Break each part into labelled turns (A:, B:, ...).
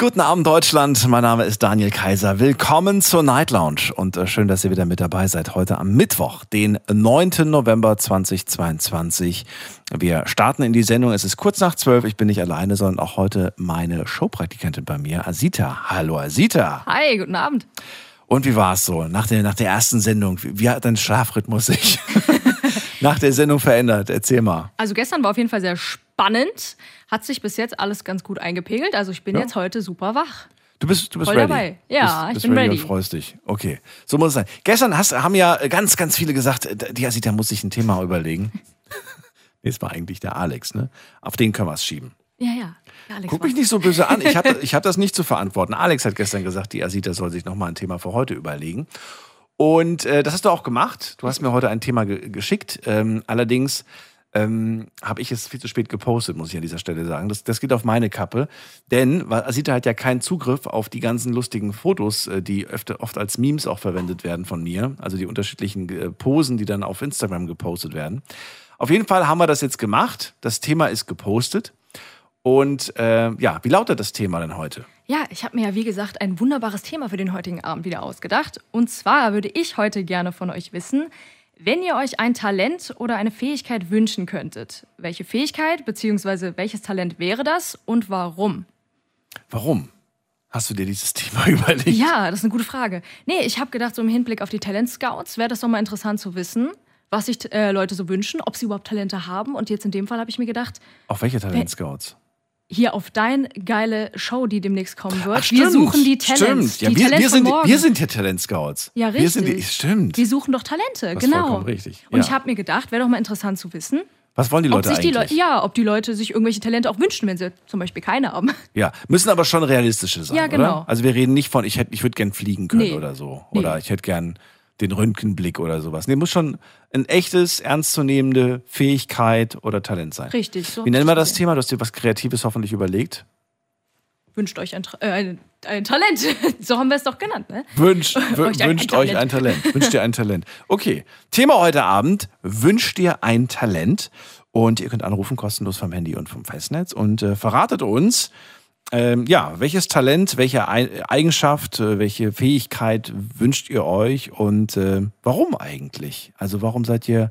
A: Guten Abend Deutschland, mein Name ist Daniel Kaiser. Willkommen zur Night Lounge und äh, schön, dass ihr wieder mit dabei seid heute am Mittwoch, den 9. November 2022. Wir starten in die Sendung, es ist kurz nach zwölf, ich bin nicht alleine, sondern auch heute meine Showpraktikantin bei mir, Asita. Hallo Asita.
B: Hi, guten Abend.
A: Und wie war es so nach der, nach der ersten Sendung? Wie, wie hat dein Schlafrhythmus sich nach der Sendung verändert? Erzähl mal.
B: Also gestern war auf jeden Fall sehr spannend. Hat sich bis jetzt alles ganz gut eingepegelt. Also ich bin
A: Ja.
B: jetzt heute super wach.
A: Du bist, du bist
B: Voll
A: ready.
B: dabei. Ja,
A: bist,
B: ich
A: bist
B: bin
A: ready.
B: ready.
A: Und freust dich. Okay, so muss es sein. Gestern hast, haben ja ganz, ganz viele gesagt, äh, die Asita muss sich ein Thema überlegen. nee, es war eigentlich der Alex, ne? Auf den können wir es schieben.
B: Ja, ja. Alex,
A: Guck mich nicht so böse an. Ich habe ich hab das nicht zu verantworten. Alex hat gestern gesagt, die Asita soll sich nochmal ein Thema für heute überlegen. Und äh, das hast du auch gemacht. Du hast mir heute ein Thema ge geschickt. Ähm, allerdings ähm, habe ich es viel zu spät gepostet, muss ich an dieser Stelle sagen. Das, das geht auf meine Kappe. Denn Asita hat ja keinen Zugriff auf die ganzen lustigen Fotos, äh, die öfter, oft als Memes auch verwendet werden von mir. Also die unterschiedlichen äh, Posen, die dann auf Instagram gepostet werden. Auf jeden Fall haben wir das jetzt gemacht. Das Thema ist gepostet. Und äh, ja, wie lautet das Thema denn heute?
B: Ja, ich habe mir ja wie gesagt ein wunderbares Thema für den heutigen Abend wieder ausgedacht. Und zwar würde ich heute gerne von euch wissen, wenn ihr euch ein Talent oder eine Fähigkeit wünschen könntet, welche Fähigkeit bzw. welches Talent wäre das und warum?
A: Warum hast du dir dieses Thema überlegt?
B: Ja, das ist eine gute Frage. Nee, ich habe gedacht, so im Hinblick auf die Talentscouts wäre das doch mal interessant zu wissen, was sich äh, Leute so wünschen, ob sie überhaupt Talente haben. Und jetzt in dem Fall habe ich mir gedacht,
A: Auf welche Talentscouts?
B: Hier auf deine geile Show, die demnächst kommen wird.
A: Ach,
B: wir suchen die Talents.
A: Stimmt. Ja,
B: die
A: wir,
B: Talents
A: wir, sind, wir sind hier Talentscouts.
B: ja,
A: Wir sind die,
B: richtig.
A: stimmt.
B: Wir suchen doch Talente,
A: Das
B: genau.
A: vollkommen richtig,
B: Und
A: ja.
B: ich habe mir gedacht, wäre doch mal interessant zu wissen,
A: Was wollen die
B: ob
A: Leute
B: sich die
A: eigentlich?
B: Leute, ja, ob die Leute sich irgendwelche Talente auch wünschen, wenn sie zum Beispiel keine haben.
A: Ja, müssen aber schon realistische sein,
B: Ja, genau.
A: oder? Also wir reden nicht von, ich hätte, ich würde gern fliegen können
B: Nee.
A: oder so.
B: Nee.
A: Oder ich hätte gern den Röntgenblick oder sowas. Nee, muss schon ein echtes, ernstzunehmende Fähigkeit oder Talent sein.
B: Richtig. So
A: Wie nennen wir das Thema? Du hast dir was Kreatives hoffentlich überlegt.
B: Wünscht euch ein, äh, ein, ein Talent. so haben wir es doch genannt, ne?
A: Wünscht, wü-
B: Euch ein-
A: wünscht
B: ein
A: euch ein Talent. Wünscht dir ein Talent. Okay. Thema heute Abend: Wünscht dir ein Talent. Und ihr könnt anrufen, kostenlos vom Handy und vom Festnetz. Und äh, verratet uns, ähm, ja, welches Talent, welche Ei- Eigenschaft, äh, welche Fähigkeit wünscht ihr euch und äh, warum eigentlich? Also warum seid ihr,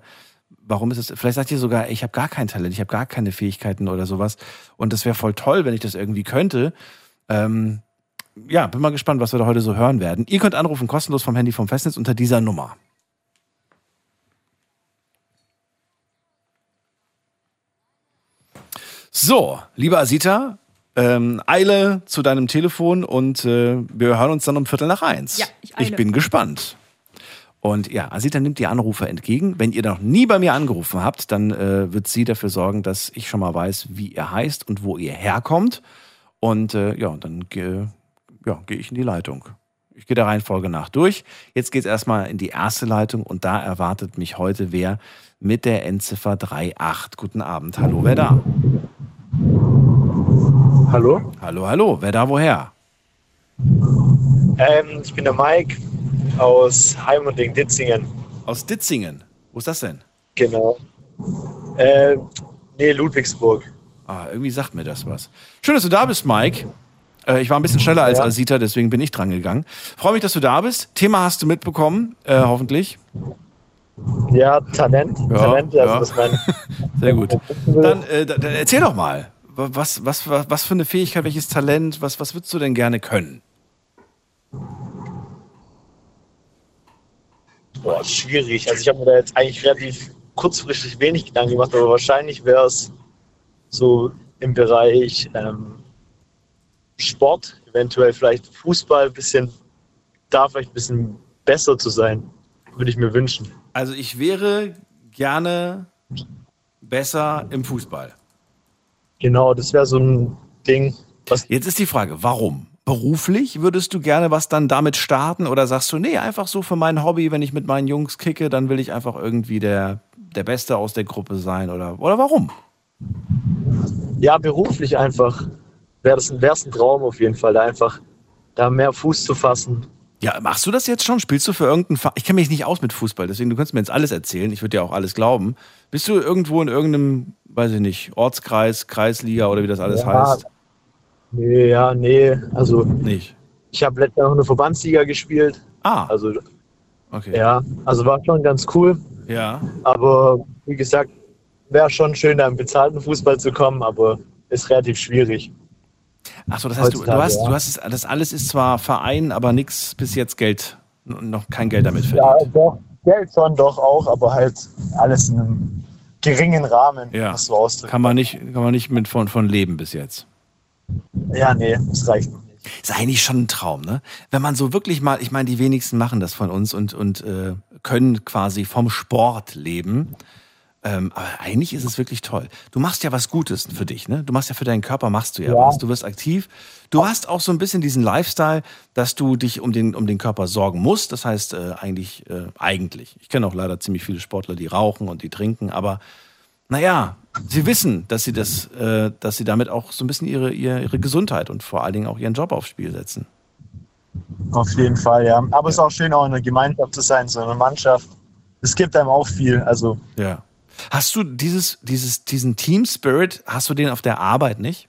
A: warum ist es, vielleicht sagt ihr sogar, ich habe gar kein Talent, ich habe gar keine Fähigkeiten oder sowas. Und das wäre voll toll, wenn ich das irgendwie könnte. Ähm, ja, bin mal gespannt, was wir da heute so hören werden. Ihr könnt anrufen, kostenlos vom Handy vom Festnetz unter dieser Nummer. So, liebe Asita, ähm, eile zu deinem Telefon und äh, wir hören uns dann um Viertel nach eins.
B: Ja, ich eile.
A: ich bin gespannt. Und ja, Asita nimmt die Anrufe entgegen. Wenn ihr noch nie bei mir angerufen habt, dann äh, wird sie dafür sorgen, dass ich schon mal weiß, wie ihr heißt und wo ihr herkommt. Und äh, ja, dann gehe ja, gehe ich in die Leitung. Ich gehe der Reihenfolge nach durch. Jetzt geht es erstmal in die erste Leitung und da erwartet mich heute wer mit der Endziffer 38. Guten Abend. Hallo, wer da?
C: Hallo,
A: Hallo, hallo. Wer da woher?
C: ähm, ich bin der Mike aus Heimunding-Ditzingen.
A: Aus Ditzingen. Wo ist das denn?
C: Genau. Äh, nee, Ludwigsburg.
A: Ah, irgendwie sagt mir das was. Schön, dass du da bist, Mike. Äh, ich war ein bisschen schneller als
C: Ja.
A: Asita, deswegen bin ich dran gegangen. Freue mich, dass du da bist. Thema hast du mitbekommen, äh, hoffentlich.
C: Ja, Talent.
A: Ja,
C: Talent, also
A: ja.
C: das ist mein.
A: Sehr gut. Dann, äh, dann erzähl doch mal. Was, was, was, was für eine Fähigkeit, welches Talent, was, was würdest du denn gerne können?
C: Boah, schwierig. Also ich habe mir da jetzt eigentlich relativ kurzfristig wenig Gedanken gemacht, aber wahrscheinlich wäre es so im Bereich ähm, Sport, eventuell vielleicht Fußball, ein bisschen, da vielleicht ein bisschen besser zu sein, würde ich mir wünschen.
A: Also ich wäre gerne besser im Fußball.
C: Genau, das wäre so ein Ding,
A: Jetzt ist die Frage, warum? Beruflich würdest du gerne was dann damit starten oder sagst du, nee, einfach so für mein Hobby, wenn ich mit meinen Jungs kicke, dann will ich einfach irgendwie der, der Beste aus der Gruppe sein oder, oder warum?
C: ja beruflich einfach wäre wär's ein Traum auf jeden Fall, da einfach da mehr Fuß zu fassen.
A: Ja, machst du das jetzt schon? Spielst du für irgendeinen Verein? Ich kenne mich nicht aus mit Fußball, deswegen du kannst mir jetzt alles erzählen. Ich würde dir auch alles glauben. Bist du irgendwo in irgendeinem, weiß ich nicht, Ortskreis, Kreisliga oder wie das alles
C: Ja.
A: heißt?
C: Nee, ja, nee. Also
A: Nicht.
C: ich habe letztes Jahr noch eine Verbandsliga gespielt.
A: Ah,
C: Also
A: okay.
C: ja, also war schon ganz cool.
A: Ja.
C: Aber wie gesagt, wäre schon schön, da im bezahlten Fußball zu kommen, aber ist relativ schwierig.
A: Achso, das heißt, du, du hast,
C: ja.
A: du hast es, das alles ist zwar Verein, aber nichts bis jetzt Geld, noch kein Geld damit
C: Ja,
A: verdient.
C: doch, Geld schon doch auch, aber halt alles in einem geringen Rahmen,
A: Ja.
C: was du ausdrückst.
A: Kann man nicht, kann man nicht mit von, von leben bis jetzt.
C: Ja, nee, das reicht noch nicht.
A: Ist eigentlich schon ein Traum, ne? Wenn man so wirklich mal, ich meine, die wenigsten machen das von uns und, und äh, können quasi vom Sport leben. Ähm, aber eigentlich ist es wirklich toll. Du machst ja was Gutes für dich, ne? Du machst ja für deinen Körper, machst du ja,
C: Ja.
A: was. Du wirst aktiv. Du hast auch so ein bisschen diesen Lifestyle, dass du dich um den, um den Körper sorgen musst. Das heißt, äh, eigentlich, äh, eigentlich. Ich kenne auch leider ziemlich viele Sportler, die rauchen und die trinken, aber naja, sie wissen, dass sie das, äh, dass sie damit auch so ein bisschen ihre, ihre, ihre Gesundheit und vor allen Dingen auch ihren Job aufs Spiel setzen.
C: Auf jeden Fall, ja. Aber es ist auch schön, auch in einer Gemeinschaft zu sein, so einer Mannschaft. Es gibt einem auch viel. Also,
A: Ja. Hast du dieses, dieses, diesen Team Spirit, hast du den auf der Arbeit nicht?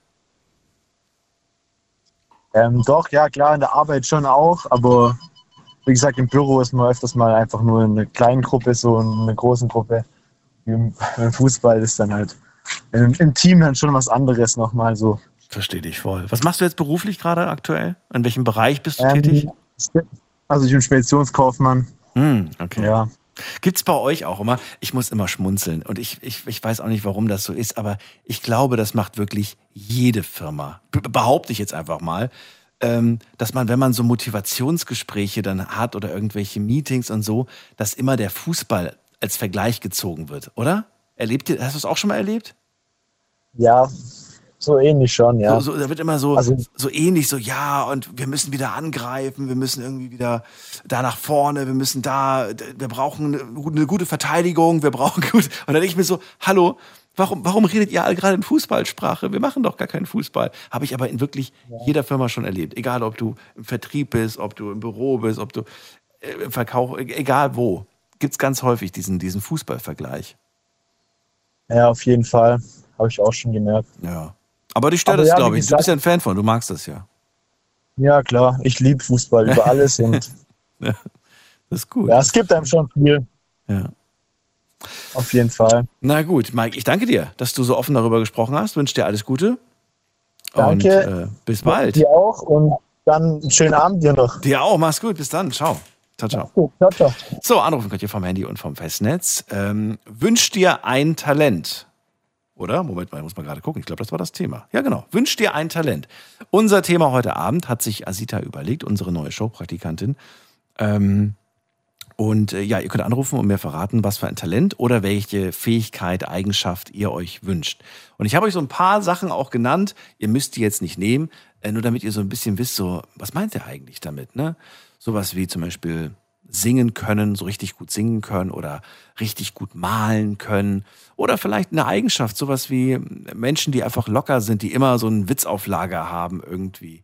C: ähm, doch, ja, klar, in der Arbeit schon auch, aber wie gesagt, im Büro ist man öfters mal einfach nur in einer kleinen Gruppe, so in einer großen Gruppe. Im, im Fußball ist dann halt im, im Team dann schon was anderes nochmal so.
A: Verstehe dich voll. Was machst du jetzt beruflich gerade aktuell? In welchem Bereich bist du
C: Ähm,
A: tätig?
C: also ich bin Speditionskaufmann,
A: Hm, okay.
C: ja.
A: Gibt's bei euch auch immer? Ich muss immer schmunzeln und ich, ich, ich weiß auch nicht, warum das so ist, aber ich glaube, das macht wirklich jede Firma. Be behaupte ich jetzt einfach mal, ähm, dass man, wenn man so Motivationsgespräche dann hat oder irgendwelche Meetings und so, dass immer der Fußball als Vergleich gezogen wird, oder? Erlebt ihr, hast du es auch schon mal erlebt?
C: Ja, so ähnlich schon, ja.
A: So, so, da wird immer so,
C: Also-
A: so ähnlich, so ja, und wir müssen wieder angreifen, wir müssen irgendwie wieder da nach vorne, wir müssen da, wir brauchen eine, gute- eine gute Verteidigung, wir brauchen gut. Und dann denke ich mir so, hallo, warum, warum redet ihr alle gerade in Fußballsprache? Wir machen doch gar keinen Fußball. Habe ich aber in wirklich jeder Firma schon erlebt. Egal, ob du im Vertrieb bist, ob du im Büro bist, ob du äh, im Verkauf, egal wo. Gibt's ganz häufig diesen, diesen Fußballvergleich.
C: Ja, auf jeden Fall. Habe ich auch schon gemerkt.
A: Ja. Aber dich stört
C: Aber
A: das,
C: ja,
A: glaube ich. Du
C: gesagt-
A: bist ja ein Fan von, du magst das ja.
C: Ja, klar. Ich liebe Fußball über alles und
A: Das ist gut.
C: ja, es gibt einem schon viel.
A: Ja.
C: Auf jeden Fall.
A: Na gut, Mike, ich danke dir, dass du so offen darüber gesprochen hast. Wünsche dir alles Gute.
C: Danke.
A: Und äh, bis bald.
C: Dir auch und dann einen schönen Abend dir noch.
A: Dir auch. Mach's gut. Bis dann. Ciao. Ciao, ciao.
C: Gut, ciao, ciao.
A: So, anrufen könnt ihr vom Handy und vom Festnetz. Ähm, wünsch dir ein Talent. Oder? Moment mal, ich muss mal gerade gucken. Ich glaube, das war das Thema. Ja, genau. Wünsch dir ein Talent. Unser Thema heute Abend hat sich Asita überlegt, unsere neue Showpraktikantin. Ähm, und äh, ja, ihr könnt anrufen und mir verraten, was für ein Talent oder welche Fähigkeit, Eigenschaft ihr euch wünscht. Und ich habe euch so ein paar Sachen auch genannt. Ihr müsst die jetzt nicht nehmen, äh, nur damit ihr so ein bisschen wisst, so, was meint ihr eigentlich damit? Ne? Sowas wie zum Beispiel singen können, so richtig gut singen können oder richtig gut malen können. Oder vielleicht eine Eigenschaft, sowas wie Menschen, die einfach locker sind, die immer so einen Witzauflager haben irgendwie.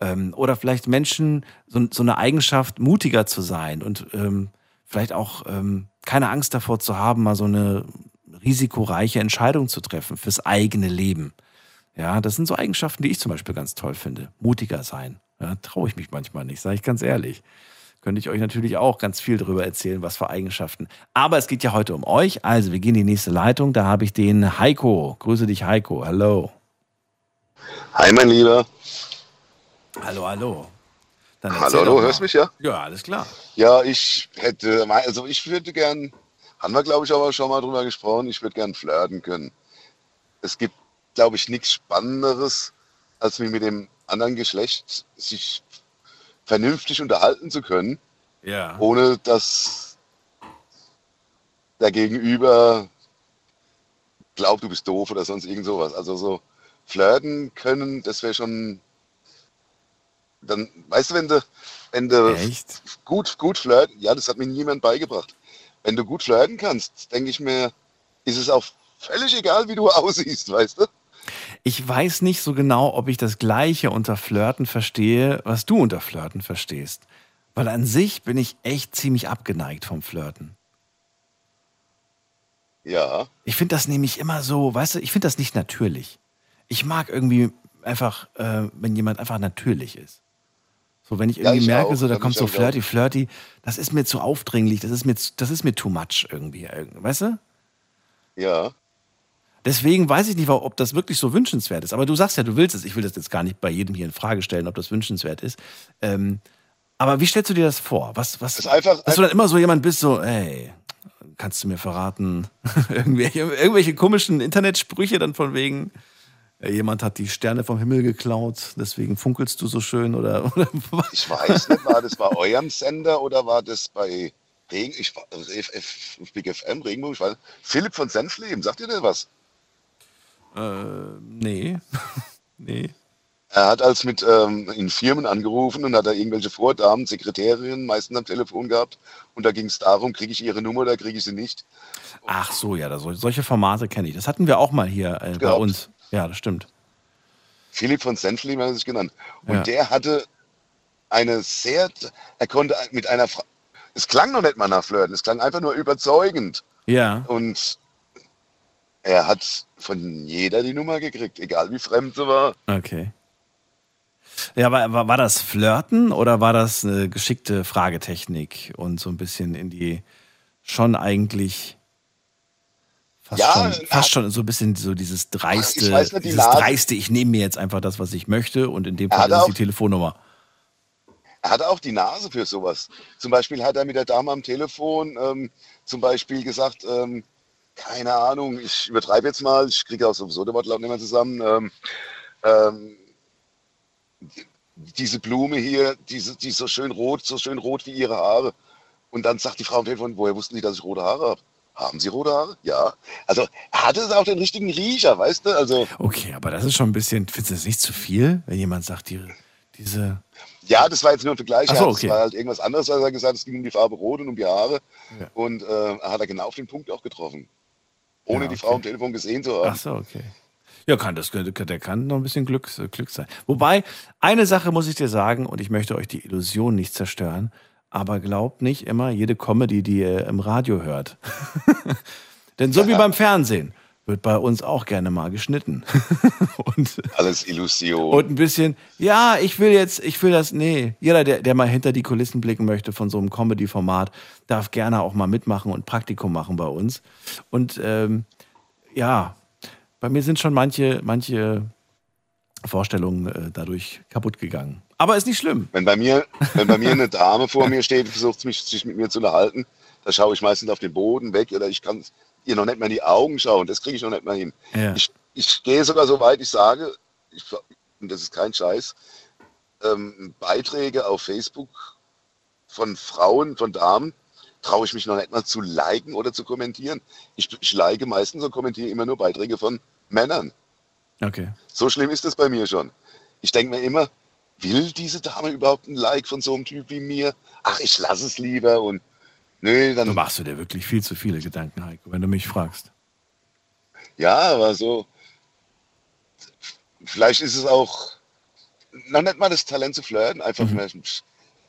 A: Ähm, oder vielleicht Menschen, so, so eine Eigenschaft, mutiger zu sein und ähm, vielleicht auch ähm, keine Angst davor zu haben, mal so eine risikoreiche Entscheidung zu treffen fürs eigene Leben. Ja, das sind so Eigenschaften, die ich zum Beispiel ganz toll finde. Mutiger sein. Ja, traue ich mich manchmal nicht, sage ich ganz ehrlich. Könnte ich euch natürlich auch ganz viel darüber erzählen, was für Eigenschaften. Aber es geht ja heute um euch. Also, wir gehen in die nächste Leitung. Da habe ich den Heiko. Grüße dich, Heiko. Hallo.
D: Hi, mein Lieber.
A: Hallo, hallo. Dann
D: Hallo, hallo, hörst mich ja?
A: Ja, alles klar.
D: Ja, ich hätte, also ich würde gern, haben wir glaube ich aber schon mal drüber gesprochen, ich würde gern flirten können. Es gibt, glaube ich, nichts Spannenderes, als wie mit dem anderen Geschlecht sich vernünftig unterhalten zu können,
A: Ja.
D: ohne dass der Gegenüber glaubt, du bist doof oder sonst irgend sowas. Also so flirten können, das wäre schon, dann, weißt du, wenn du, wenn du
A: Echt?
D: gut, gut flirten, ja, das hat mir niemand beigebracht. Wenn du gut flirten kannst, denke ich mir, ist es auch völlig egal, wie du aussiehst, weißt du?
A: Ich weiß nicht so genau, ob ich das Gleiche unter Flirten verstehe, was du unter Flirten verstehst. Weil an sich bin ich echt ziemlich abgeneigt vom Flirten.
D: Ja.
A: Ich finde das nämlich immer so, weißt du, ich finde das nicht natürlich. Ich mag irgendwie einfach, äh, wenn jemand einfach natürlich ist. So, wenn ich irgendwie
D: ich
A: merke,
D: auch.
A: so da kommt so
D: auch
A: flirty, flirty, das ist mir zu aufdringlich, das ist mir, zu- das ist mir too much irgendwie, weißt du?
D: Ja.
A: Deswegen weiß ich nicht, ob das wirklich so wünschenswert ist. Aber du sagst ja, du willst es. Ich will das jetzt gar nicht bei jedem hier in Frage stellen, ob das wünschenswert ist. Ähm, aber wie stellst du dir das vor? Was, was,
D: Das ist einfach-
A: dass du dann immer so jemand bist, so, ey, kannst du mir verraten? irgendwelche, irgendwelche komischen Internetsprüche dann von wegen, jemand hat die Sterne vom Himmel geklaut, deswegen funkelst du so schön oder, oder was?
D: Ich weiß nicht, war das bei eurem Sender oder war das bei Regen, ich, war- also F, F, Big FM, Regenbogen, ich weiß, Philipp von Senfleben, sagt ihr das was?
A: Äh, nee. nee.
D: Er hat als mit ähm, in Firmen angerufen und hat da irgendwelche Vordamen, Sekretärinnen meistens am Telefon gehabt. Und da ging es darum, kriege ich ihre Nummer oder kriege ich sie nicht.
A: Ach so, ja, das, solche Formate kenne ich. Das hatten wir auch mal hier äh, bei uns. Ja, das stimmt.
D: Philipp von Senfleben hat er sich genannt. Und
A: Ja.
D: der hatte eine sehr, er konnte mit einer Frau, es klang noch nicht mal nach Flirten, es klang einfach nur überzeugend.
A: Ja.
D: Und er hat von jeder die Nummer gekriegt, egal wie fremd sie war.
A: Okay. Ja, war, war, war das Flirten oder war das eine geschickte Fragetechnik und so ein bisschen in die schon eigentlich fast,
D: Ja,
A: schon, fast
D: hat-
A: schon so ein bisschen so dieses dreiste,
D: ich nicht, die
A: dieses
D: Nase-
A: dreiste, ich nehme mir jetzt einfach das, was ich möchte und in dem Fall
D: hat
A: ist es die Telefonnummer.
D: Er hatte auch die Nase für sowas. Zum Beispiel hat er mit der Dame am Telefon ähm, zum Beispiel gesagt, ähm, keine Ahnung, ich übertreibe jetzt mal, ich kriege auch sowieso den Wortlaut nicht mehr zusammen. Ähm, ähm, die- diese Blume hier, diese, die ist so schön rot, so schön rot wie ihre Haare. Und dann sagt die Frau am Telefon, woher wussten Sie, dass ich rote Haare habe? Haben Sie rote Haare? Ja. Also er hatte auch den richtigen Riecher, weißt du? Also
A: Okay, aber das ist schon ein bisschen, findest du das nicht zu viel, wenn jemand sagt, die, diese.
D: Ja, das war jetzt nur ein Vergleich.
A: So, okay.
D: Es war halt irgendwas anderes, als er gesagt hat. Es ging um die Farbe Rot und um die Haare.
A: Ja.
D: Und äh, hat er genau auf den Punkt auch getroffen. Ohne
A: Ja,
D: die
A: okay.
D: Frau am Telefon gesehen zu haben.
A: Ach so, okay. Ja, kann das, der kann noch ein bisschen Glück, Glück sein. Wobei, eine Sache muss ich dir sagen, und ich möchte euch die Illusion nicht zerstören, aber glaubt nicht immer jede Comedy, die ihr im Radio hört. Denn so wie beim Fernsehen wird bei uns auch gerne mal geschnitten. und,
D: Alles Illusion.
A: und ein bisschen, ja, ich will jetzt, ich will das, nee. Jeder, der, der mal hinter die Kulissen blicken möchte von so einem Comedy-Format, darf gerne auch mal mitmachen und Praktikum machen bei uns. Und ähm, ja, bei mir sind schon manche, manche Vorstellungen äh, dadurch kaputt gegangen. Aber ist nicht schlimm.
D: wenn, bei mir, wenn bei mir eine Dame vor mir steht, versucht mich, sich mit mir zu unterhalten, da schaue ich meistens auf den Boden weg oder ich kann ihr noch nicht mal in die Augen schauen. Das kriege ich noch nicht mal hin.
A: Ja.
D: Ich, ich gehe sogar so weit, ich sage, ich, und das ist kein Scheiß, ähm, Beiträge auf Facebook von Frauen, von Damen, traue ich mich noch nicht mal zu liken oder zu kommentieren. Ich, ich like meistens und kommentiere immer nur Beiträge von Männern.
A: Okay.
D: So schlimm ist das bei mir schon. Ich denke mir immer, will diese Dame überhaupt ein Like von so einem Typ wie mir? Ach, ich lasse es lieber und nö,
A: Du
D: dann
A: machst du dir wirklich viel zu viele Gedanken, Heiko, wenn du mich fragst.
D: ja, aber so. Vielleicht ist es auch noch nicht mal das Talent zu flirten, einfach vielleicht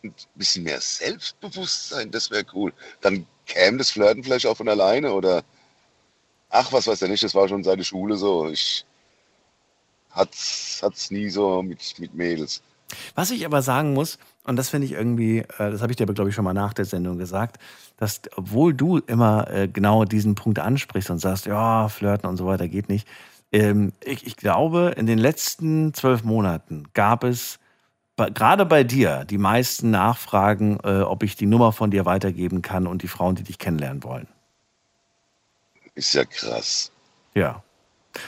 D: ein bisschen mehr Selbstbewusstsein, das wäre cool. Dann käme das Flirten vielleicht auch von alleine oder ach, was weiß der nicht, das war schon seit der Schule so. Ich hat's, hat's nie so mit, mit Mädels.
A: Was ich aber sagen muss, und das finde ich irgendwie, äh, das habe ich dir aber, glaube ich, schon mal nach der Sendung gesagt, dass, obwohl du immer äh, genau diesen Punkt ansprichst und sagst, ja, flirten und so weiter geht nicht, ähm, ich, ich glaube, in den letzten zwölf Monaten gab es gerade bei dir die meisten Nachfragen, äh, ob ich die Nummer von dir weitergeben kann und die Frauen, die dich kennenlernen wollen.
D: Ist ja krass.
A: Ja.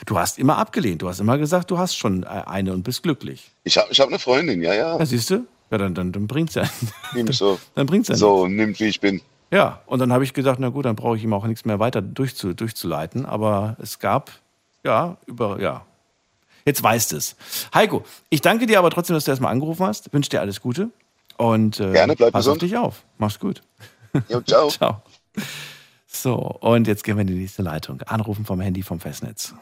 A: Du hast immer abgelehnt. Du hast immer gesagt, du hast schon eine und bist glücklich.
D: Ich habe ich hab eine Freundin, ja, ja.
A: Ja, siehst du? Ja, dann, dann, dann bringt's ja.
D: Mich so,
A: Dann bringt's ja
D: so nimmt, wie ich bin.
A: Ja, und dann habe ich gedacht, na gut, dann brauche ich ihm auch nichts mehr weiter durchzu, durchzuleiten. Aber es gab, ja, über, ja. Jetzt weißt es. Heiko, ich danke dir aber trotzdem, dass du erstmal angerufen hast. Wünsche dir alles Gute. Und äh,
D: Gerne, bleib
A: pass
D: gesund.
A: auf dich auf. Mach's gut.
D: Jo, ciao.
A: Ciao. So, und jetzt gehen wir in die nächste Leitung. Anrufen vom Handy vom Festnetz.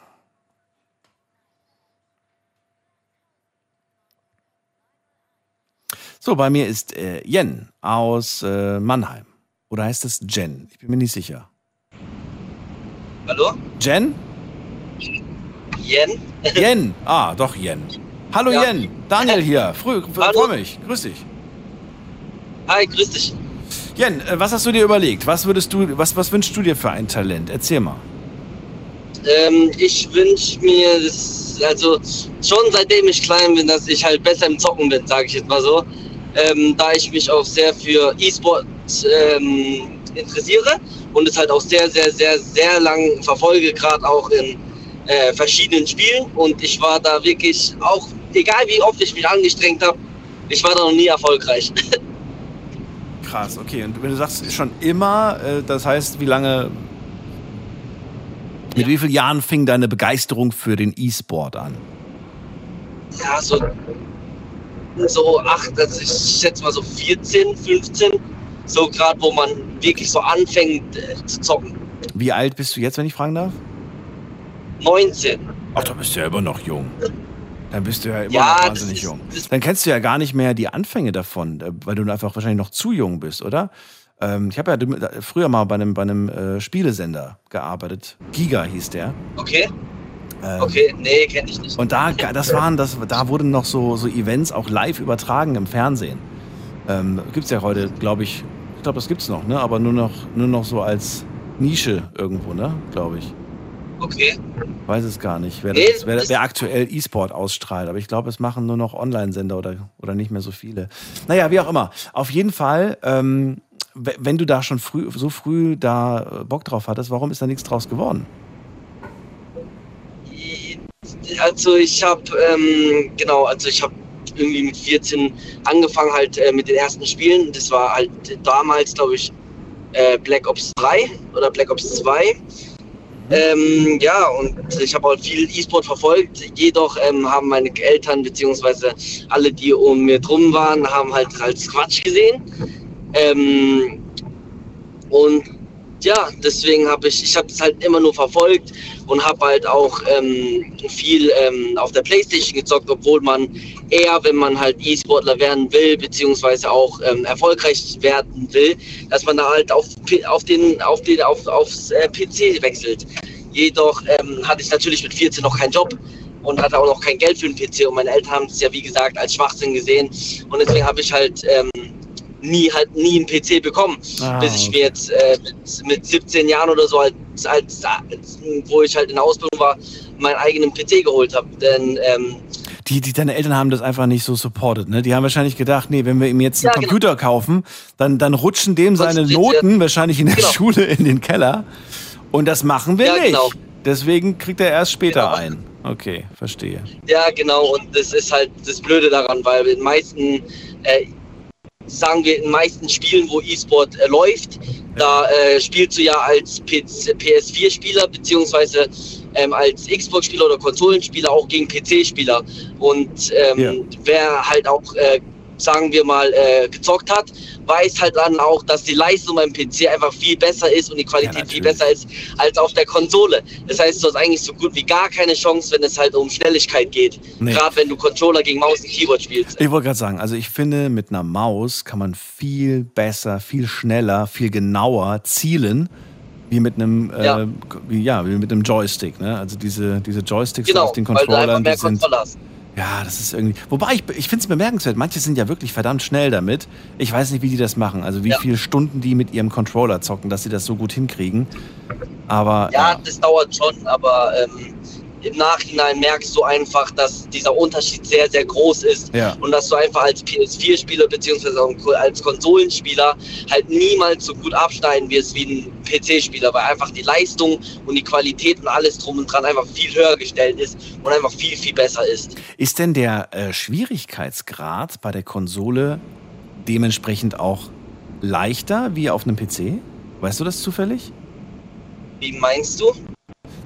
A: So, bei mir ist äh, Jen aus äh, Mannheim. Oder heißt es Jen? Ich bin mir nicht sicher.
E: Hallo?
A: Jen?
E: Jen?
A: Jen. Ah, doch Jen. Hallo
E: Ja.
A: Jen. Daniel hier. Früh, freu mich. Grüß dich.
E: Hi, grüß dich.
A: Jen, äh, was hast du dir überlegt? Was würdest du, was, was wünschst du dir für ein Talent? Erzähl mal.
E: Ähm, ich wünsche mir, das, also schon seitdem ich klein bin, dass ich halt besser im Zocken bin, sage ich jetzt mal so. Ähm, da ich mich auch sehr für E-Sport ähm, interessiere und es halt auch sehr, sehr, sehr, sehr lang verfolge, gerade auch in äh, verschiedenen Spielen. Und ich war da wirklich auch, egal wie oft ich mich angestrengt habe, ich war da noch nie erfolgreich.
A: Krass, okay. Und wenn du sagst schon immer, äh, das heißt, wie lange, mit
E: Ja.
A: wie vielen Jahren fing deine Begeisterung für den E-Sport an?
E: ja, so, so acht, also ich schätze mal so 14, 15, so gerade wo man wirklich so anfängt äh, zu zocken.
A: Wie alt bist du jetzt, wenn ich fragen darf?
E: 19.
A: Ach, da bist du ja immer noch jung. Dann bist du ja immer
E: Ja,
A: noch wahnsinnig
E: ist-
A: jung. Dann kennst du ja gar nicht mehr die Anfänge davon, äh, weil du einfach wahrscheinlich noch zu jung bist, oder? Ähm, ich habe ja früher mal bei einem, bei einem äh, Spielesender gearbeitet. Giga hieß der.
E: Okay,
A: Ähm,
E: okay, nee, kenne ich nicht.
A: Und da, das waren, das, da wurden noch so, so Events auch live übertragen im Fernsehen. Ähm, gibt's ja heute, glaube ich, ich glaube, das gibt's noch, ne? Aber nur noch, nur noch so als Nische irgendwo, ne? Glaube ich.
E: Okay,
A: Weiß es gar nicht, wer,
E: Nee,
A: das, wer, wer aktuell E-Sport ausstrahlt. Aber ich glaube, es machen nur noch Online-Sender oder, oder nicht mehr so viele. Naja, wie auch immer. Auf jeden Fall, ähm, wenn du da schon früh, so früh da äh, Bock drauf hattest, warum ist da nichts draus geworden?
E: Also ich habe, ähm, genau, also ich habe irgendwie mit 14 angefangen halt äh, mit den ersten Spielen. Das war halt damals, glaube ich, äh, Black Ops 3 oder Black Ops 2. Ähm, ja, und ich habe auch viel E-Sport verfolgt. Jedoch ähm, haben meine Eltern beziehungsweise alle, die um mir drum waren, haben halt als Quatsch gesehen. Ähm, und ja, deswegen habe ich, ich habe es halt immer nur verfolgt und habe halt auch ähm, viel ähm, auf der Playstation gezockt, obwohl man eher, wenn man halt E-Sportler werden will, beziehungsweise auch ähm, erfolgreich werden will, dass man da halt auf, auf den, auf den, auf, aufs äh, PC wechselt. Jedoch ähm, hatte ich natürlich mit 14 noch keinen Job und hatte auch noch kein Geld für den PC und meine Eltern haben es ja wie gesagt als Schwachsinn gesehen und deswegen habe ich halt ähm, nie halt nie einen PC bekommen,
A: Ah,
E: bis ich mir jetzt äh, mit, mit 17 Jahren oder so als, als, als wo ich halt in der Ausbildung war, meinen eigenen PC geholt habe. Denn ähm,
A: Die, die, deine Eltern haben das einfach nicht so supported, ne? Die haben wahrscheinlich gedacht, nee, wenn wir ihm jetzt einen
E: Ja, genau.
A: Computer kaufen, dann, dann rutschen dem seine Noten wahrscheinlich in der
E: Genau.
A: Schule in den Keller. Und das machen wir
E: Ja,
A: nicht.
E: genau.
A: Deswegen kriegt er erst später
E: Genau.
A: ein. Okay, verstehe.
E: Ja, genau, und das ist halt das Blöde daran, weil in den meisten, äh, sagen wir, in den meisten Spielen, wo E-Sport äh, läuft, da äh, spielst du ja als PS4-Spieler beziehungsweise ähm, als Xbox-Spieler oder Konsolenspieler auch gegen PC-Spieler. Und ähm,
A: Ja.
E: wer halt auch, äh, sagen wir mal, äh, gezockt hat, weiß halt dann auch, dass die Leistung beim PC einfach viel besser ist und die Qualität
A: Ja,
E: viel besser ist als auf der Konsole. Das heißt, du hast eigentlich so gut wie gar keine Chance, wenn es halt um Schnelligkeit geht.
A: Nee.
E: Gerade wenn du Controller gegen Maus und Keyboard spielst.
A: Ich wollte gerade sagen, also ich finde, mit einer Maus kann man viel besser, viel schneller, viel genauer zielen, wie mit einem,
E: Ja.
A: äh, wie, ja, wie mit einem Joystick. Ne? Also diese, diese Joysticks
E: Genau,
A: auf den Controllern, die sind.
E: Kontrolle hast.
A: Ja, das ist irgendwie. Wobei ich, ich finde es bemerkenswert. Manche sind ja wirklich verdammt schnell damit. Ich weiß nicht, wie die das machen. Also wie
E: Ja.
A: viele Stunden die mit ihrem Controller zocken, dass sie das so gut hinkriegen. Aber
E: Ja, das dauert schon, aber ähm, im Nachhinein merkst du einfach, dass dieser Unterschied sehr, sehr groß ist.
A: Ja.
E: Und dass du einfach als PS4-Spieler beziehungsweise auch als Konsolenspieler halt niemals so gut abschneiden wirst wie ein PC-Spieler, weil einfach die Leistung und die Qualität und alles drum und dran einfach viel höher gestellt ist und einfach viel, viel besser ist.
A: Ist denn der äh, Schwierigkeitsgrad bei der Konsole dementsprechend auch leichter wie auf einem PC? Weißt du das zufällig?
E: Wie meinst du?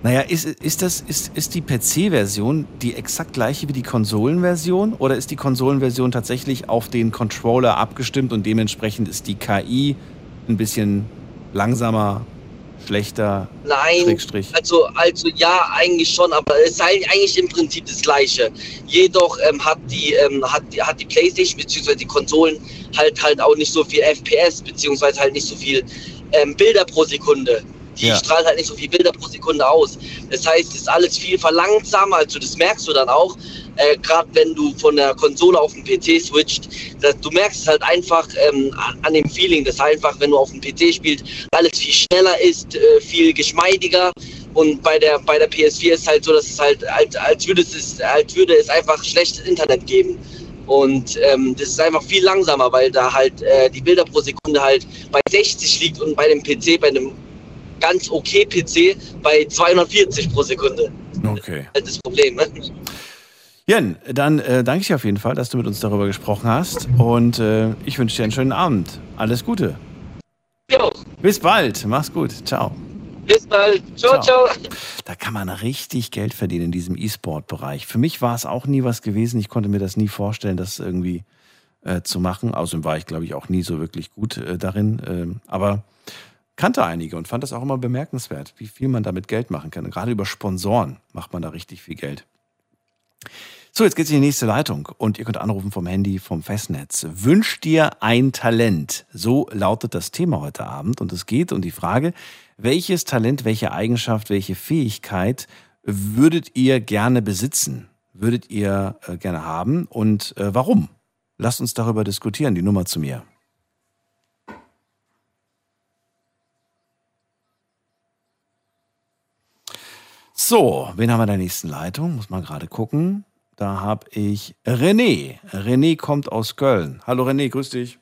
A: Naja, ist, ist, das, ist, ist die PC-Version die exakt gleiche wie die Konsolenversion oder ist die Konsolenversion tatsächlich auf den Controller abgestimmt und dementsprechend ist die KI ein bisschen langsamer, schlechter,
E: Nein,
A: Schrägstrich.
E: also, also ja, eigentlich schon, aber es ist halt eigentlich im Prinzip das Gleiche. Jedoch ähm, hat, die, ähm, hat, die, hat die Playstation bzw. die Konsolen halt halt auch nicht so viel FPS beziehungsweise halt nicht so viel ähm, Bilder pro Sekunde. Die
A: Ja.
E: strahlt halt nicht so viel Bilder pro Sekunde aus. Das heißt, es ist alles viel verlangsamer, also das merkst du dann auch, äh, gerade wenn du von der Konsole auf den PC switcht, dass, du merkst es halt einfach ähm, an- an dem Feeling, dass einfach, wenn du auf dem PC spielst, alles viel schneller ist, äh, viel geschmeidiger. Und bei der, bei der PS4 ist halt so, dass es halt, als, als, würde es, als würde es einfach schlechtes Internet geben. Und ähm, das ist einfach viel langsamer, weil da halt äh, die Bilder pro Sekunde halt bei 60 liegt und bei dem PC, bei einem ganz okay PC, bei 240 pro Sekunde.
A: Okay.
E: Das ist das Problem. Ne?
A: Jen, dann äh, danke ich dir auf jeden Fall, dass du mit uns darüber gesprochen hast. Und äh, ich wünsche dir einen schönen Abend. Alles Gute.
E: Jo,
A: Bis bald. Mach's gut. Ciao.
E: bis bald. Ciao,
A: Ciao.
E: ciao.
A: Da kann man richtig Geld verdienen in diesem E-Sport-Bereich. Für mich war es auch nie was gewesen. Ich konnte mir das nie vorstellen, das irgendwie äh, zu machen. Außerdem war ich, glaube ich, auch nie so wirklich gut äh, darin. Ähm, aber kannte einige und fand das auch immer bemerkenswert, wie viel man damit Geld machen kann. Gerade über Sponsoren macht man da richtig viel Geld. So, jetzt geht's in die nächste Leitung und ihr könnt anrufen vom Handy, vom Festnetz. Wünscht dir ein Talent? So lautet das Thema heute Abend und es geht um die Frage, welches Talent, welche Eigenschaft, welche Fähigkeit würdet ihr gerne besitzen? Würdet ihr äh, gerne haben und äh, warum? Lasst uns darüber diskutieren, die Nummer zu mir. So, wen haben wir in der nächsten Leitung? Muss mal gerade gucken. Da habe ich René. René kommt aus Köln. Hallo René, grüß dich.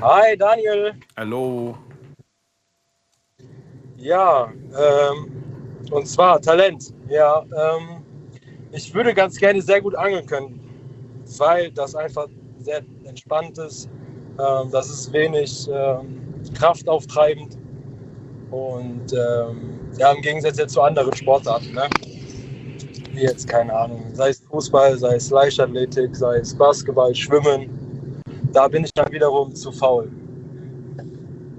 F: Hi Daniel.
A: Hallo.
F: Ja, ähm, und zwar Talent. Ja, ähm, ich würde ganz gerne sehr gut angeln können, weil das einfach sehr entspannt ist. Ähm, das ist wenig ähm, kraftauftreibend und ähm, ja, im Gegensatz jetzt zu anderen Sportarten. Ne? Wie jetzt, keine Ahnung, sei es Fußball, sei es Leichtathletik, sei es Basketball, Schwimmen. Da bin ich dann wiederum zu faul.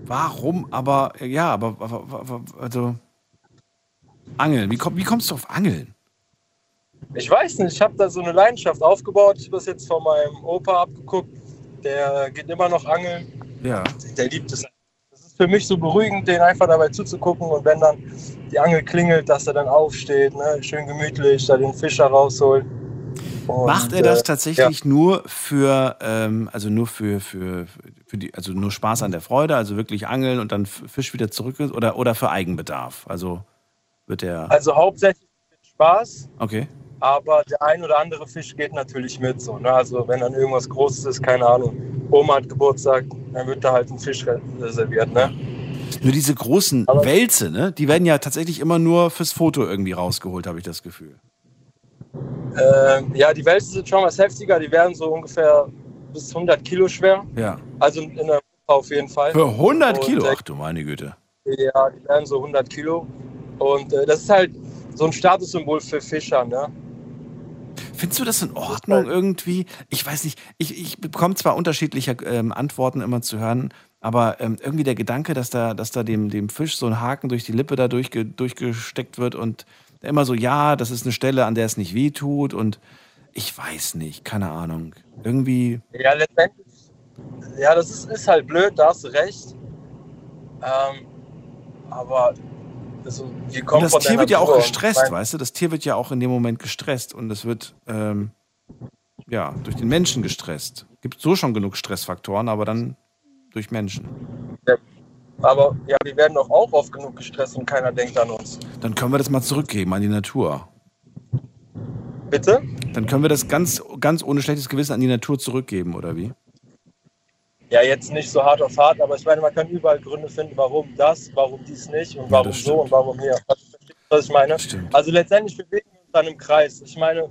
A: Warum aber, ja, aber, aber, aber also, Angeln. Wie, komm, wie kommst du auf Angeln?
F: Ich weiß nicht, ich habe da so eine Leidenschaft aufgebaut. Ich habe das jetzt von meinem Opa abgeguckt. Der geht immer noch angeln.
A: Ja.
F: Der liebt es. Für mich so beruhigend, den einfach dabei zuzugucken. Und wenn dann die Angel klingelt, dass er dann aufsteht, ne? schön gemütlich, da den Fischer rausholt. Und,
A: Macht er das
F: äh,
A: tatsächlich nur für, ähm, also nur für, für, für die, also nur Spaß an der Freude, also wirklich angeln und dann Fisch wieder zurück oder, oder für Eigenbedarf? Also wird der.
F: Also hauptsächlich mit Spaß,
A: Okay.
F: Aber der ein oder andere Fisch geht natürlich mit. So, ne? Also wenn dann irgendwas Großes ist, keine Ahnung, Oma hat Geburtstag, dann wird da halt ein Fisch reserviert. Ne?
A: Nur diese großen
F: Aber-
A: Wälze, ne? Die werden ja tatsächlich immer nur fürs Foto irgendwie rausgeholt, habe ich das Gefühl.
F: Ähm, ja, die Wälze sind schon was heftiger. Die werden so ungefähr bis 100 Kilo schwer.
A: Ja.
F: Also in Europa auf jeden Fall.
A: Für 100
F: Und,
A: Kilo?
F: äh,
A: Ach du meine Güte.
F: Ja, die werden so 100 Kilo. Und äh, das ist halt so ein Statussymbol für Fischer. Ne?
A: Findest du das in Ordnung irgendwie? Ich weiß nicht, ich, ich bekomme zwar unterschiedliche ähm, Antworten immer zu hören, aber ähm, irgendwie der Gedanke, dass da, dass da dem, dem Fisch so ein Haken durch die Lippe da durchge, durchgesteckt wird und immer so, ja, das ist eine Stelle, an der es nicht weh tut und ich weiß nicht, keine Ahnung. Irgendwie,
F: Ja, letztendlich. Ja, das ist, ist halt blöd, da hast du recht. Ähm, aber also, wir kommen
A: und das
F: von
A: Tier wird ja auch gestresst,
F: mein-
A: weißt du? Das Tier wird ja auch in dem Moment gestresst und es wird, ähm, ja, durch den Menschen gestresst. Gibt so schon genug Stressfaktoren, aber dann durch Menschen.
F: Aber ja, wir werden doch auch oft genug gestresst und keiner denkt an uns.
A: Dann können wir das mal zurückgeben an die Natur.
F: Bitte?
A: Dann können wir das ganz, ganz ohne schlechtes Gewissen an die Natur zurückgeben, oder wie?
F: Ja, jetzt nicht so hart auf hart, aber ich meine, man kann überall Gründe finden, warum das, warum dies nicht und warum
A: das
F: so und warum hier. Du, was ich meine?
A: Stimmt.
F: Also letztendlich bewegen wir uns dann im Kreis. Ich meine,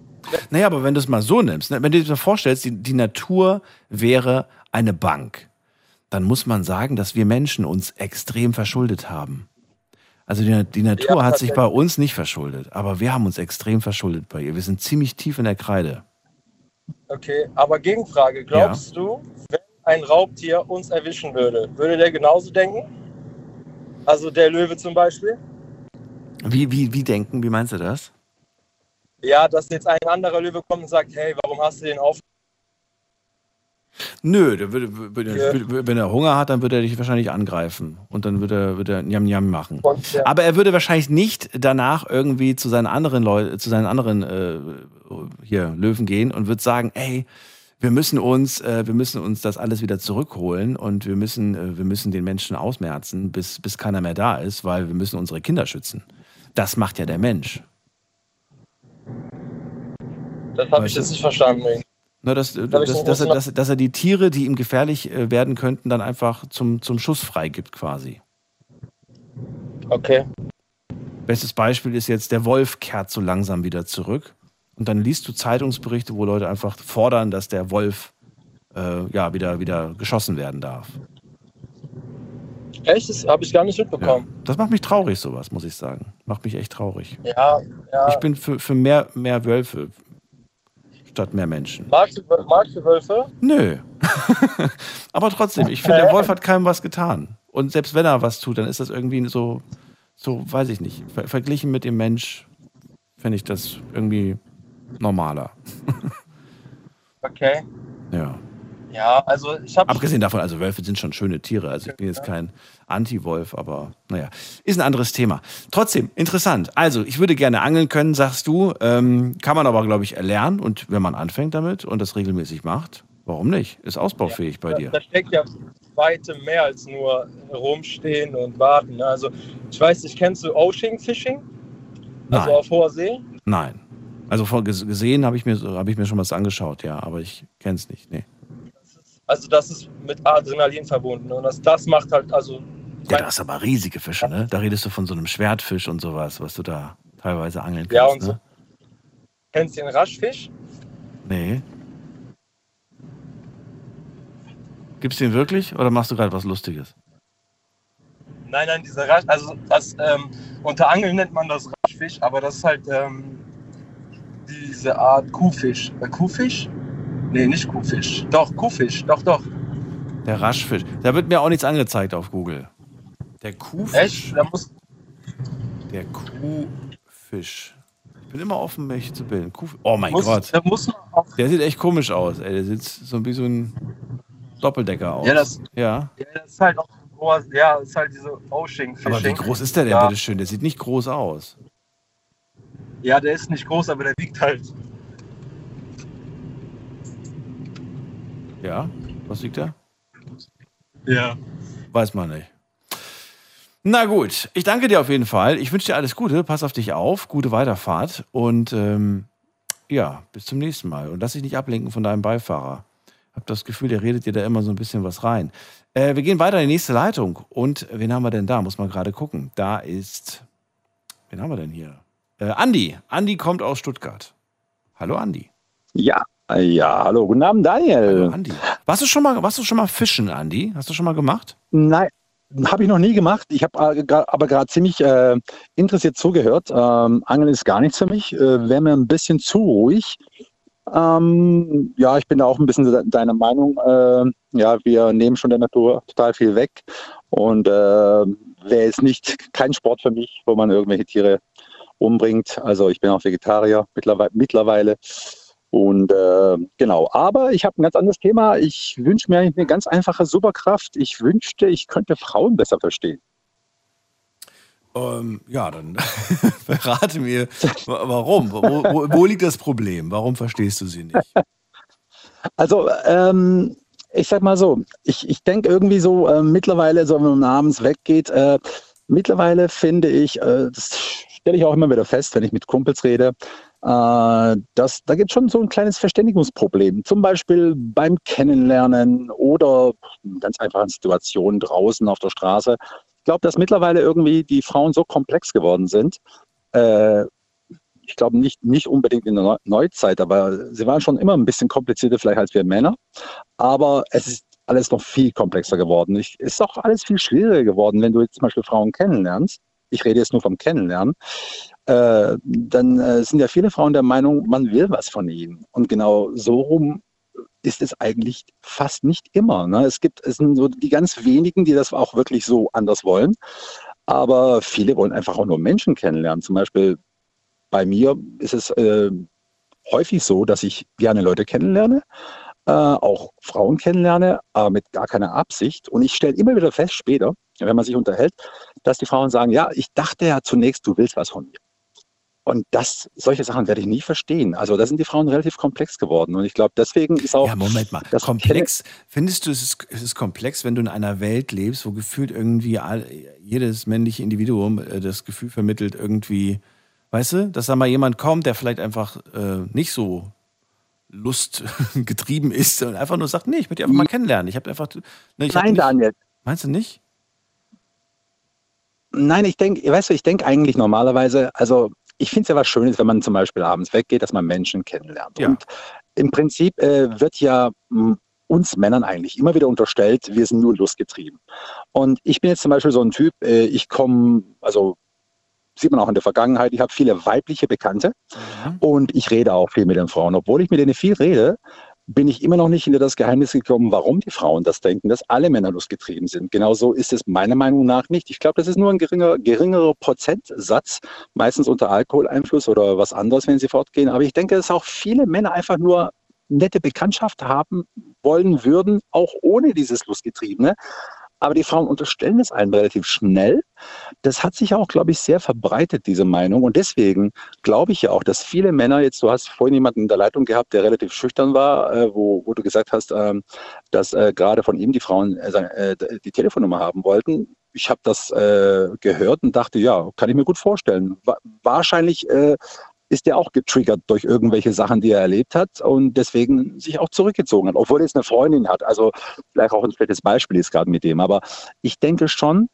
A: Naja, aber wenn du es mal so nimmst, ne, wenn du dir mal vorstellst, die, die Natur wäre eine Bank, dann muss man sagen, dass wir Menschen uns extrem verschuldet haben. Also die, die Natur
F: Ja,
A: hat sich bei uns nicht verschuldet, aber wir haben uns extrem verschuldet bei ihr. Wir sind ziemlich tief in der Kreide.
F: okay, aber Gegenfrage, glaubst du, wenn ein Raubtier uns erwischen würde, würde der genauso denken? Also der Löwe zum Beispiel.
A: Wie, wie, wie denken? Wie meinst du das?
F: Ja, dass jetzt ein anderer Löwe kommt und sagt, hey, warum hast du den auf?
A: Nö, der würde, würde,
F: Ja.
A: würde, wenn er Hunger hat, dann würde er dich wahrscheinlich angreifen und dann würde er, würde er Njam Njam machen.
F: Und, ja.
A: Aber er würde wahrscheinlich nicht danach irgendwie zu seinen anderen Leuten, zu seinen anderen äh, hier Löwen gehen und würde sagen, ey, wir müssen uns, äh, wir müssen uns das alles wieder zurückholen und wir müssen, äh, wir müssen den Menschen ausmerzen, bis, bis keiner mehr da ist, weil wir müssen unsere Kinder schützen. Das macht ja der Mensch.
F: Das habe ich jetzt nicht verstanden.
A: Ne, dass,
F: ich
A: dass, er, dass, dass er die Tiere, die ihm gefährlich äh, werden könnten, dann einfach zum, zum Schuss freigibt quasi.
F: Okay.
A: Bestes Beispiel ist jetzt, der Wolf kehrt so langsam wieder zurück. Und dann liest du Zeitungsberichte, wo Leute einfach fordern, dass der Wolf äh, ja, wieder, wieder geschossen werden darf.
F: Echt? Das habe ich gar nicht
A: Ja.
F: mitbekommen.
A: Das macht mich traurig, sowas, muss ich sagen. Macht mich echt traurig.
F: Ja, ja.
A: Ich bin für, für mehr, mehr Wölfe statt mehr Menschen.
F: magst, du, magst du Wölfe?
A: Nö. Aber trotzdem, ich finde, der Wolf hat keinem was getan. Und selbst wenn er was tut, dann ist das irgendwie so, so weiß ich nicht, ver verglichen mit dem Mensch, finde ich das irgendwie normaler.
F: Okay.
A: Ja.
F: Ja, also ich habe
A: Abgesehen davon, also Wölfe sind schon schöne Tiere. Also ich bin jetzt kein Anti-Wolf, aber naja, ist ein anderes Thema. Trotzdem, interessant. Also, ich würde gerne angeln können, sagst du. Ähm, kann man aber, glaube ich, erlernen. Und wenn man anfängt damit und das regelmäßig macht, warum nicht? Ist ausbaufähig bei dir.
F: Da steckt ja weitem mehr als nur rumstehen und warten. Also ich weiß nicht, kennst du Ocean Fishing? Also
A: Nein.
F: auf hoher See?
A: Nein. Also vor, ges- gesehen habe ich, mir so- hab ich mir schon was angeschaut, ja, aber ich kenne es nicht. Nee.
F: Also das ist mit Adrenalin verbunden. Und das, das macht halt, also
A: Ja, hast du aber riesige Fische, ne? Da redest du von so einem Schwertfisch und sowas, was du da teilweise angeln kannst.
F: Ja, und so.
A: ne?
F: kennst du den Raschfisch?
A: Nee. Gibt's den wirklich oder machst du gerade was Lustiges?
F: Nein, nein, dieser Rasch, also das ähm, unter Angeln nennt man das Raschfisch, aber das ist halt ähm, diese Art Kuhfisch. Äh, Kuhfisch? Nee, nicht Kuhfisch. Doch, Kuhfisch, doch, doch.
A: Der Raschfisch. Da wird mir auch nichts angezeigt auf Google. Der Kuhfisch.
F: Echt? Da muss,
A: Der Kuhfisch. Ich bin immer offen, mich zu bilden. Kuh oh mein
F: muss,
A: Gott.
F: auch
A: Der sieht echt komisch aus, ey. Der sieht so wie so ein Doppeldecker aus.
F: Ja, das-
A: ja.
F: Ja, das ist halt auch ja, ist halt diese Ocean Fishing.
A: Aber wie groß ist der denn,
F: ja.
A: bitteschön? Der sieht nicht groß aus.
F: Ja, der ist nicht groß, aber der wiegt halt.
A: Ja? Was liegt da?
F: Ja.
A: Weiß man nicht. Na gut, ich danke dir auf jeden Fall. Ich wünsche dir alles Gute, pass auf dich auf, gute Weiterfahrt und ähm, ja, bis zum nächsten Mal. Und lass dich nicht ablenken von deinem Beifahrer. Hab das Gefühl, der redet dir da immer so ein bisschen was rein. Äh, wir gehen weiter in die nächste Leitung. Und wen haben wir denn da? Muss man gerade gucken. Da ist. Wen haben wir denn hier? Äh, Andi. Andi kommt aus Stuttgart. Hallo Andi.
G: Ja, äh, ja, hallo, guten Abend,
A: Hallo
G: Daniel.
A: Andi. Warst du schon mal, warst du schon mal fischen, Andi? Hast du schon mal gemacht?
G: Nein, habe ich noch nie gemacht. Ich habe aber gerade ziemlich äh, interessiert zugehört. Ähm, Angeln ist gar nichts für mich, äh, wäre mir ein bisschen zu ruhig. Ähm, ja, ich bin da auch ein bisschen de- deiner Meinung. Äh, ja, wir nehmen schon der Natur total viel weg und äh, wäre es nicht kein Sport für mich, wo man irgendwelche Tiere umbringt. Also ich bin auch Vegetarier mittlerweile. mittlerweile. Und äh, genau, aber ich habe ein ganz anderes Thema. Ich wünsche mir eine ganz einfache Superkraft. Ich wünschte, ich könnte Frauen besser verstehen.
A: Ähm, ja, dann verrate mir, wa- warum? Wo, wo, wo liegt das Problem? Warum verstehst du sie nicht?
G: Also, ähm, ich sag mal so, ich, ich denke irgendwie so äh, mittlerweile, so wenn man abends weggeht, äh, mittlerweile finde ich, äh, das stelle ich auch immer wieder fest, wenn ich mit Kumpels rede, äh, dass da gibt es schon so ein kleines Verständigungsproblem. Zum Beispiel beim Kennenlernen oder in ganz einfachen Situationen draußen auf der Straße. Ich glaube, dass mittlerweile irgendwie die Frauen so komplex geworden sind. Äh, ich glaube nicht, nicht unbedingt in der Neu- Neuzeit, aber sie waren schon immer ein bisschen komplizierter vielleicht als wir Männer. Aber es ist alles noch viel komplexer geworden. Es ist auch alles viel schwieriger geworden, wenn du jetzt zum Beispiel Frauen kennenlernst. Ich rede jetzt nur vom Kennenlernen. Äh, dann äh, sind ja viele Frauen der Meinung, man will was von ihnen. Und genau so rum ist es eigentlich fast nicht immer. Ne? Es gibt, es sind so die ganz wenigen, die das auch wirklich so anders wollen. Aber viele wollen einfach auch nur Menschen kennenlernen. Zum Beispiel bei mir ist es äh, häufig so, dass ich gerne Leute kennenlerne, äh, auch Frauen kennenlerne, aber mit gar keiner Absicht. Und ich stelle immer wieder fest, später, wenn man sich unterhält, dass die Frauen sagen, ja, ich dachte ja zunächst, du willst was von mir. Und das, solche Sachen werde ich nie verstehen. Also da sind die Frauen relativ komplex geworden. Und ich glaube, deswegen ist auch.
A: Ja, Moment mal.
G: das
A: komplex. Findest du, es ist, es ist komplex, wenn du in einer Welt lebst, wo gefühlt irgendwie all, jedes männliche Individuum äh, das Gefühl vermittelt, irgendwie, weißt du, dass da mal jemand kommt, der vielleicht einfach äh, nicht so lustgetrieben ist und einfach nur sagt, nee, ich möchte dich einfach mal kennenlernen. Ich habe einfach. Ne, ich hab
G: Nein,
A: nicht,
G: Daniel.
A: Meinst du nicht?
G: Nein, ich denke, weißt du, ich denke eigentlich normalerweise, also ich finde es ja was Schönes, wenn man zum Beispiel abends weggeht, dass man Menschen kennenlernt.
A: Ja.
G: Und im Prinzip äh, wird ja mh, uns Männern eigentlich immer wieder unterstellt, wir sind nur lustgetrieben. Und ich bin jetzt zum Beispiel so ein Typ, äh, ich komme, also sieht man auch in der Vergangenheit, ich habe viele weibliche Bekannte und ich rede auch viel mit den Frauen. Obwohl ich mit denen viel rede, bin ich immer noch nicht hinter das Geheimnis gekommen, warum die Frauen das denken, dass alle Männer lustgetrieben sind. Genauso ist es meiner Meinung nach nicht. Ich glaube, das ist nur ein geringer, geringerer Prozentsatz, meistens unter Alkoholeinfluss oder was anderes, wenn sie fortgehen. Aber ich denke, dass auch viele Männer einfach nur nette Bekanntschaft haben wollen würden, auch ohne dieses Lustgetriebene. Aber die Frauen unterstellen es einem relativ schnell. Das hat sich auch, glaube ich, sehr verbreitet, diese Meinung. Und deswegen glaube ich ja auch, dass viele Männer, jetzt, du hast vorhin jemanden in der Leitung gehabt, der relativ schüchtern war, äh, wo, wo du gesagt hast, ähm, dass äh, gerade von ihm die Frauen äh, äh, die Telefonnummer haben wollten. Ich habe das äh, gehört und dachte, ja, kann ich mir gut vorstellen. Wa wahrscheinlich äh, ist der auch getriggert durch irgendwelche Sachen, die er erlebt hat und deswegen sich auch zurückgezogen hat, obwohl er jetzt eine Freundin hat. Also vielleicht auch ein schlechtes Beispiel ist gerade mit dem. Aber ich denke schon,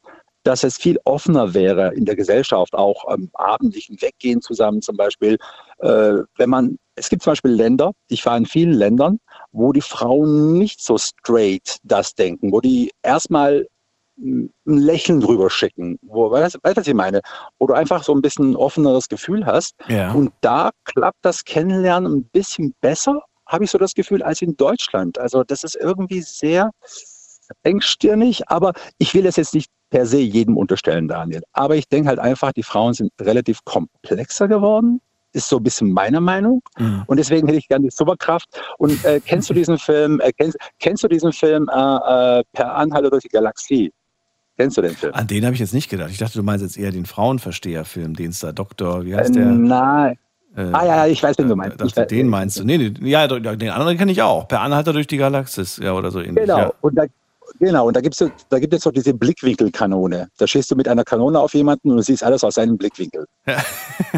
G: dass es viel offener wäre in der Gesellschaft, auch am abendlichen Weggehen zusammen zum Beispiel. Äh, wenn man, es gibt zum Beispiel Länder, ich war in vielen Ländern, wo die Frauen nicht so straight das denken, wo die erstmal ein Lächeln drüber schicken, wo, weißt du, was ich meine? Wo du einfach so ein bisschen ein offeneres Gefühl hast.
A: Ja.
G: Und da klappt das Kennenlernen ein bisschen besser, habe ich so das Gefühl, als in Deutschland. Also das ist irgendwie sehr engstirnig, aber ich will das jetzt nicht per se jedem unterstellen, Daniel. Aber ich denke halt einfach, die Frauen sind relativ komplexer geworden. Ist so ein bisschen meine Meinung.
A: Mhm.
G: Und deswegen hätte ich gerne die Superkraft. Und äh, kennst du diesen Film, äh, kennst, kennst du diesen Film äh, äh, Per Anhalter durch die Galaxie? Kennst du den Film?
A: An den habe ich jetzt nicht gedacht. Ich dachte, du meinst jetzt eher den Frauenversteher-Film, den es da Doktor, wie heißt
G: Äh,
A: der?
G: Nein.
A: Äh,
G: Ah ja, ich weiß, wen du meinst.
A: dachte, den meinst du? Nee, nee, ja, den anderen kenne ich auch. Per Anhalter durch die Galaxis, ja, oder so ähnlich.
G: Genau.
A: Ja.
G: Und da, genau. Und da gibt's, da gibt es so diese Blickwinkelkanone. Da schießt du mit einer Kanone auf jemanden und du siehst alles aus seinem Blickwinkel.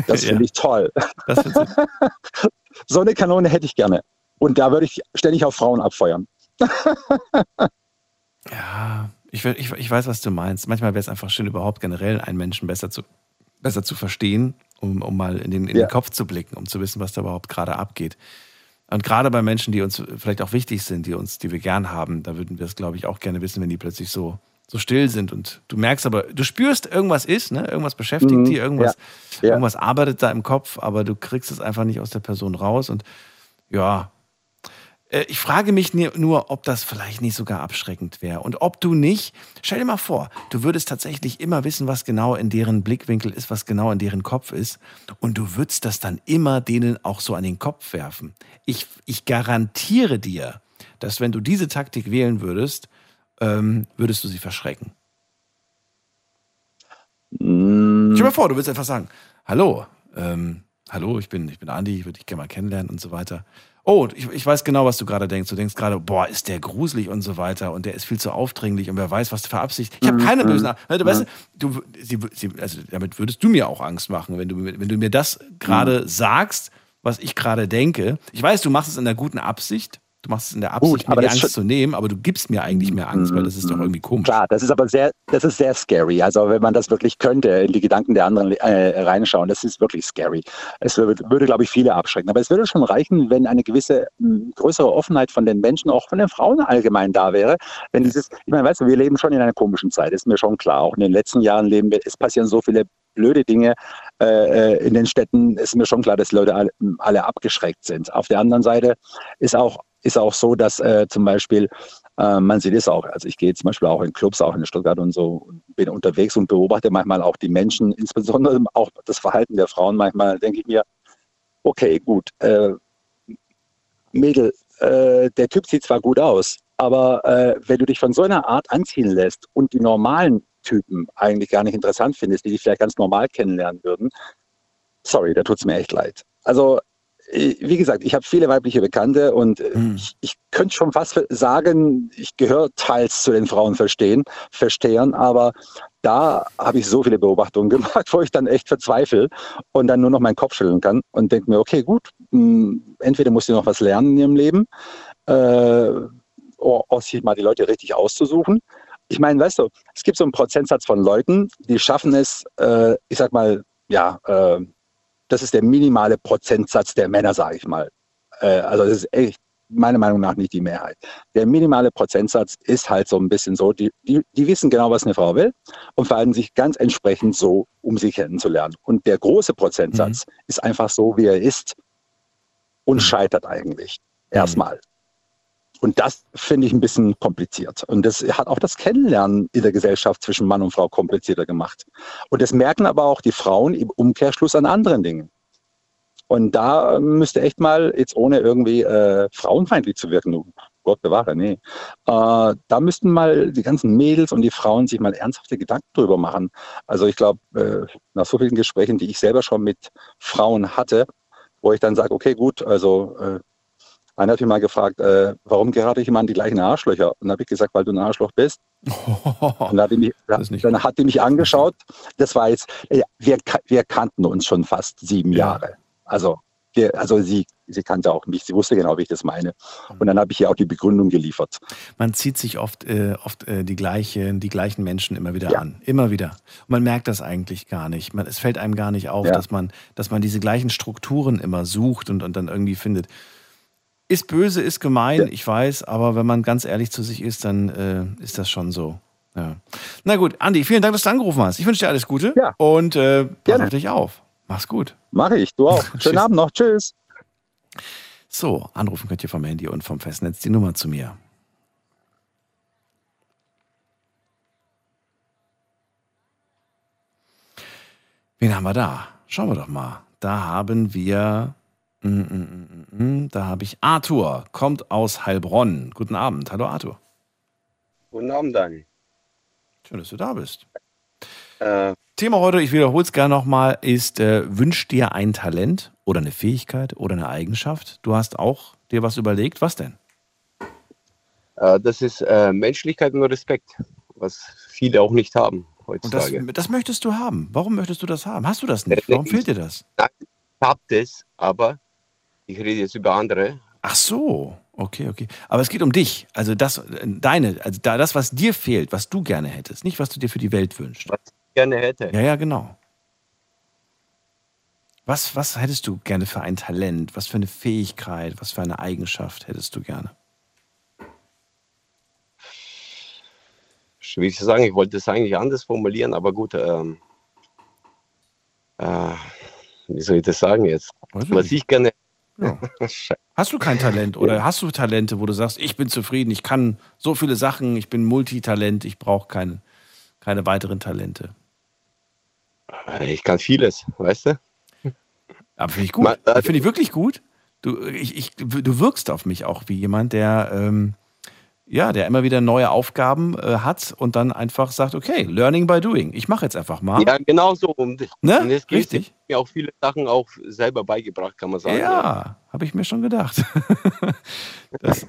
G: Das
A: Ja.
G: finde ich toll.
A: Das
G: So eine Kanone hätte ich gerne. Und da würde ich ständig auf Frauen abfeuern.
A: ja, ich, ich, ich weiß, was du meinst. Manchmal wäre es einfach schön, überhaupt generell einen Menschen besser zu, besser zu verstehen, um, um mal in, den, in
G: Ja.
A: den Kopf zu blicken, um zu wissen, was da überhaupt gerade abgeht. Und gerade bei Menschen, die uns vielleicht auch wichtig sind, die uns, die wir gern haben, da würden wir es, glaube ich, auch gerne wissen, wenn die plötzlich so, so still sind. Und du merkst aber, du spürst, irgendwas ist, ne? Irgendwas beschäftigt
G: Mhm.
A: die, irgendwas,
G: Ja. Ja.
A: irgendwas arbeitet da im Kopf, aber du kriegst es einfach nicht aus der Person raus. Und ja, ich frage mich nur, ob das vielleicht nicht sogar abschreckend wäre. Und ob du nicht, stell dir mal vor, du würdest tatsächlich immer wissen, was genau in deren Blickwinkel ist, was genau in deren Kopf ist. Und du würdest das dann immer denen auch so an den Kopf werfen. Ich, ich garantiere dir, dass wenn du diese Taktik wählen würdest, ähm, würdest du sie verschrecken.
G: Mm,
A: Stell dir mal vor, du willst einfach sagen, hallo, ähm, hallo, ich bin, ich bin Andi, ich würde dich gerne mal kennenlernen und so weiter. Oh, ich, ich weiß genau, was du gerade denkst. Du denkst gerade, boah, ist der gruselig und so weiter und der ist viel zu aufdringlich und wer weiß, was für Absicht. Ich habe keine bösen Ab- du, weißt, du, sie, sie, also damit würdest du mir auch Angst machen, wenn du, wenn du mir das gerade sagst, was ich gerade denke. Ich weiß, du machst es in der guten Absicht. Du machst es in der Absicht,
G: aber
A: mir die Angst zu nehmen, aber du gibst mir eigentlich mehr Angst, weil das ist doch irgendwie komisch.
G: Klar, das ist aber sehr, das ist sehr scary. Also wenn man das wirklich könnte, in die Gedanken der anderen äh, reinschauen, das ist wirklich scary. Es würde, würde, glaube ich, viele abschrecken. Aber es würde schon reichen, wenn eine gewisse mh, größere Offenheit von den Menschen, auch von den Frauen allgemein da wäre. Wenn dieses, ich meine, weißt du, wir leben schon in einer komischen Zeit, ist mir schon klar. Auch in den letzten Jahren leben wir, es passieren so viele blöde Dinge äh, äh, in den Städten. Es ist mir schon klar, dass Leute alle, alle abgeschreckt sind. Auf der anderen Seite ist auch ist auch so, dass äh, zum Beispiel Äh, man sieht es auch. Also ich gehe zum Beispiel auch in Clubs, auch in Stuttgart und so, bin unterwegs und beobachte manchmal auch die Menschen, insbesondere auch das Verhalten der Frauen. Manchmal denke ich mir, okay, gut, äh, Mädel, äh, der Typ sieht zwar gut aus, aber äh, wenn du dich von so einer Art anziehen lässt und die normalen Typen eigentlich gar nicht interessant findest, die dich vielleicht ganz normal kennenlernen würden, sorry, da tut es mir echt leid. Also wie gesagt, ich habe viele weibliche Bekannte und hm. ich, ich könnte schon fast sagen, ich gehöre teils zu den Frauen verstehen, verstehen, aber da habe ich so viele Beobachtungen gemacht, wo ich dann echt verzweifle und dann nur noch meinen Kopf schütteln kann und denke mir, okay, gut, mh, hm, entweder muss sie noch was lernen in ihrem Leben, äh, oder sich mal die Leute richtig auszusuchen. Ich meine, weißt du, es gibt so einen Prozentsatz von Leuten, die schaffen es, äh, ich sag mal, ja, äh, das ist der minimale Prozentsatz der Männer, sage ich mal. Äh, also das ist echt meiner Meinung nach nicht die Mehrheit. Der minimale Prozentsatz ist halt so ein bisschen so, die, die, die wissen genau, was eine Frau will und verhalten sich ganz entsprechend so, um sie kennenzulernen. Und der große Prozentsatz mhm. ist einfach so, wie er ist und mhm. scheitert eigentlich erstmal. Und das finde ich ein bisschen kompliziert. Und das hat auch das Kennenlernen in der Gesellschaft zwischen Mann und Frau komplizierter gemacht. Und das merken aber auch die Frauen im Umkehrschluss an anderen Dingen. Und da müsste echt mal, jetzt ohne irgendwie äh, frauenfeindlich zu wirken, Gott bewahre, nee, äh, da müssten mal die ganzen Mädels und die Frauen sich mal ernsthafte Gedanken drüber machen. Also ich glaube, äh, nach so vielen Gesprächen, die ich selber schon mit Frauen hatte, wo ich dann sage, okay, gut, also äh, einer hat mich mal gefragt, äh, warum gerate ich immer an die gleichen Arschlöcher? Und dann habe ich gesagt, weil du ein Arschloch bist. Oh, und dann hat, mich, dann hat die mich angeschaut. Das war jetzt, ja, wir, wir kannten uns schon fast sieben ja. Jahre. Also, wir, also sie, sie kannte auch mich, sie wusste genau, wie ich das meine. Und dann habe ich ihr auch die Begründung geliefert.
A: Man zieht sich oft, äh, oft äh, die, gleiche, die gleichen Menschen immer wieder ja. an. Immer wieder. Und man merkt das eigentlich gar nicht. Man, es fällt einem gar nicht auf, dass, man, dass man diese gleichen Strukturen immer sucht und, und dann irgendwie findet. Ist böse, ist gemein, ja. ich weiß, aber wenn man ganz ehrlich zu sich ist, dann äh, ist das schon so. Ja. Na gut, Andi, vielen Dank, dass du angerufen hast. Ich wünsche dir alles Gute ja. und äh, pass Gerne. auf dich auf. Mach's gut.
G: Mache ich, du auch. Schönen Abend noch. Tschüss.
A: So, anrufen könnt ihr vom Handy und vom Festnetz die Nummer zu mir. Wen haben wir da? Schauen wir doch mal. Da haben wir da habe ich Arthur, kommt aus Heilbronn. Guten Abend. Hallo Arthur.
H: Guten Abend, Dani.
A: Schön, dass du da bist. Äh, Thema heute, ich wiederhole es gerne nochmal, ist, äh, wünsch dir ein Talent oder eine Fähigkeit oder eine Eigenschaft. Du hast auch dir was überlegt. Was denn?
H: Äh, das ist äh, Menschlichkeit und Respekt, was viele auch nicht haben heutzutage.
A: Das, das, möchtest du haben. Warum möchtest du das haben? Hast du das nicht? Warum fehlt dir das?
H: Nein, ich habe das, aber ich rede jetzt über andere.
A: Ach so, okay, okay. Aber es geht um dich. Also das, deine, also das, was dir fehlt, was du gerne hättest, nicht was du dir für die Welt wünschst.
H: Was ich gerne hätte.
A: Ja, ja, genau. Was, was hättest du gerne für ein Talent? Was für eine Fähigkeit? Was für eine Eigenschaft hättest du gerne?
H: Schwierig zu sagen. Ich wollte es eigentlich anders formulieren, aber gut. Ähm, äh, wie soll ich das sagen jetzt? Was ich gerne
A: ja. Hast du kein Talent oder hast du Talente, wo du sagst, ich bin zufrieden, ich kann so viele Sachen, ich bin Multitalent, ich brauche keine, keine weiteren Talente?
H: Ich kann vieles, weißt du?
A: Aber finde ich gut. Äh, finde ich wirklich gut. Du, ich, ich, du wirkst auf mich auch wie jemand, der ähm, ja, der immer wieder neue Aufgaben äh, hat und dann einfach sagt, okay, learning by doing. Ich mache jetzt einfach mal.
H: Ja, genau so. Und, ne? und jetzt Richtig. mir auch viele Sachen auch selber beigebracht, kann man sagen.
A: Ja, ja. habe ich mir schon gedacht, dass,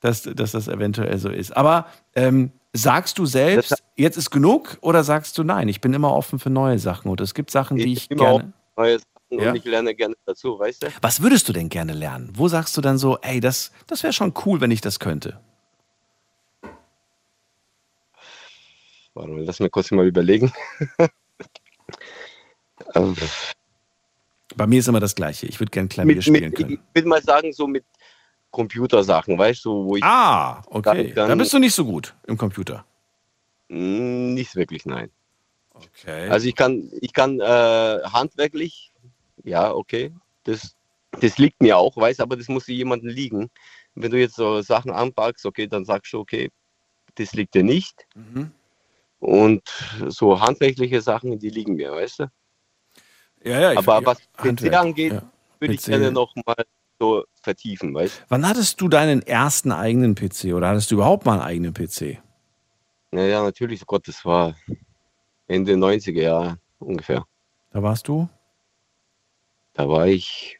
A: dass, dass, das eventuell so ist. Aber ähm, sagst du selbst, das, jetzt ist genug oder sagst du nein? Ich bin immer offen für neue Sachen und es gibt Sachen, die ich, ich gerne.
H: Neue Sachen ja. und ich lerne gerne dazu, weißt du?
A: Was würdest du denn gerne lernen? Wo sagst du dann so, ey, das, das wäre schon cool, wenn ich das könnte?
H: Warte mal, lass mir kurz mal überlegen.
A: Ähm, Bei mir ist immer das Gleiche. Ich würde gerne Klavier mit, spielen
H: mit,
A: können.
H: Ich würde mal sagen, so mit Computersachen, weißt du, wo ich.
A: Ah, okay. Dann, da bist du nicht so gut im Computer.
H: Hm, nicht wirklich, nein.
A: Okay.
H: Also ich kann, ich kann äh, handwerklich, ja, okay. Das, das liegt mir auch, weiß, aber das muss jemandem liegen, wenn du jetzt so Sachen anpackst, okay, dann sagst du, okay, das liegt dir nicht.
A: Mhm.
H: Und so handwerkliche Sachen, die liegen mir, weißt du?
A: Ja, ja, ich-
H: Aber
A: ja,
H: was PC
A: Handwerk,
H: angeht,
A: ja.
H: würde ich
A: PC.
H: gerne noch mal so vertiefen, weißt
A: Wann hattest du deinen ersten eigenen PC oder hattest du überhaupt mal einen eigenen PC?
H: du? Ja, natürlich, oh Gott, das war Ende 90er Jahre ungefähr.
A: Da warst du?
H: Da war ich,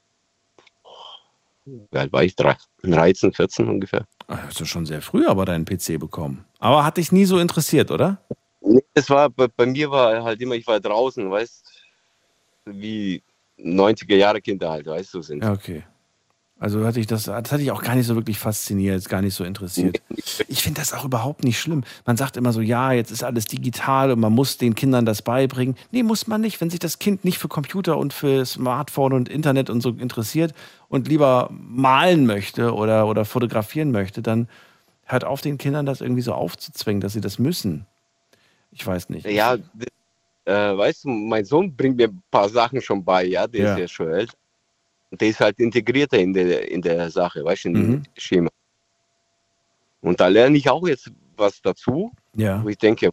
H: wie alt war ich? Drei- 13, 14 ungefähr.
A: Ah, Hast du schon sehr früh aber deinen PC bekommen. Aber hat dich nie so interessiert, oder?
H: Nee, Das war, bei, bei mir war halt immer, ich war draußen, weißt wie 90er Jahre Kinder halt, weißt du, sind.
A: Okay. Also hatte ich das, das hatte ich auch gar nicht so wirklich fasziniert, gar nicht so interessiert. Ich finde das auch überhaupt nicht schlimm. Man sagt immer so, ja, jetzt ist alles digital und man muss den Kindern das beibringen. Nee, muss man nicht. Wenn sich das Kind nicht für Computer und für Smartphone und Internet und so interessiert und lieber malen möchte oder, oder fotografieren möchte, dann hört auf, den Kindern das irgendwie so aufzuzwingen, dass sie das müssen. Ich weiß nicht.
H: Ja, das, äh, weißt du, mein Sohn bringt mir ein paar Sachen schon bei, ja, der
A: Ja.
H: ist ja schon älter. Und der ist halt integrierter in der, in der Sache, weißt du, in
A: Mhm.
H: dem Schema. Und da lerne ich auch jetzt was dazu,
A: Ja.
H: wo ich denke,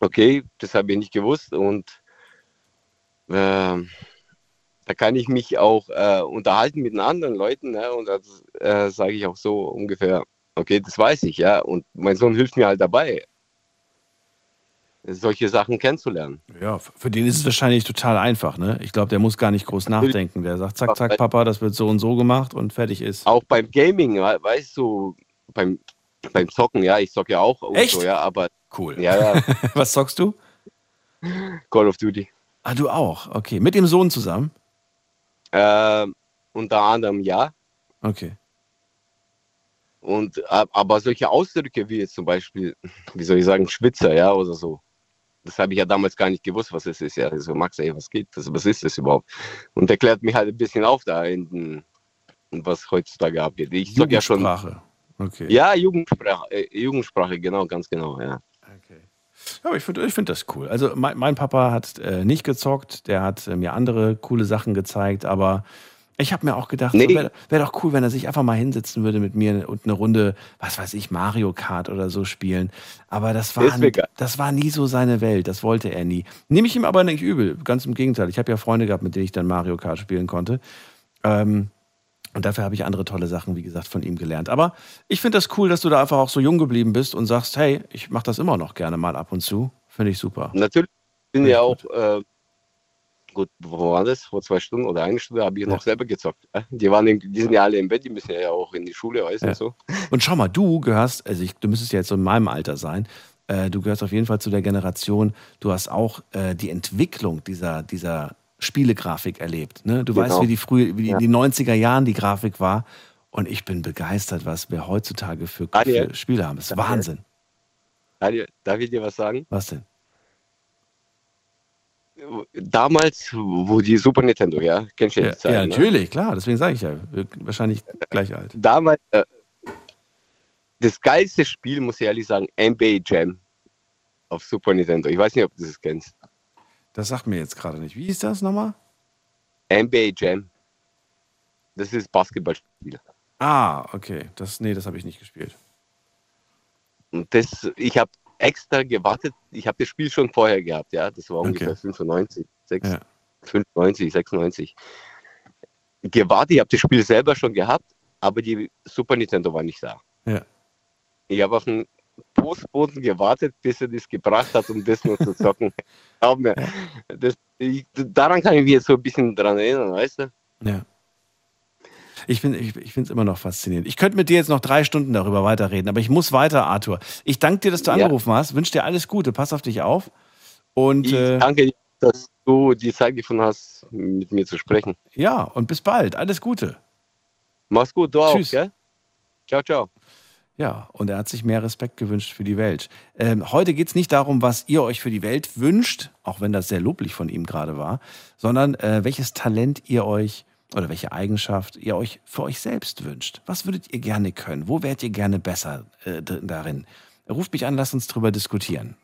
H: okay, das habe ich nicht gewusst und ähm, da kann ich mich auch äh, unterhalten mit den anderen Leuten ne? und da äh, sage ich auch so ungefähr, okay, das weiß ich, ja, und mein Sohn hilft mir halt dabei, solche Sachen kennenzulernen.
A: Ja, für den ist es wahrscheinlich total einfach, ne? Ich glaube, der muss gar nicht groß nachdenken. Der sagt, zack, zack, Papa, das wird so und so gemacht und fertig ist.
H: Auch beim Gaming, we- weißt du, beim, beim Zocken, ja, ich zocke ja auch
A: Echt?
H: so, ja, aber
A: Cool.
H: ja, ja,
A: Was zockst du?
H: Call of Duty.
A: Ah, du auch. Okay. Mit dem Sohn zusammen?
H: Äh, unter anderem ja.
A: Okay.
H: Und ab- aber solche Ausdrücke wie jetzt zum Beispiel, wie soll ich sagen, Schwitzer, ja, oder so. Das habe ich ja damals gar nicht gewusst, was es ist. Ja, so Max, ey, was geht das? Was ist das überhaupt? Und er klärt mich halt ein bisschen auf da in den, was heutzutage abgeht. Ich sag ja schon.
A: Jugendsprache. Okay.
H: Ja, Jugendsprache, äh, Jugendsprache, genau, ganz genau, ja.
A: Ja, aber ich finde ich find das cool. Also mein, mein Papa hat äh, nicht gezockt, der hat äh, mir andere coole Sachen gezeigt, aber ich habe mir auch gedacht,
H: Nee.
A: so, wäre wär doch cool, wenn er sich einfach mal hinsetzen würde mit mir und eine Runde, was weiß ich, Mario Kart oder so spielen. Aber das war, das war nie so seine Welt, das wollte er nie. Nehme ich ihm aber nicht übel, ganz im Gegenteil. Ich habe ja Freunde gehabt, mit denen ich dann Mario Kart spielen konnte. Ähm, und dafür habe ich andere tolle Sachen, wie gesagt, von ihm gelernt. Aber ich finde das cool, dass du da einfach auch so jung geblieben bist und sagst, hey, ich mache das immer noch gerne mal ab und zu. Finde ich super.
H: Natürlich sind ja auch, äh, gut, wo war das? Vor zwei Stunden oder eine Stunde habe ich noch selber gezockt. ja. Die, waren in, die sind ja alle im Bett, die müssen ja auch in die Schule, weißt du,
A: Ja.
H: so.
A: Und schau mal, du gehörst, also ich, du müsstest ja jetzt so in meinem Alter sein, äh, du gehörst auf jeden Fall zu der Generation, du hast auch äh, die Entwicklung dieser, dieser Spielegrafik erlebt. Ne? Du
H: Genau.
A: weißt, wie die frühe, wie die,
H: Ja.
A: die 90er Jahren die Grafik war. Und ich bin begeistert, was wir heutzutage für,
H: Daniel.
A: für Spiele haben. Das ist
H: Daniel.
A: Wahnsinn.
H: Daniel, Darf ich dir was sagen?
A: Was denn?
H: Damals, wo die Super Nintendo, ja, kennst du ja
A: Ja,
H: die Zeit,
A: ja
H: ne?
A: natürlich, klar. Deswegen sage ich ja, wahrscheinlich gleich alt.
H: Damals, äh, das geilste Spiel, muss ich ehrlich sagen, NBA Jam auf Super Nintendo. Ich weiß nicht, ob du das kennst.
A: Das sagt mir jetzt gerade nicht. Wie hieß das nochmal?
H: NBA Jam. Das ist Basketballspiel.
A: Ah, okay. Das, nee, das habe ich nicht gespielt.
H: Und das, ich habe extra gewartet. Ich habe das Spiel schon vorher gehabt, ja. Das war ungefähr
A: Okay.
H: 95, 6,
A: Ja.
H: 95, 96. Gewartet, ich habe das Spiel selber schon gehabt, aber die Super Nintendo war nicht da.
A: Ja.
H: Ich habe auf den Postboten gewartet, bis er das gebracht hat, um das nur zu zocken. Glaub mir, das, ich, daran kann ich mich jetzt so ein bisschen dran erinnern, weißt du?
A: Ja. Ich finde es ich, ich find's immer noch faszinierend. Ich könnte mit dir jetzt noch drei Stunden darüber weiterreden, aber ich muss weiter, Arthur. Ich danke dir, dass du
H: Ja.
A: angerufen hast. Wünsche dir alles Gute. Pass auf dich auf. Und
H: Ich
A: äh,
H: danke dir, dass du die Zeit gefunden hast, mit mir zu sprechen.
A: ja, und bis bald. Alles Gute.
H: Mach's gut, du
A: Tschüss.
H: auch, gell? Ciao, ciao.
A: Ja, und er hat sich mehr Respekt gewünscht für die Welt. Ähm, heute geht es nicht darum, was ihr euch für die Welt wünscht, auch wenn das sehr loblich von ihm gerade war, sondern äh, welches Talent ihr euch oder welche Eigenschaft ihr euch für euch selbst wünscht. Was würdet ihr gerne können? Wo wärt ihr gerne besser äh, darin? Ruft mich an, lasst uns drüber diskutieren.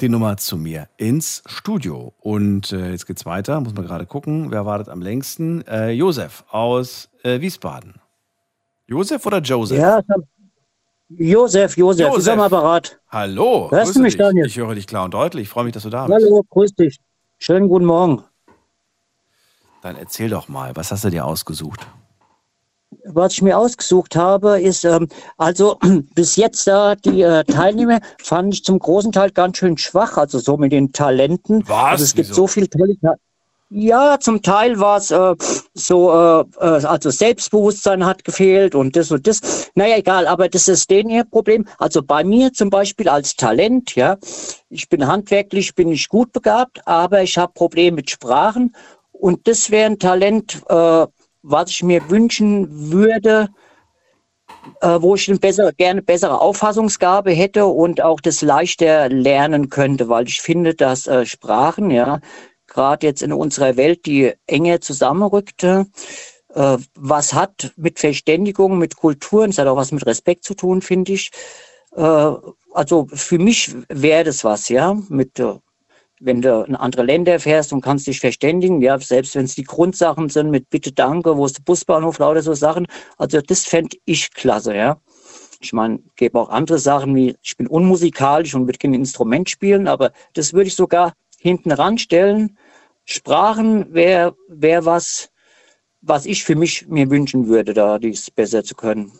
A: die Nummer zu mir ins Studio. Und äh, jetzt geht's weiter, muss man gerade gucken, wer wartet am längsten? Äh, Josef aus äh, Wiesbaden. Josef oder Joseph?
I: Ja, Josef, Josef,
A: Josef.
I: am Apparat.
A: Hallo.
I: Hörst du mich,
A: dich.
I: Daniel?
A: Ich höre dich klar und deutlich. Ich freue mich, dass du da bist.
I: Hallo, grüß dich. Schönen guten Morgen.
A: Dann erzähl doch mal, was hast du dir ausgesucht?
I: Was ich mir ausgesucht habe, ist, ähm, also bis jetzt da die äh, Teilnehmer fand ich zum großen Teil ganz schön schwach, also so mit den Talenten.
A: Was?
I: Also es gibt
A: Wieso?
I: so viele tolle Ta Ja, zum Teil war es äh, so, äh, äh, also Selbstbewusstsein hat gefehlt und das und das. Naja, egal, aber das ist denen ihr Problem. Also bei mir zum Beispiel als Talent, ja, ich bin handwerklich, bin ich gut begabt, aber ich habe Probleme mit Sprachen und das wäre ein Talent, äh, was ich mir wünschen würde, äh, wo ich eine bessere, gerne bessere Auffassungsgabe hätte und auch das leichter lernen könnte, weil ich finde, dass äh, Sprachen, ja, gerade jetzt in unserer Welt, die enger zusammenrückte, äh, was hat mit Verständigung, mit Kulturen, es hat auch was mit Respekt zu tun, finde ich. Äh, also für mich wäre das was, ja, mit äh, wenn du in andere Länder fährst und kannst dich verständigen, ja, selbst wenn es die Grundsachen sind mit Bitte, Danke, wo ist der Busbahnhof, lauter so Sachen. Also das fände ich klasse, ja. Ich meine, gäbe auch andere Sachen wie, ich bin unmusikalisch und würde kein Instrument spielen, aber das würde ich sogar hinten ranstellen. Sprachen wäre wär was, was ich für mich mir wünschen würde, da dies besser zu können.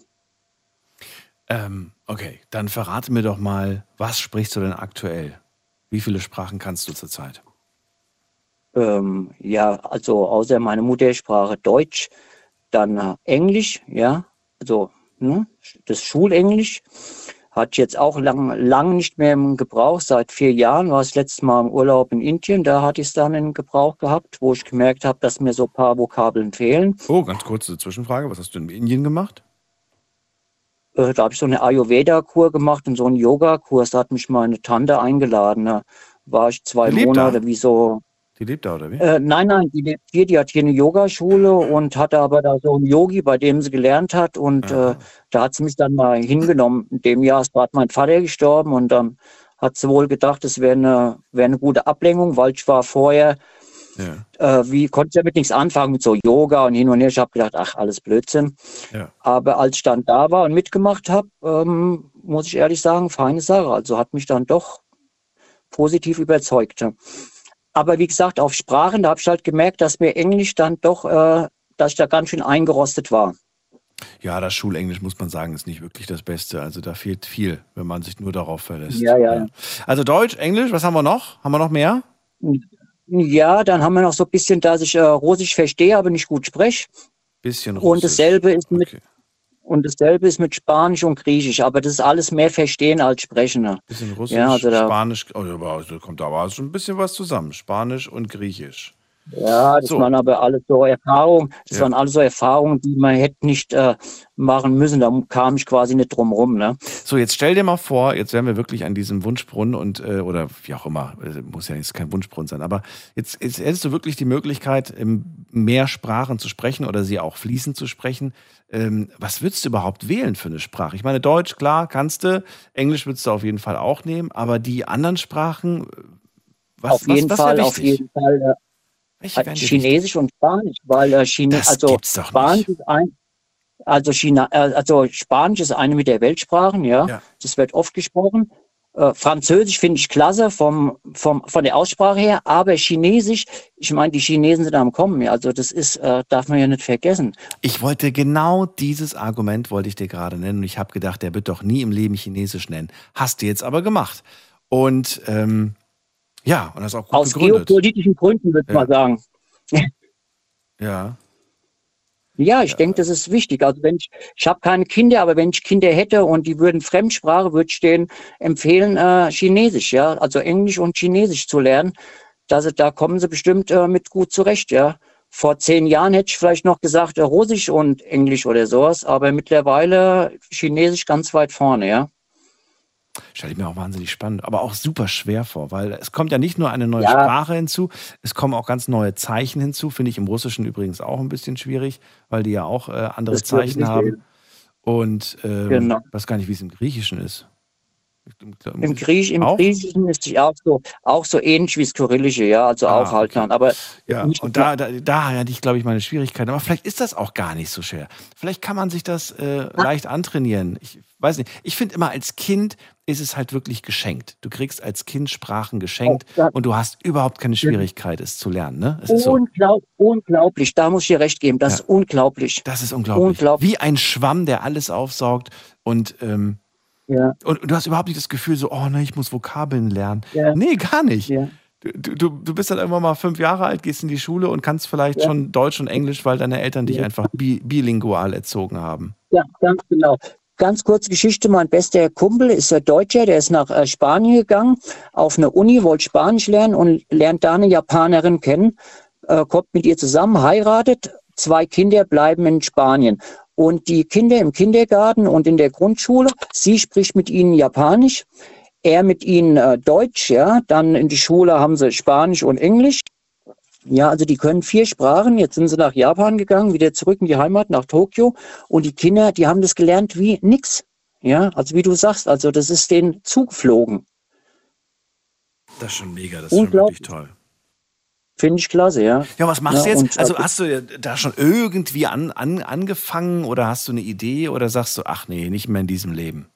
A: Ähm, okay, dann verrate mir doch mal, was sprichst du denn aktuell? Wie viele Sprachen kannst du zurzeit?
I: Ähm, ja, also außer meine Muttersprache Deutsch, dann Englisch, ja, also ne, das Schulenglisch ich jetzt auch lang, lang nicht mehr im Gebrauch. Seit vier Jahren war es letztes Mal im Urlaub in Indien, da hatte ich es dann in Gebrauch gehabt, wo ich gemerkt habe, dass mir so ein paar Vokabeln fehlen.
A: Oh, ganz kurze Zwischenfrage. Was hast du in Indien gemacht?
I: Äh, da habe ich so eine Ayurveda-Kur gemacht und so einen Yoga-Kurs. Da hat mich meine Tante eingeladen. Da war ich zwei
A: lebt da?
I: Monate wie so
A: Die lebt da, oder wie?
I: Äh, nein, nein, die lebt hier, die hat hier eine Yogaschule und hatte aber da so einen Yogi, bei dem sie gelernt hat. Und äh, da hat sie mich dann mal hingenommen. In dem Jahr ist gerade mein Vater gestorben und dann hat sie wohl gedacht, das wäre eine, wär eine gute Ablenkung, weil ich war vorher,
A: Ja.
I: äh, wie konnte ich damit nichts anfangen mit so Yoga und hin und her. Ich habe gedacht, ach, alles Blödsinn.
A: Ja.
I: Aber als ich dann da war und mitgemacht habe, ähm, muss ich ehrlich sagen, feine Sache. Also hat mich dann doch positiv überzeugt. Aber wie gesagt, auf Sprachen, da habe ich halt gemerkt, dass mir Englisch dann doch, äh, dass ich da ganz schön eingerostet war.
A: Ja, das Schulenglisch, muss man sagen, ist nicht wirklich das Beste. Also da fehlt viel, wenn man sich nur darauf verlässt.
I: Ja, ja.
A: Also Deutsch, Englisch, was haben wir noch? Haben wir noch mehr?
I: Ja, dann haben wir noch so ein bisschen, dass ich äh, Russisch verstehe, aber nicht gut spreche.
A: Bisschen Russisch.
I: Und dasselbe ist mit und dasselbe ist mit Spanisch und Griechisch, aber das ist alles mehr Verstehen als Sprechen. ne?
A: Bisschen Russisch,
I: Ja, also da,
A: Spanisch, oh, aber da kommt da aber schon ein bisschen was zusammen. Spanisch und Griechisch.
I: Ja, das
A: So.
I: waren aber alles so Erfahrungen, das
A: Ja.
I: waren alles so Erfahrungen, die man hätte nicht äh, machen müssen. Da kam ich quasi nicht drum rum. Ne?
A: So, jetzt stell dir mal vor, jetzt wären wir wirklich an diesem Wunschbrunnen und äh, oder wie auch immer, äh, muss ja jetzt kein Wunschbrunnen sein, aber jetzt, jetzt hättest du wirklich die Möglichkeit, ähm, mehr Sprachen zu sprechen oder sie auch fließend zu sprechen. Ähm, was würdest du überhaupt wählen für eine Sprache? Ich meine, Deutsch, klar, kannst du, Englisch würdest du auf jeden Fall auch nehmen, aber die anderen Sprachen, äh, was,
I: auf jeden
A: was, was
I: Fall, auf jeden Fall.
A: Welche dir
I: Chinesisch und Spanisch, weil äh, Chine
A: Das
I: also Spanisch ist ein, also China, äh, also Spanisch ist eine mit der Weltsprachen, ja.
A: Ja.
I: Das wird oft gesprochen. Äh, Französisch finde ich klasse vom, vom, von der Aussprache her, aber Chinesisch, ich meine, die Chinesen sind am Kommen, ja. Also das ist, äh, darf man ja nicht vergessen.
A: Ich wollte genau dieses Argument wollte ich dir gerade nennen und ich habe gedacht, der wird doch nie im Leben Chinesisch nennen. Hast du jetzt aber gemacht. Und ähm, ja, und das auch gut
I: Aus
A: begründet.
I: geopolitischen Gründen würde ich
A: Ja.
I: mal sagen.
A: Ja.
I: Ja, ich denke, das ist wichtig. Also wenn ich, ich habe keine Kinder, aber wenn ich Kinder hätte und die würden Fremdsprache, würde ich denen empfehlen, äh, Chinesisch, ja, also Englisch und Chinesisch zu lernen. dass sie, da kommen sie bestimmt äh, mit gut zurecht, ja. Vor zehn Jahren hätte ich vielleicht noch gesagt, äh, Russisch und Englisch oder sowas, aber mittlerweile Chinesisch ganz weit vorne, ja.
A: Stelle ich mir auch wahnsinnig spannend, aber auch super schwer vor, weil es kommt ja nicht nur eine neue
I: Ja.
A: Sprache hinzu, es kommen auch ganz neue Zeichen hinzu, finde ich im Russischen übrigens auch ein bisschen schwierig, weil die ja auch äh, andere Zeichen haben.
I: ja.
A: Und ähm,
I: Genau.
A: weiß gar nicht, wie es im Griechischen ist.
I: Im, Griech, im? Griechischen ist es auch so, auch so ähnlich wie das Kyrillische, ja, also
A: Ah,
I: auch halt dann. Aber
A: Ja, und da, da, da hatte ich, glaube ich, meine Schwierigkeiten. Aber vielleicht ist das auch gar nicht so schwer. Vielleicht kann man sich das äh, leicht antrainieren. Ich weiß nicht. Ich finde immer, als Kind ist es halt wirklich geschenkt. Du kriegst als Kind Sprachen geschenkt
I: Ja.
A: und du hast überhaupt keine Schwierigkeit, es zu lernen. Ne? Ist so.
I: Unglaub, unglaublich, da muss ich dir recht geben, das ist unglaublich.
A: Das ist unglaublich.
I: Unglaublich.
A: Wie ein Schwamm, der alles aufsaugt und, ähm,
I: Ja.
A: und, und du hast überhaupt nicht das Gefühl, so, oh ne, ich muss Vokabeln lernen.
I: Ja.
A: Nee, gar nicht.
I: Ja.
A: Du, du, du bist dann irgendwann mal fünf Jahre alt, gehst in die Schule und kannst vielleicht
I: Ja.
A: schon Deutsch und Englisch, weil deine Eltern dich
I: Ja.
A: einfach bi bilingual erzogen haben.
I: Ja, ganz genau. Ganz kurze Geschichte, mein bester Kumpel ist ein Deutscher, der ist nach äh, Spanien gegangen, auf eine Uni, wollte Spanisch lernen und lernt da eine Japanerin kennen, äh, kommt mit ihr zusammen, heiratet, zwei Kinder bleiben in Spanien. Und die Kinder im Kindergarten und in der Grundschule, sie spricht mit ihnen Japanisch, er mit ihnen äh, Deutsch, ja, dann in die Schule haben sie Spanisch und Englisch. Ja, also die können vier Sprachen. Jetzt sind sie nach Japan gegangen, wieder zurück in die Heimat, nach Tokio. Und die Kinder, die haben das gelernt wie nix. Ja, also wie du sagst, also das ist denen zugeflogen.
A: Das ist schon mega, das ist schon
I: Unglaublich.
A: wirklich toll.
I: Finde ich klasse, ja.
A: Ja, was machst du
I: Ja,
A: jetzt?
I: und-
A: Also hast du da schon irgendwie an, an, angefangen oder hast du eine Idee oder sagst du, ach nee, nicht mehr in diesem Leben?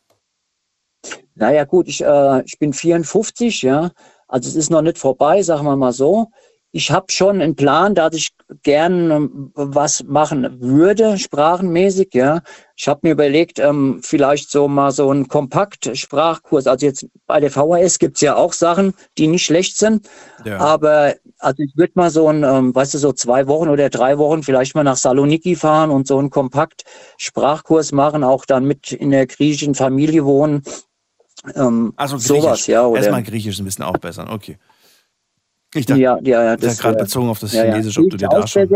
I: Naja, gut, ich, äh, ich bin 54, ja. Also es ist noch nicht vorbei, sagen wir mal so. Ich habe schon einen Plan, dass ich gern ähm, was machen würde, sprachenmäßig, ja. Ich habe mir überlegt, ähm, vielleicht so mal so einen Kompakt-Sprachkurs. Also jetzt bei der VHS gibt's ja auch Sachen, die nicht schlecht sind.
A: Ja.
I: Aber also ich würde mal so ein, ähm, weißt du, so zwei Wochen oder drei Wochen vielleicht mal nach Saloniki fahren und so einen Kompakt-Sprachkurs machen, auch dann mit in der griechischen Familie wohnen. Ähm,
A: Also Griechisch.
I: sowas, ja. Oder,
A: Erstmal Griechisch ein bisschen aufbessern, okay. Ich dachte,
I: ja, ja, ja.
A: ich dachte gerade
I: äh,
A: bezogen auf das
I: ja, ja.
A: Chinesisch, ob du dir da schon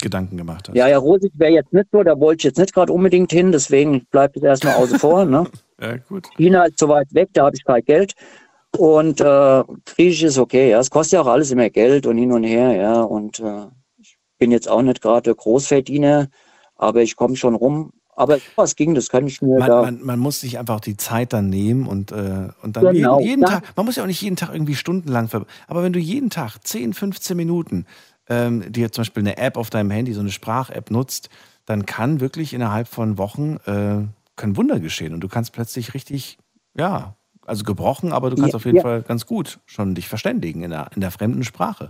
A: Gedanken gemacht hast.
I: Ja, ja, Rosig wäre jetzt nicht so, da wollte ich jetzt nicht gerade unbedingt hin, deswegen bleibt es erstmal außen vor. Ne?
A: Ja, gut.
I: China ist zu weit weg, da habe ich kein Geld. Und äh, Griechisch ist okay, ja. Es kostet ja auch alles immer Geld und hin und her, ja. Und äh, ich bin jetzt auch nicht gerade Großverdiener, aber ich komme schon rum. Aber was ging, das kann ich mir
A: Man,
I: da.
A: man, man muss sich einfach die Zeit dann nehmen und, äh, und dann
I: Genau,
A: jeden, jeden Tag, man muss ja auch nicht jeden Tag irgendwie stundenlang ver aber wenn du jeden Tag 10, 15 Minuten ähm, dir zum Beispiel eine App auf deinem Handy, so eine Sprach-App nutzt, dann kann wirklich innerhalb von Wochen äh, können Wunder geschehen und du kannst plötzlich richtig, ja, also gebrochen, aber du kannst
I: Ja,
A: auf jeden
I: ja.
A: Fall ganz gut schon dich verständigen in der, in der fremden Sprache.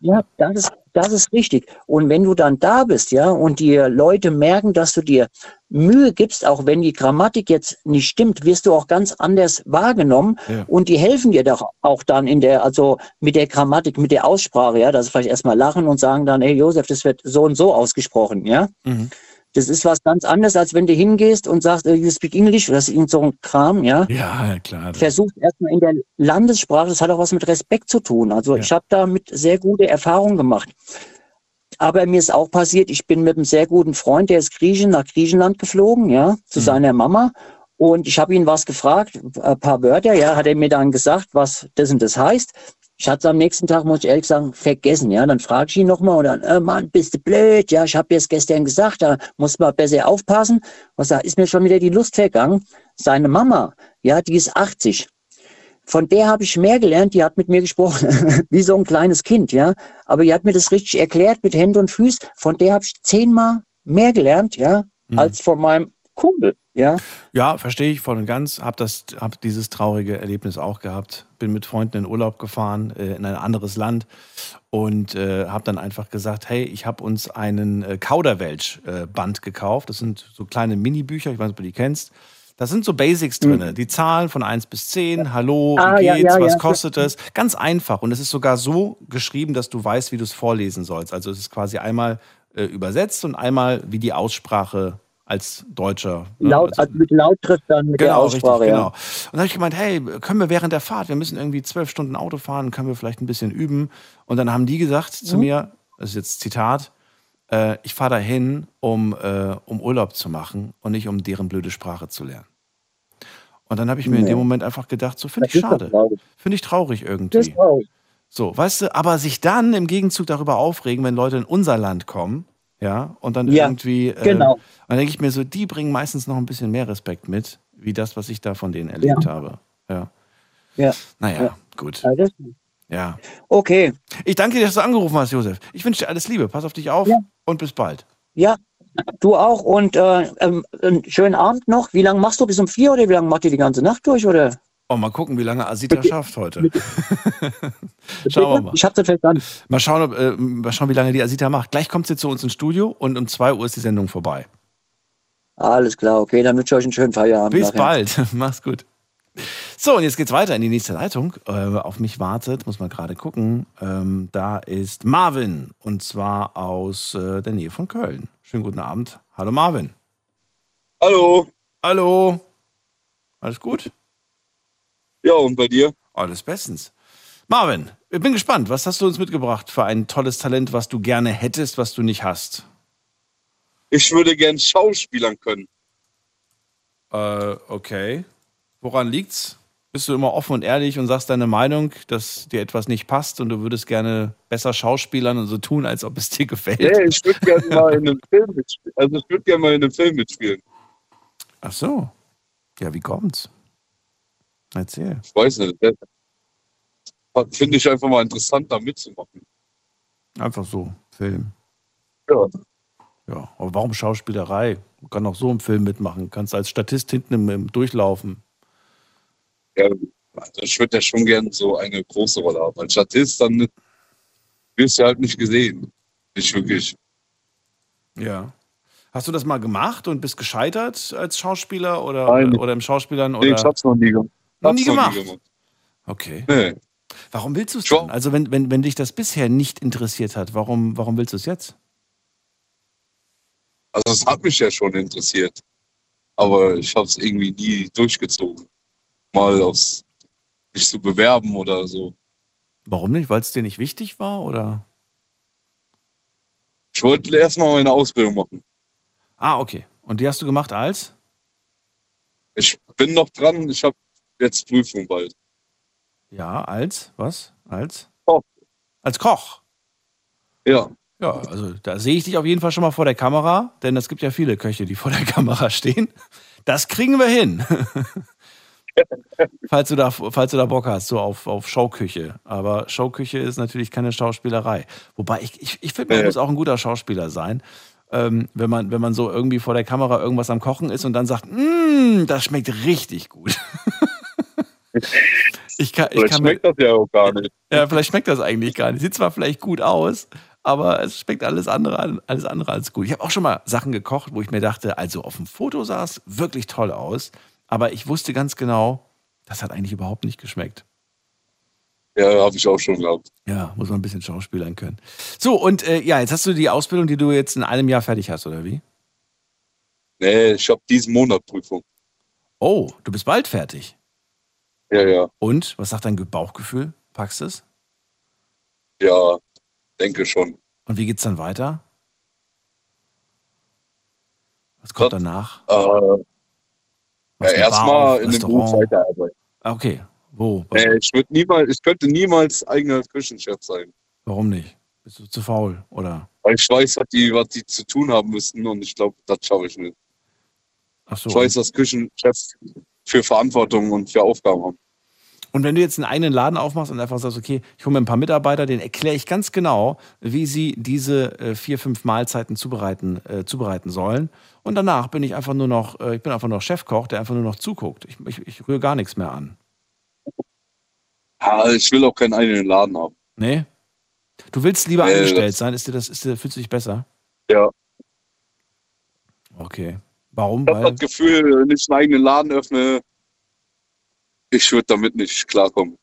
I: Ja, das ist, das ist richtig. Und wenn du dann da bist, ja, und die Leute merken, dass du dir Mühe gibst, auch wenn die Grammatik jetzt nicht stimmt, wirst du auch ganz anders wahrgenommen.
A: Ja.
I: Und die helfen dir doch auch dann in der, also mit der Grammatik, mit der Aussprache, ja, dass sie vielleicht erstmal lachen und sagen dann, hey Josef, das wird so und so ausgesprochen, ja.
A: Mhm.
I: Das ist was ganz anderes, als wenn du hingehst und sagst, äh, you speak English, ist irgend so ein Kram, ja.
A: Ja, klar.
I: Versucht erstmal in der Landessprache, das hat auch was mit Respekt zu tun. Also ich habe damit sehr gute Erfahrungen gemacht. Aber mir ist auch passiert, ich bin mit einem sehr guten Freund, der ist Griechen, nach Griechenland geflogen, ja, zu seiner Mama. Und ich habe ihn was gefragt, ein paar Wörter, ja, hat er mir dann gesagt, was das und das heißt. Ich hatte es am nächsten Tag, muss ich ehrlich sagen, vergessen, ja. Dann frage ich ihn nochmal und dann, äh, Mann, bist du blöd, ja, ich habe jetzt gestern gesagt, da muss man besser aufpassen. Was da ist mir schon wieder die Lust vergangen. Seine Mama, ja, die ist 80. Von der habe ich mehr gelernt, die hat mit mir gesprochen, wie so ein kleines Kind, ja. Aber die hat mir das richtig erklärt mit Händen und Füßen. Von der habe ich zehnmal mehr gelernt, ja, als von meinem Kumpel, ja.
A: Ja, verstehe ich voll und ganz. Hab, das, hab dieses traurige Erlebnis auch gehabt. Bin mit Freunden in Urlaub gefahren, äh, in ein anderes Land und äh, habe dann einfach gesagt, hey, ich habe uns einen äh, Kauderwelsch-Band gekauft. Das sind so kleine Mini-Bücher, ich weiß nicht, ob du die kennst. Da sind so Basics drin. Die Zahlen von 1 bis 10, hallo,
I: Ah,
A: wie
I: ja,
A: geht's,
I: ja,
A: was
I: ja.
A: kostet es? Ganz einfach. Und es ist sogar so geschrieben, dass du weißt, wie du es vorlesen sollst. Also es ist quasi einmal äh, übersetzt und einmal wie die Aussprache als Deutscher. ne?
I: Laut, also mit Lautschrift dann mit der
A: Genau,
I: Aussprache,
A: richtig,
I: ja.
A: genau. Und dann habe ich gemeint, hey, können wir während der Fahrt, wir müssen irgendwie zwölf Stunden Auto fahren, können wir vielleicht ein bisschen üben. Und dann haben die gesagt zu
I: Mhm.
A: mir, das ist jetzt Zitat, äh, ich fahre dahin, um, äh, um Urlaub zu machen und nicht um deren blöde Sprache zu lernen. Und dann habe ich mir in
I: Nee.
A: dem Moment einfach gedacht, so finde
I: Das
A: ich schade. Finde ich traurig
I: Das
A: irgendwie.
I: ist traurig.
A: So, weißt du, aber sich dann im Gegenzug darüber aufregen, wenn Leute in unser Land kommen, ja, und dann
I: Ja,
A: irgendwie, äh,
I: genau.
A: dann denke ich mir so, die bringen meistens noch ein bisschen mehr Respekt mit, wie das, was ich da von denen erlebt habe. Ja.
I: Ja.
A: Naja,
I: Ja.
A: gut.
I: Ja,
A: Ja.
I: Okay.
A: Ich danke dir, dass du angerufen hast, Josef. Ich wünsche dir alles Liebe. Pass auf dich auf und bis bald.
I: Ja, du auch und äh, ähm, einen schönen Abend noch. Wie lange machst du bis um vier oder wie lange macht ihr die ganze Nacht durch? Oder?
A: Oh, mal gucken, wie lange Asita schafft heute. Schauen wir mal.
I: Ich hab's nicht verstanden.
A: Mal schauen, ob, äh, mal schauen, wie lange die Asita macht. Gleich kommt sie zu uns ins Studio und um 2 Uhr ist die Sendung vorbei.
I: Alles klar, okay, dann wünsche ich euch einen schönen Feierabend.
A: Bis
I: nachher.
A: bald. Mach's gut. So, und jetzt geht's weiter in die nächste Leitung. Äh, auf mich wartet, muss man gerade gucken. Ähm, da ist Marvin und zwar aus äh, der Nähe von Köln. Schönen guten Abend. Hallo Marvin.
J: Hallo.
A: Hallo. Alles gut?
J: Ja, und bei dir?
A: Alles bestens. Marvin, ich bin gespannt. Was hast du uns mitgebracht für ein tolles Talent, was du gerne hättest, was du nicht hast?
J: Ich würde gern Schauspielern können.
A: Äh, okay. Woran liegt's? Bist du immer offen und ehrlich und sagst deine Meinung, dass dir etwas nicht passt und du würdest gerne besser schauspielern und so tun, als ob es dir gefällt?
J: Nee, ich würde gerne mal in einem Film mitspielen. Also ich würde gerne mal in einem Film mitspielen.
A: Ach so. Ja, wie kommt's? Erzähl.
J: Ich weiß nicht. Finde ich einfach mal interessant, da mitzumachen.
A: Einfach so, Film.
J: Ja.
A: Ja, aber warum Schauspielerei? Man kann auch so im Film mitmachen. Kannst als Statist hinten im, im Durchlaufen.
J: ja also ich würde ja schon gern so eine große Rolle haben. Als Statist, dann wirst du halt nicht gesehen. Nicht wirklich.
A: Ja. Hast du das mal gemacht und bist gescheitert als Schauspieler oder,
J: Nein.
A: oder im Schauspielern?
J: Nee,
A: Oder?
J: ich hab's noch nie gemacht.
A: Noch nie
J: Hab's noch
A: gemacht? Okay.
J: Nee.
A: Warum willst du es denn? Also wenn, wenn, wenn dich das bisher nicht interessiert hat, warum, warum willst du es jetzt?
J: Also es hat mich ja schon interessiert. Aber ich habe es irgendwie nie durchgezogen. Mal aufs mich zu bewerben oder so.
A: Warum nicht? Weil es dir nicht wichtig war oder?
J: Ich wollte erstmal meine Ausbildung machen.
A: Ah, okay. Und die hast du gemacht als?
J: Ich bin noch dran, ich habe jetzt Prüfung bald.
A: Ja, als? Was? Als?
J: Koch.
A: Als Koch.
J: Ja.
A: Ja, also da sehe ich dich auf jeden Fall schon mal vor der Kamera, denn es gibt ja viele Köche, die vor der Kamera stehen. Das kriegen wir hin. falls, du da, falls du da Bock hast, so auf, auf Showküche. Aber Showküche ist natürlich keine Schauspielerei. Wobei ich, ich, ich finde, man muss auch ein guter Schauspieler sein. Ähm, wenn, man, wenn man so irgendwie vor der Kamera irgendwas am Kochen ist und dann sagt, "Mm, das schmeckt richtig gut. ich kann, ich
J: Vielleicht
A: kann mir,
J: schmeckt das ja auch gar nicht.
A: ja, vielleicht schmeckt das eigentlich gar nicht. Sieht zwar vielleicht gut aus, aber es schmeckt alles andere, alles andere als gut. Ich habe auch schon mal Sachen gekocht, wo ich mir dachte, also auf dem Foto sah es wirklich toll aus, aber ich wusste ganz genau, das hat eigentlich überhaupt nicht geschmeckt.
J: Ja, habe ich auch schon gehabt.
A: Ja, muss man ein bisschen schauspielern können. So, und äh, ja, jetzt hast du die Ausbildung, die du jetzt in einem Jahr fertig hast, oder wie?
J: Nee, ich habe diesen Monat Prüfung.
A: Oh, du bist bald fertig.
J: Ja, ja.
A: Und, was sagt dein Bauchgefühl? Packst du es?
J: Ja, denke schon.
A: Und wie geht's dann weiter? Was kommt danach?
J: Äh, ja, erstmal in dem Beruf weiterarbeiten.
A: Okay, wo?
J: Nee, ich, niemals, ich könnte niemals eigener Küchenchef sein.
A: Warum nicht? Bist du zu faul, oder?
J: Weil ich weiß, was die, was die zu tun haben müssen und ich glaube, das schaffe ich nicht.
A: Ach so.
J: Ich weiß, dass Küchenchefs für Verantwortung und für Aufgaben haben.
A: Und wenn du jetzt einen eigenen Laden aufmachst und einfach sagst, okay, ich hole mir ein paar Mitarbeiter, denen erkläre ich ganz genau, wie sie diese äh, vier, fünf Mahlzeiten zubereiten, äh, zubereiten sollen. Und danach bin ich einfach nur noch, äh, ich bin einfach noch Chefkoch, der einfach nur noch zuguckt. Ich, ich, ich rühre gar nichts mehr an.
J: Ja, ich will auch keinen eigenen Laden haben.
A: Nee? Du willst lieber
J: Nee,
A: angestellt sein? Ist dir das, ist dir, fühlst du dich besser?
J: Ja.
A: Okay. Warum?
J: Ich habe das Gefühl, wenn ich einen eigenen Laden öffne, ich würde damit nicht klarkommen.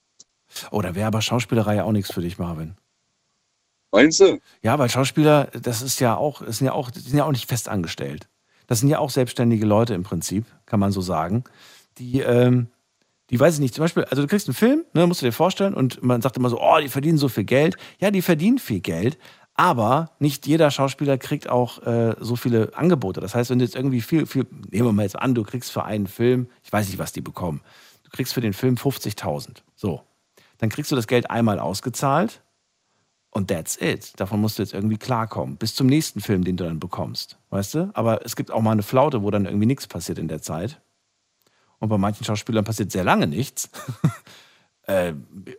A: oh, da wäre aber Schauspielerei ja auch nichts für dich, Marvin.
J: Meinst du?
A: Ja, weil Schauspieler, das ist ja auch, das sind ja auch, sind ja auch nicht fest angestellt. Das sind ja auch selbstständige Leute im Prinzip, kann man so sagen. Die, ähm, die weiß ich nicht, zum Beispiel, also du kriegst einen Film, ne, musst du dir vorstellen, und man sagt immer so, oh, die verdienen so viel Geld. Ja, die verdienen viel Geld, aber nicht jeder Schauspieler kriegt auch äh, so viele Angebote. Das heißt, wenn du jetzt irgendwie viel, viel, nehmen wir mal jetzt an, du kriegst für einen Film, ich weiß nicht, was die bekommen, du kriegst für den Film 50.000. So. Dann kriegst du das Geld einmal ausgezahlt und that's it. Davon musst du jetzt irgendwie klarkommen. Bis zum nächsten Film, den du dann bekommst. Weißt du? Aber es gibt auch mal eine Flaute, wo dann irgendwie nichts passiert in der Zeit. und bei manchen Schauspielern passiert sehr lange nichts. äh,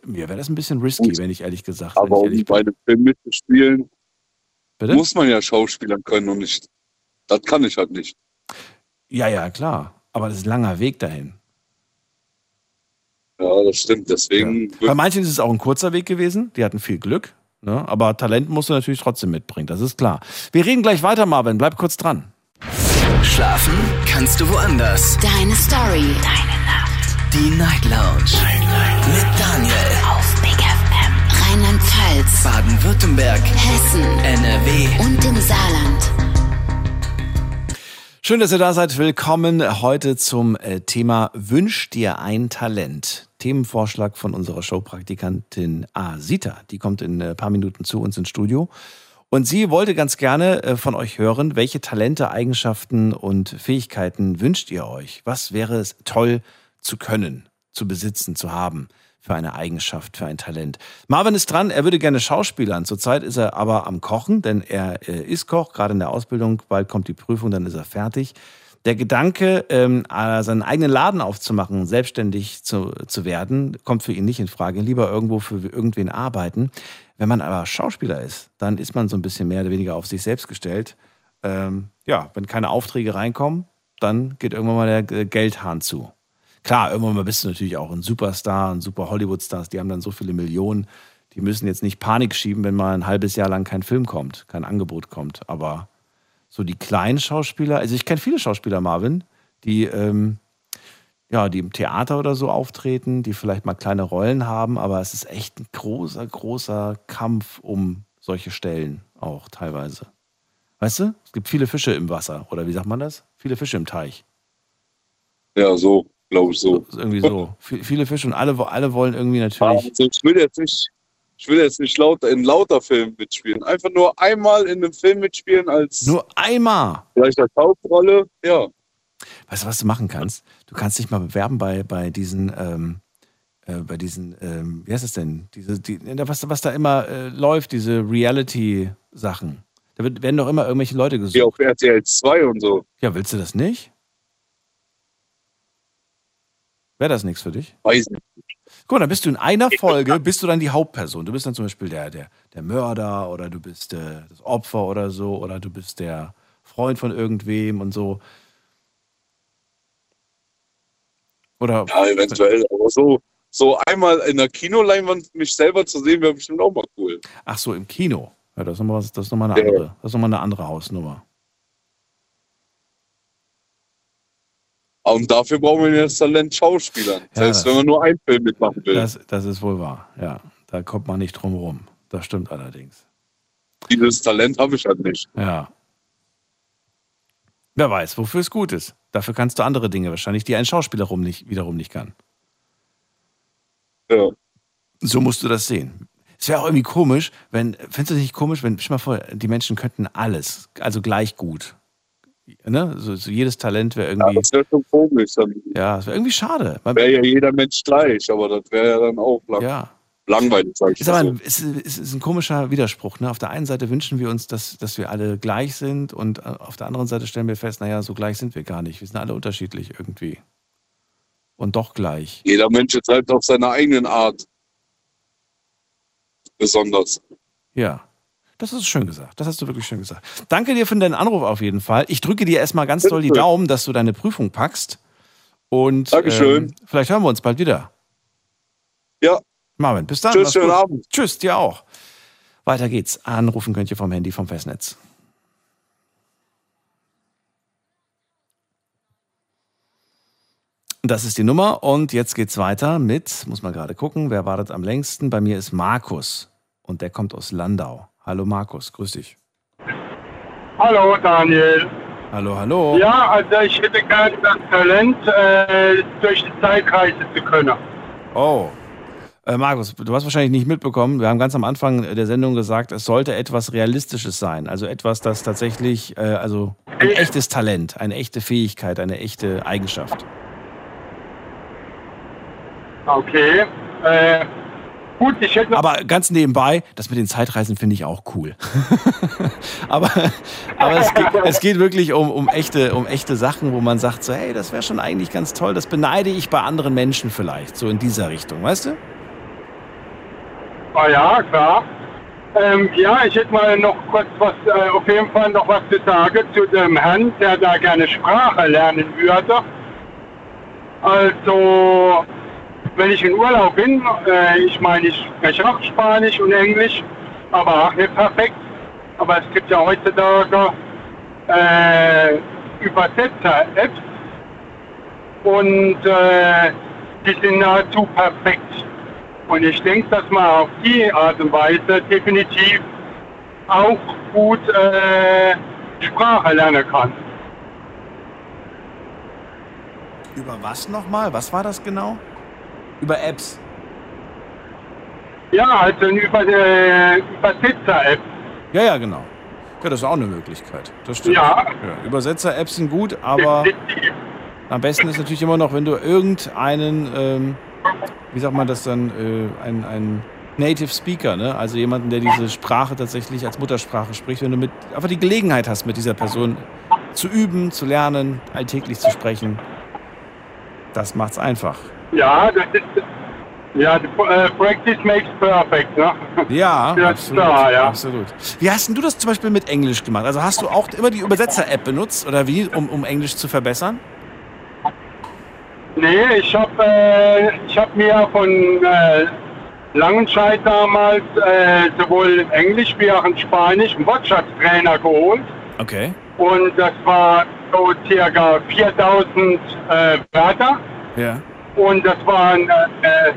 A: mir wäre das ein bisschen risky, wenn ich ehrlich gesagt
J: Aber
A: wenn ich
J: um
A: ehrlich
J: bei einem Film mitzuspielen,
A: Bitte?
J: muss man ja Schauspielern können und nicht. Das kann ich halt nicht.
A: Ja, ja, klar. Aber das ist ein langer Weg dahin.
J: Ja, das stimmt. Deswegen.
A: Bei manchen ist es auch ein kurzer Weg gewesen. Die hatten viel Glück. Ne? Aber Talent musst du natürlich trotzdem mitbringen. Das ist klar. Wir reden gleich weiter, Marvin. Bleib kurz dran.
K: Schlafen kannst du woanders.
L: Deine Story. Deine.
K: Die Night Lounge. Mit Daniel.
L: Auf Big FM. Rheinland-Pfalz.
K: Baden-Württemberg.
L: Hessen.
K: NRW.
L: Und im Saarland.
A: Schön, dass ihr da seid. Willkommen heute zum äh, Thema Wünsch dir ein Talent. Themenvorschlag von unserer Showpraktikantin Asita. Die kommt in ein paar Minuten zu uns ins Studio. Und sie wollte ganz gerne äh, von euch hören, welche Talente, Eigenschaften und Fähigkeiten wünscht ihr euch? Was wäre es toll zu können, zu besitzen, zu haben? für eine Eigenschaft, für ein Talent. Marvin ist dran, er würde gerne Schauspielern. Zurzeit ist er aber am Kochen, denn er äh, ist Koch, gerade in der Ausbildung. Bald kommt die Prüfung, dann ist er fertig. Der Gedanke, ähm, äh, seinen eigenen Laden aufzumachen, selbstständig zu, zu werden, kommt für ihn nicht in Frage. Lieber irgendwo für irgendwen arbeiten. Wenn man aber Schauspieler ist, dann ist man so ein bisschen mehr oder weniger auf sich selbst gestellt. Ähm, ja, wenn keine Aufträge reinkommen, dann geht irgendwann mal der Geldhahn zu. Klar, irgendwann mal bist du natürlich auch ein Superstar, ein super Hollywood-Stars, die haben dann so viele Millionen, die müssen jetzt nicht Panik schieben, wenn mal ein halbes Jahr lang kein Film kommt, kein Angebot kommt. Aber so die kleinen Schauspieler, also ich kenne viele Schauspieler, Marvin, die, ähm, ja, die im Theater oder so auftreten, die vielleicht mal kleine Rollen haben, aber es ist echt ein großer, großer Kampf um solche Stellen auch teilweise. Weißt du, es gibt viele Fische im Wasser, oder wie sagt man das? Viele Fische im Teich.
J: Ja, so, glaube ich so.
A: Irgendwie so. Viele Fische und alle, alle wollen irgendwie natürlich.
J: Also ich will jetzt nicht, ich will jetzt nicht lauter, in lauter Filmen mitspielen. Einfach nur einmal in einem Film mitspielen als
A: Nur einmal.
J: vielleicht als Hauptrolle. Ja.
A: Weißt du, was du machen kannst? Du kannst dich mal bewerben bei, bei diesen, ähm, äh, bei diesen, ähm, wie heißt es denn? Diese, die, was, was da immer äh, läuft, diese Reality-Sachen. Da wird, werden doch immer irgendwelche Leute gesucht.
J: Wie auf RTL 2 und so.
A: Ja, willst du das nicht? Wäre das nichts für dich?
J: Weiß nicht.
A: Guck mal, dann bist du in einer Folge, bist du dann die Hauptperson. Du bist dann zum Beispiel der, der, der Mörder oder du bist äh, das Opfer oder so oder du bist der Freund von irgendwem und so. Oder
J: Ja, eventuell. Aber so, so einmal in der Kinoleinwand mich selber zu sehen, wäre bestimmt auch mal cool.
A: Ach so, im Kino. Ja, das ist nochmal, das ist eine
J: Ja.
A: andere, das ist noch mal eine andere Hausnummer.
J: Und dafür brauchen wir das Talent Schauspielern.
A: Ja,
J: Selbst
A: das-
J: wenn man nur einen Film mitmachen will.
A: Das, das ist wohl wahr. Ja, da kommt man nicht drum rum. Das stimmt allerdings.
J: Dieses Talent habe ich halt nicht.
A: Ja. Wer weiß, wofür es gut ist. Dafür kannst du andere Dinge wahrscheinlich, die ein Schauspieler rum nicht, wiederum nicht kann.
J: Ja.
A: So musst du das sehen. Es wäre auch irgendwie komisch, wenn, findest du nicht komisch, wenn, stell mal vor, die Menschen könnten alles, also gleich gut. Ne? So, so jedes Talent wäre
J: Ja,
A: irgendwie,
J: das wäre schon komisch. Dann
A: ja, es wäre irgendwie schade.
J: Wäre ja jeder Mensch gleich, aber das wäre ja dann auch lang
A: ja.
J: langweilig, sag ich
A: Ist aber
J: mal
A: ein, ist, ist, ist ein komischer Widerspruch. Ne? Auf der einen Seite wünschen wir uns, dass, dass wir alle gleich sind und äh, auf der anderen Seite stellen wir fest, naja, so gleich sind wir gar nicht. Wir sind alle unterschiedlich irgendwie. Und doch gleich.
J: Jeder Mensch ist halt auf seiner eigenen Art besonders.
A: Ja. Das ist schön gesagt. Das hast du wirklich schön gesagt. Danke dir für deinen Anruf auf jeden Fall. Ich drücke dir erstmal ganz doll die
J: Bitte.
A: Daumen, dass du deine Prüfung packst. Und
J: Dankeschön.
A: Ähm, vielleicht hören wir uns bald wieder.
J: Ja.
A: Marvin, bis dann.
J: Tschüss, schönen
A: gut.
J: Abend.
A: Tschüss, dir auch. Weiter geht's. Anrufen könnt ihr vom Handy vom Festnetz. Das ist die Nummer und jetzt geht's weiter mit, muss man gerade gucken, wer wartet am längsten? Bei mir ist Markus und der kommt aus Landau. Hallo Markus, grüß dich.
M: Hallo Daniel.
A: Hallo, hallo.
M: Ja, also ich hätte gerne das Talent, äh, durch die Zeit reisen zu können.
A: Oh. Äh, Markus, du hast wahrscheinlich nicht mitbekommen, wir haben ganz am Anfang der Sendung gesagt, es sollte etwas Realistisches sein. Also etwas, das tatsächlich, äh, also ein echtes Talent, eine echte Fähigkeit, eine echte Eigenschaft.
M: Okay. Äh, Gut, ich hätte
A: Aber ganz nebenbei, das mit den Zeitreisen finde ich auch cool. aber aber es, geht, es geht wirklich um, um, echte, um echte Sachen, wo man sagt, so, hey, das wäre schon eigentlich ganz toll. Das beneide ich bei anderen Menschen vielleicht, so in dieser Richtung, weißt du?
M: Ah ja, klar. Ähm, ja, ich hätte mal noch kurz was, äh, auf jeden Fall noch was zu sagen zu dem Herrn, der da gerne Sprache lernen würde. Also, wenn ich in Urlaub bin, äh, ich meine, ich spreche auch Spanisch und Englisch, aber auch nicht perfekt. Aber es gibt ja heutzutage äh, Übersetzer-Apps und äh, die sind nahezu perfekt. Und ich denke, dass man auf die Art und Weise definitiv auch gut äh, Sprache lernen kann.
A: Über was nochmal? Was war das genau? Über Apps.
M: Ja, also über die Übersetzer-App.
A: Ja, ja, genau. Ja, das ist auch eine Möglichkeit. Das stimmt.
M: Ja.
A: Übersetzer-Apps sind gut, aber am besten ist natürlich immer noch, wenn du irgendeinen, ähm, wie sagt man das dann, äh, ein, ein Native Speaker, ne? also jemanden, der diese Sprache tatsächlich als Muttersprache spricht, wenn du mit, einfach die Gelegenheit hast, mit dieser Person zu üben, zu lernen, alltäglich zu sprechen, das macht's einfach.
M: Ja, das ist. Ja, äh, Practice makes perfect, ne?
A: Ja,
M: Ja,
A: absolut,
M: klar, ja.
A: absolut. Wie hast denn du das zum Beispiel mit Englisch gemacht? Also hast du auch immer die Übersetzer-App benutzt oder wie, um, um Englisch zu verbessern?
M: Nee, ich habe äh, ich hab mir von äh, Langenscheid damals äh, sowohl in Englisch wie auch in Spanisch einen Wortschatztrainer geholt.
A: Okay.
M: Und das war so circa 4000 äh, Wörter.
A: Ja.
M: Und das waren äh,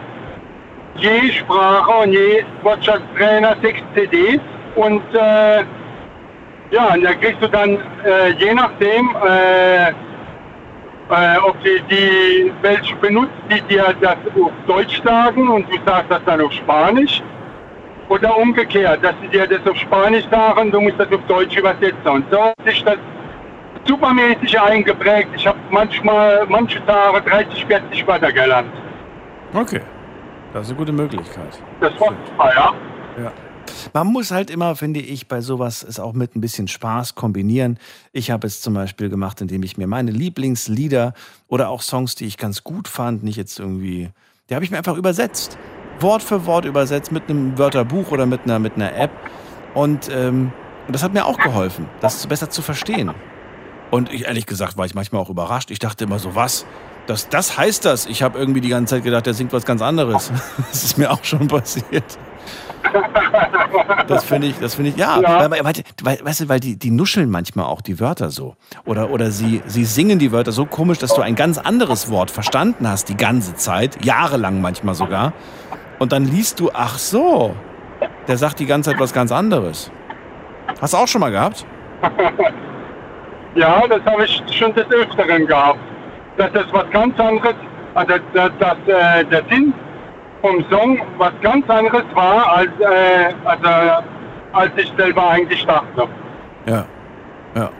M: je Sprache und je Wirtschaftstrainer sechs CDs. Und äh, ja, und da kriegst du dann äh, je nachdem, äh, äh, ob die, die welche benutzt, die dir das auf Deutsch sagen und du sagst das dann auf Spanisch. Oder umgekehrt, dass sie dir das auf Spanisch sagen, du musst das auf Deutsch übersetzen. Und so hat sich das supermäßig eingeprägt. Ich habe manchmal, manche Tage 30, 40 Wörter gelernt.
A: Okay. Das ist eine gute Möglichkeit.
M: Das war ah, ja.
A: Ja. Man muss halt immer, finde ich, bei sowas es auch mit ein bisschen Spaß kombinieren. Ich habe es zum Beispiel gemacht, indem ich mir meine Lieblingslieder oder auch Songs, die ich ganz gut fand, nicht jetzt irgendwie, die habe ich mir einfach übersetzt. Wort für Wort übersetzt mit einem Wörterbuch oder mit einer, mit einer App. Und ähm, das hat mir auch geholfen, das besser zu verstehen. Und ich, ehrlich gesagt war ich manchmal auch überrascht. Ich dachte immer so, was? Das, das heißt das? Ich habe irgendwie die ganze Zeit gedacht, der singt was ganz anderes. Das ist mir auch schon passiert. Das finde ich, das finde ich, ja.
M: Ja.
A: Weil, weil, weißt du, weil die, die nuscheln manchmal auch die Wörter so. Oder, oder sie, sie singen die Wörter so komisch, dass du ein ganz anderes Wort verstanden hast die ganze Zeit, jahrelang manchmal sogar. Und dann liest du, ach so, der sagt die ganze Zeit was ganz anderes. Hast du auch schon mal gehabt?
M: Ja, das habe ich schon des Öfteren gehabt. Das ist was ganz anderes, also dass, dass äh, der Sinn vom Song was ganz anderes war, als, äh, also, als ich selber eigentlich dachte.
A: Ja. Ja.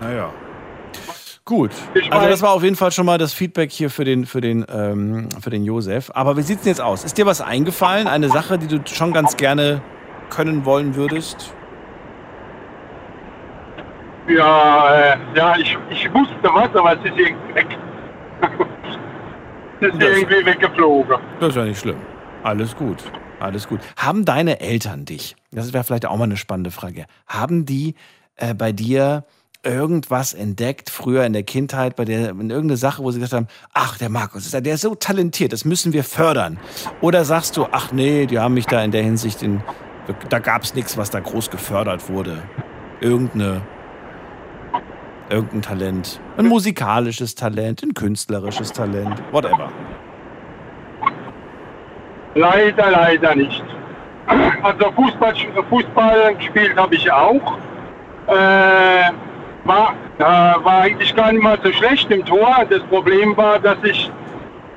A: Naja. Gut. Also das war auf jeden Fall schon mal das Feedback hier für den, für den, ähm, für den Josef. Aber wie sieht's denn jetzt aus? Ist dir was eingefallen? Eine Sache, die du schon ganz gerne können wollen würdest?
M: Ja, äh, ja ich, ich wusste was, aber es ist irgendwie weg. es ist
A: Das-
M: irgendwie weggeflogen.
A: Das ist ja nicht schlimm. Alles gut. Alles gut. Haben deine Eltern dich, das wäre vielleicht auch mal eine spannende Frage, haben die äh, bei dir irgendwas entdeckt, früher in der Kindheit, bei der, in irgendeine Sache, wo sie gesagt haben, ach, der Markus, ist ja- der ist so talentiert, das müssen wir fördern. Oder sagst du, ach nee, die haben mich da in der Hinsicht, in, da gab es nichts, was da groß gefördert wurde. Irgendeine, irgendein Talent. Ein musikalisches Talent, ein künstlerisches Talent, whatever.
M: Leider, leider nicht. Also Fußball, Fußball gespielt habe ich auch. Äh, war, äh, war eigentlich gar nicht mal so schlecht im Tor. Das Problem war, dass ich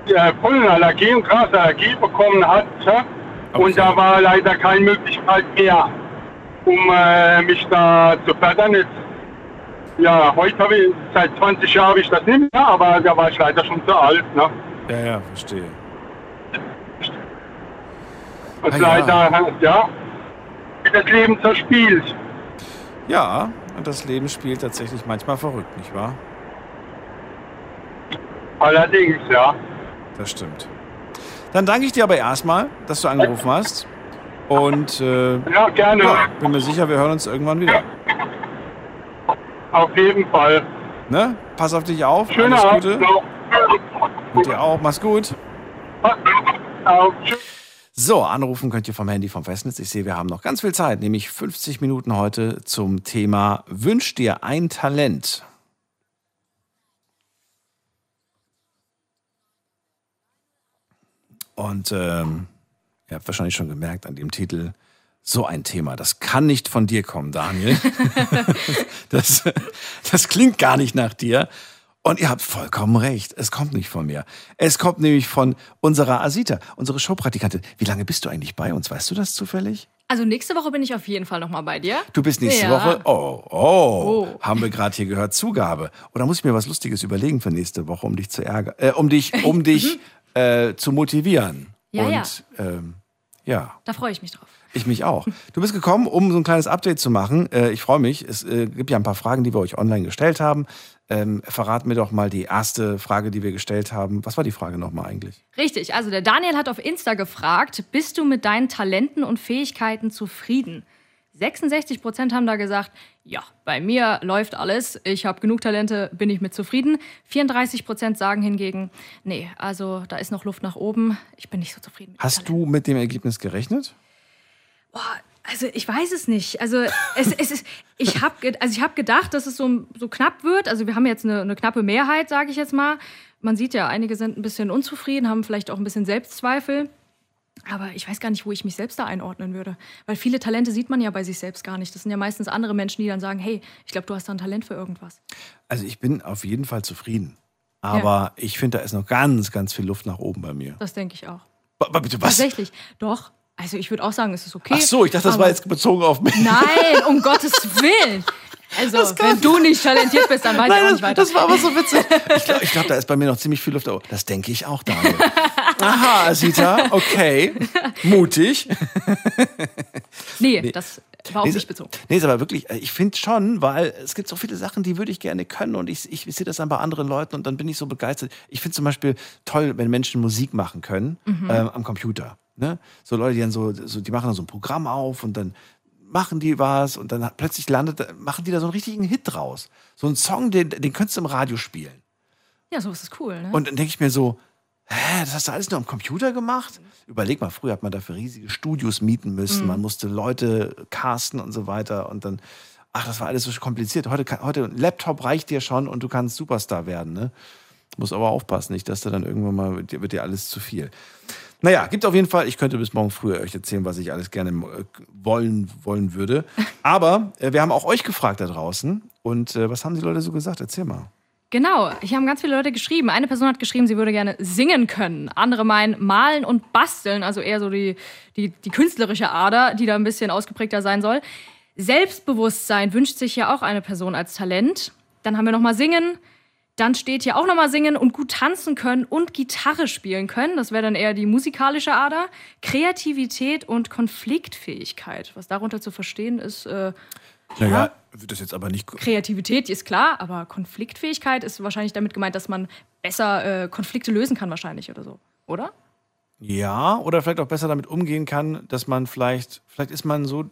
M: äh, Pollenallergie und Grasallergie bekommen hatte. Und da war leider keine Möglichkeit mehr, um äh, mich da zu fördern. Jetzt, ja, heute habe ich, seit 20 Jahren habe ich das nicht mehr, aber da war ich leider schon zu alt. Ne?
A: Ja, ja, verstehe.
M: Und
A: Ah,
M: leider, ja, wie das Leben so spielt.
A: Ja, und das Leben spielt tatsächlich manchmal verrückt, nicht wahr?
M: Allerdings, ja.
A: Das stimmt. Dann danke ich dir aber erstmal, dass du angerufen hast. Und äh,
M: Ja, gerne.
A: ja, bin mir sicher, wir hören uns irgendwann wieder.
M: Auf jeden Fall.
A: Ne? Pass auf dich auf.
M: Schöner
A: alles
M: Abend
A: Gute.
M: noch.
A: Und dir auch. Mach's gut. So, anrufen könnt ihr vom Handy vom Festnetz. Ich sehe, wir haben noch ganz viel Zeit, nämlich 50 Minuten heute zum Thema Wünsch dir ein Talent. Und ähm, ihr habt wahrscheinlich schon gemerkt an dem Titel, so ein Thema, das kann nicht von dir kommen, Daniel. das, das klingt gar nicht nach dir. Und ihr habt vollkommen recht. Es kommt nicht von mir. Es kommt nämlich von unserer Asita, unsere Showpraktikantin. Wie lange bist du eigentlich bei uns? Weißt du das zufällig?
B: Also nächste Woche bin ich auf jeden Fall nochmal bei dir.
A: Du bist nächste
B: Ja.
A: Woche. Oh, oh,
B: Oh.
A: Haben wir gerade hier gehört, Zugabe. Oder muss ich mir was Lustiges überlegen für nächste Woche, um dich zu ärgern, äh, um dich, um dich äh, zu motivieren.
B: Ja,
A: Und
B: ja.
A: Ähm, ja.
B: Da freue ich mich drauf.
A: Ich mich auch. Du bist gekommen, um so ein kleines Update zu machen. Äh, ich freue mich. Es äh, gibt ja ein paar Fragen, die wir euch online gestellt haben. Ähm, verrat mir doch mal die erste Frage, die wir gestellt haben. Was war die Frage nochmal eigentlich?
B: Richtig, also der Daniel hat auf Insta gefragt, bist du mit deinen Talenten und Fähigkeiten zufrieden? 66 Prozent haben da gesagt, ja, bei mir läuft alles, ich habe genug Talente, bin ich mit zufrieden. 34 Prozent sagen hingegen, nee, also da ist noch Luft nach oben, ich bin nicht so zufrieden. Mit
A: Hast du mit dem Ergebnis gerechnet?
B: Boah, also ich weiß es nicht. Also es, es ist, ich habe also ich hab gedacht, dass es so, so knapp wird. Also wir haben jetzt eine, eine knappe Mehrheit, sage ich jetzt mal. Man sieht ja, einige sind ein bisschen unzufrieden, haben vielleicht auch ein bisschen Selbstzweifel. Aber ich weiß gar nicht, wo ich mich selbst da einordnen würde. Weil viele Talente sieht man ja bei sich selbst gar nicht. Das sind ja meistens andere Menschen, die dann sagen, hey, ich glaube, du hast da ein Talent für irgendwas.
A: Also ich bin auf jeden Fall zufrieden. Aber ich finde, da ist noch ganz, ganz viel Luft nach oben bei mir.
B: Das denke ich auch.
A: Bitte, was?
B: Tatsächlich, doch. Also ich würde auch sagen, es ist okay.
A: Ach so, ich dachte, das
B: aber-
A: war jetzt bezogen auf mich.
B: Nein, um Gottes Willen. Also, wenn du nicht talentiert bist, dann weiß ich auch
A: Nein,
B: nicht weiter.
A: das, war aber so witzig. Ich glaube, glaub, da ist bei mir noch ziemlich viel Luft. oben. Das denke ich auch, Daniel. Aha, Asita, okay. Mutig.
B: Nee, das war auf
A: Nee,
B: mich bezogen.
A: Nee, ist aber wirklich, äh, ich finde schon, weil es gibt so viele Sachen, die würde ich gerne können und ich, ich, sehe das dann bei anderen Leuten und dann bin ich so begeistert. Ich finde zum Beispiel toll, wenn Menschen Musik machen können
N: Mhm.
A: ähm, am Computer. Ne? So Leute, die dann so, so, die machen dann so ein Programm auf und dann machen die was und dann plötzlich landet, machen die da so einen richtigen Hit draus. So einen Song, den, den könntest du im Radio spielen.
B: Ja, sowas ist cool, ne?
A: Und dann denke ich mir so, hä, das hast du alles nur am Computer gemacht? Überleg mal, früher hat man dafür riesige Studios mieten müssen,
B: Mhm.
A: man musste Leute casten und so weiter und dann, ach, das war alles so kompliziert. Heute, heute ein Laptop reicht dir schon und du kannst Superstar werden, ne? Muss aber aufpassen, nicht, dass du dann irgendwann mal, wird dir, wird dir alles zu viel. Naja, gibt auf jeden Fall, ich könnte bis morgen früh euch erzählen, was ich alles gerne äh, wollen, wollen würde. Aber äh, wir haben auch euch gefragt da draußen. Und äh, was haben die Leute so gesagt? Erzähl mal.
B: Genau, hier haben ganz viele Leute geschrieben. Eine Person hat geschrieben, sie würde gerne singen können. Andere meinen malen und basteln, also eher so die, die, die künstlerische Ader, die da ein bisschen ausgeprägter sein soll. Selbstbewusstsein wünscht sich ja auch eine Person als Talent. Dann haben wir nochmal singen. Dann steht hier auch nochmal singen und gut tanzen können und Gitarre spielen können. Das wäre dann eher die musikalische Ader. Kreativität und Konfliktfähigkeit. Was darunter zu verstehen ist, äh,
A: Naja, wird das jetzt aber nicht.
B: Kreativität ist klar, aber Konfliktfähigkeit ist wahrscheinlich damit gemeint, dass man besser äh, Konflikte lösen kann, wahrscheinlich oder so. Oder?
A: Ja, oder vielleicht auch besser damit umgehen kann, dass man vielleicht, vielleicht ist man so,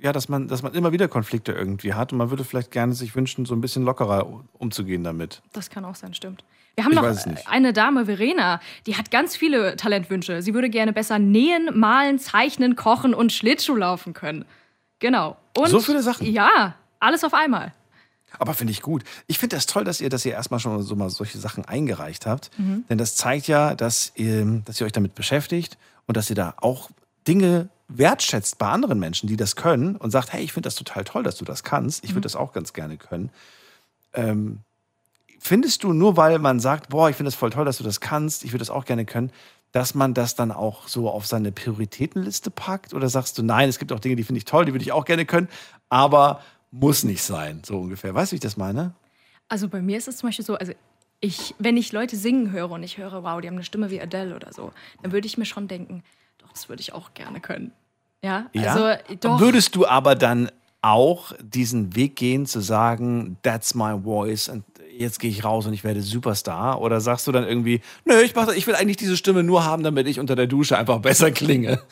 A: ja, dass man, dass man immer wieder Konflikte irgendwie hat und man würde vielleicht gerne sich wünschen, so ein bisschen lockerer umzugehen damit.
B: Das kann auch sein, stimmt. Wir haben
A: Ich
B: noch eine Dame, Verena, die hat ganz viele Talentwünsche. Sie würde gerne besser nähen, malen, zeichnen, kochen und Schlittschuh laufen können. Genau. Und
A: So viele Sachen?
B: Ja, alles auf einmal.
A: Aber finde ich gut. Ich finde das toll, dass ihr, dass ihr erstmal schon so mal solche Sachen eingereicht habt.
B: Mhm.
A: Denn das zeigt ja, dass ihr, dass ihr euch damit beschäftigt und dass ihr da auch Dinge wertschätzt bei anderen Menschen, die das können und sagt, hey, ich finde das total toll, dass du das kannst. Ich würde
B: Mhm.
A: das auch ganz gerne können. Ähm, findest du nur, weil man sagt, boah, ich finde das voll toll, dass du das kannst, ich würde das auch gerne können, dass man das dann auch so auf seine Prioritätenliste packt? Oder sagst du, nein, es gibt auch Dinge, die finde ich toll, die würde ich auch gerne können, aber muss nicht sein, so ungefähr. Weißt du, wie ich das meine?
B: Also bei mir ist es zum Beispiel so, also ich, wenn ich Leute singen höre und ich höre, wow, die haben eine Stimme wie Adele oder so, dann würde ich mir schon denken, doch das würde ich auch gerne können. Ja,
A: Ja?
B: also doch.
A: Würdest du aber dann auch diesen Weg gehen, zu sagen, that's my voice und jetzt gehe ich raus und ich werde Superstar? Oder sagst du dann irgendwie, nö, ich, mach, ich will eigentlich diese Stimme nur haben, damit ich unter der Dusche einfach besser klinge?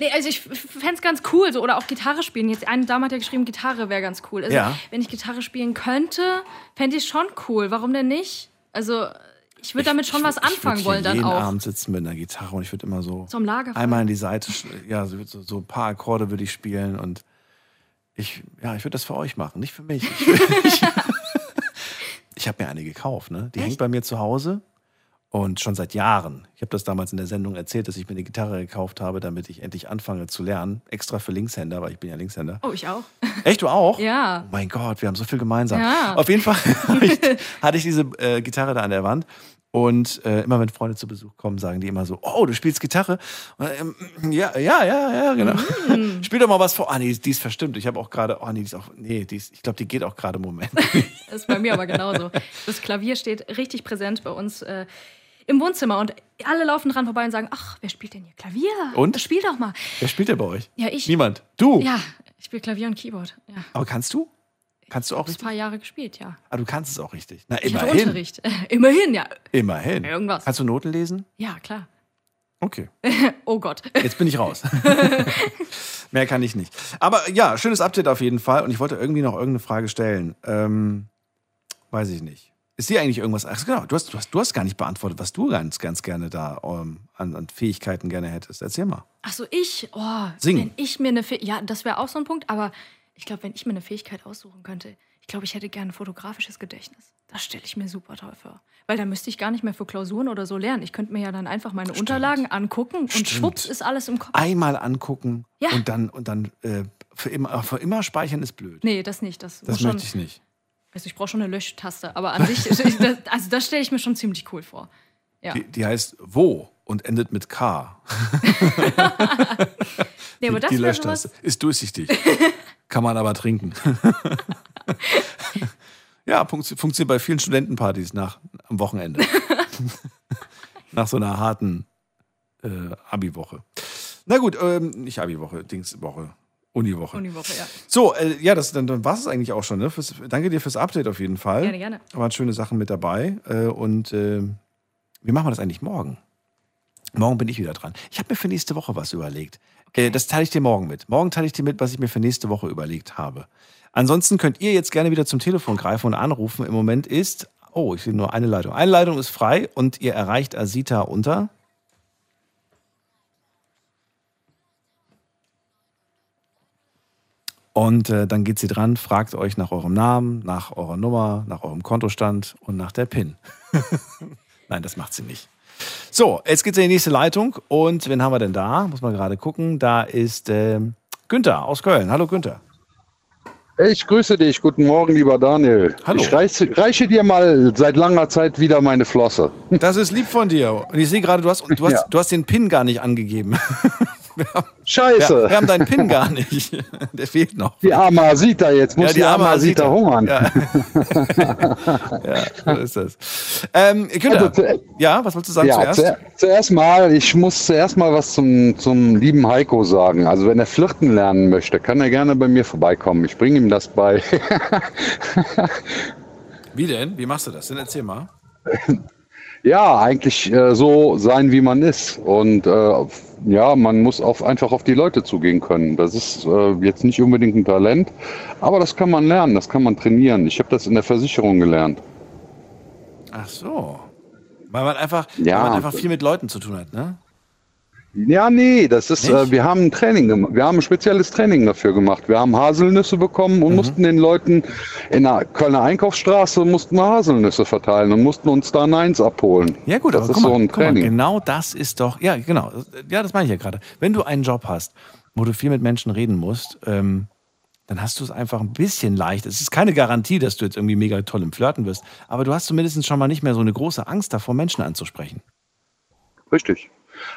B: Nee, also ich fände es ganz cool, so, oder auch Gitarre spielen. Jetzt eine Dame hat ja geschrieben, Gitarre wäre ganz cool. Also,
A: Ja.
B: wenn ich Gitarre spielen könnte, fände ich schon cool. Warum denn nicht? Also, ich würde damit schon was
A: Ich würd
B: anfangen
A: hier
B: wollen dann
A: jeden
B: auch.
A: Abend sitzen mit einer Gitarre und ich würde immer so,
B: Lagerfeuer.
A: einmal in die Seite, ja, so, so, ein paar Akkorde würde ich spielen und ich, ja, ich würde das für euch machen, nicht für mich. Ich, ich, ich habe mir eine gekauft, ne? Die hängt bei mir zu Hause und schon seit Jahren. Ich habe das damals in der Sendung erzählt, dass ich mir eine Gitarre gekauft habe, damit ich endlich anfange zu lernen. Extra für Linkshänder, weil ich bin ja Linkshänder.
B: Oh, ich auch.
A: Echt, du auch?
B: Ja.
A: Oh mein Gott, wir haben so viel gemeinsam.
B: Ja.
A: Auf jeden Fall hatte ich, hatte ich diese äh, Gitarre da an der Wand. Und äh, immer wenn Freunde zu Besuch kommen, sagen die immer so, oh, du spielst Gitarre? Ähm, ja, ja, ja, ja, genau.
B: Mm.
A: Spiel doch mal was vor. Ah, nee, die ist verstimmt. Ich habe auch gerade, oh, nee, die ist auch, nee, die ist, ich glaube, die geht auch gerade im Moment.
B: Das ist bei mir aber genauso. Das Klavier steht richtig präsent bei uns äh, im Wohnzimmer und alle laufen dran vorbei und sagen, ach, wer spielt denn hier Klavier?
A: Und?
B: Spiel doch mal.
A: Wer spielt der bei euch?
B: Ja, ich.
A: Niemand. Du?
B: Ja, ich spiele Klavier und Keyboard. Ja.
A: Aber kannst du? Kannst du auch
B: Ich habe ein
A: richtig?
B: paar Jahre gespielt, ja.
A: Ah, du kannst es auch richtig. Na,
B: Ich hatte
A: immerhin.
B: Unterricht. Immerhin, ja.
A: Immerhin.
B: Irgendwas.
A: Kannst du Noten lesen?
B: Ja, klar.
A: Okay.
B: oh Gott.
A: Jetzt bin ich raus. Mehr kann ich nicht. Aber ja, schönes Update auf jeden Fall. Und ich wollte irgendwie noch irgendeine Frage stellen. Ähm, weiß ich nicht. Ist dir eigentlich irgendwas? Ach genau, du hast, du hast, du hast gar nicht beantwortet, was du ganz, ganz gerne da ähm, an, an Fähigkeiten gerne hättest. Erzähl mal.
B: Ach so, ich, oh,
A: Singen.
B: wenn ich mir eine, Fäh- ja, das wäre auch so ein Punkt, aber ich glaube, wenn ich mir eine Fähigkeit aussuchen könnte, ich glaube, ich hätte gerne ein fotografisches Gedächtnis. Das stelle ich mir super toll vor. Weil da müsste ich gar nicht mehr für Klausuren oder so lernen. Ich könnte mir ja dann einfach meine Unterlagen angucken und
A: Stimmt.
B: schwupps ist alles im Kopf.
A: Einmal angucken
B: Ja.
A: und dann, und dann äh, für, immer, für immer speichern ist blöd.
B: Nee, das nicht. Das,
A: Das möchte ich nicht.
B: Also ich brauche schon eine Löschtaste, aber an sich, ich- das, also das stelle ich mir schon ziemlich cool vor. Ja.
A: Die, die heißt Wo und endet mit K.
B: Nee, aber
A: die,
B: das
A: die Löschtaste. Ist durchsichtig. Kann man aber trinken. ja, funktio- funktioniert bei vielen Studentenpartys nach, am Wochenende. nach so einer harten äh, Abi-Woche. Na gut, ähm, nicht Abi-Woche, Dingswoche, Uniwoche.
B: Uniwoche, ja.
A: So, äh, ja, das, dann, dann war es eigentlich auch schon. Ne? Fürs, danke dir fürs Update auf jeden Fall.
B: Gerne, gerne.
A: Waren schöne Sachen mit dabei. Äh, und äh, wie machen wir das eigentlich morgen? Morgen bin ich wieder dran. Ich habe mir für nächste Woche was überlegt. Äh, das teile ich dir morgen mit. Morgen teile ich dir mit, was ich mir für nächste Woche überlegt habe. Ansonsten könnt ihr jetzt gerne wieder zum Telefon greifen und anrufen. Im Moment ist, oh, ich sehe nur eine Leitung. Eine Leitung ist frei und ihr erreicht Asita unter. Und äh, dann geht sie dran, fragt euch nach eurem Namen, nach eurer Nummer, nach eurem Kontostand und nach der PIN. Nein, das macht sie nicht. So, jetzt geht's in die nächste Leitung. Und wen haben wir denn da? Muss man gerade gucken. Da ist ähm, Günther aus Köln. Hallo Günther.
N: Ich grüße dich. Guten Morgen, lieber Daniel.
A: Hallo.
N: Ich reiche, reiche dir mal seit langer Zeit wieder meine Flosse.
A: Das ist lieb von dir. Und ich sehe gerade, du hast, du, hast,
N: Ja.
A: du hast den PIN gar nicht angegeben.
N: Scheiße.
A: Wir, wir haben deinen PIN gar nicht. Der fehlt noch.
N: Die arme Asita, jetzt muss die, arme Asita hungern.
A: Ja. ja, so ist das. Ähm, Günther, ja, was wolltest du sagen
N: ja,
A: zuerst?
N: zuer- zuerst mal, ich muss zuerst mal was zum, zum lieben Heiko sagen. Also wenn er flirten lernen möchte, kann er gerne bei mir vorbeikommen. Ich bringe ihm das bei.
A: Wie denn? Wie machst du das? Denn erzähl mal.
N: Ja, eigentlich äh, so sein, wie man ist. Und äh, ja, man muss auf, einfach auf die Leute zugehen können. Das ist äh, jetzt nicht unbedingt ein Talent, aber das kann man lernen, das kann man trainieren. Ich habe das in der Versicherung gelernt.
A: Ach so. Weil man einfach,
N: Ja.
A: weil man einfach viel mit Leuten zu tun hat, ne?
N: Ja, nee, das ist, äh, wir haben ein Training gemacht. Wir haben ein spezielles Training dafür gemacht. Wir haben Haselnüsse bekommen
A: Mhm.
N: und mussten den Leuten in der Kölner Einkaufsstraße mussten wir Haselnüsse verteilen und mussten uns da Neins abholen.
A: Ja gut,
N: das
A: aber
N: ist
A: mal,
N: so ein
A: guck mal,
N: Training.
A: genau das ist doch, ja genau, ja das meine ich ja gerade. Wenn du einen Job hast, wo du viel mit Menschen reden musst, ähm, dann hast du es einfach ein bisschen leicht. Es ist keine Garantie, dass du jetzt irgendwie mega toll im Flirten wirst, aber du hast zumindest schon mal nicht mehr so eine große Angst davor, Menschen anzusprechen.
N: Richtig.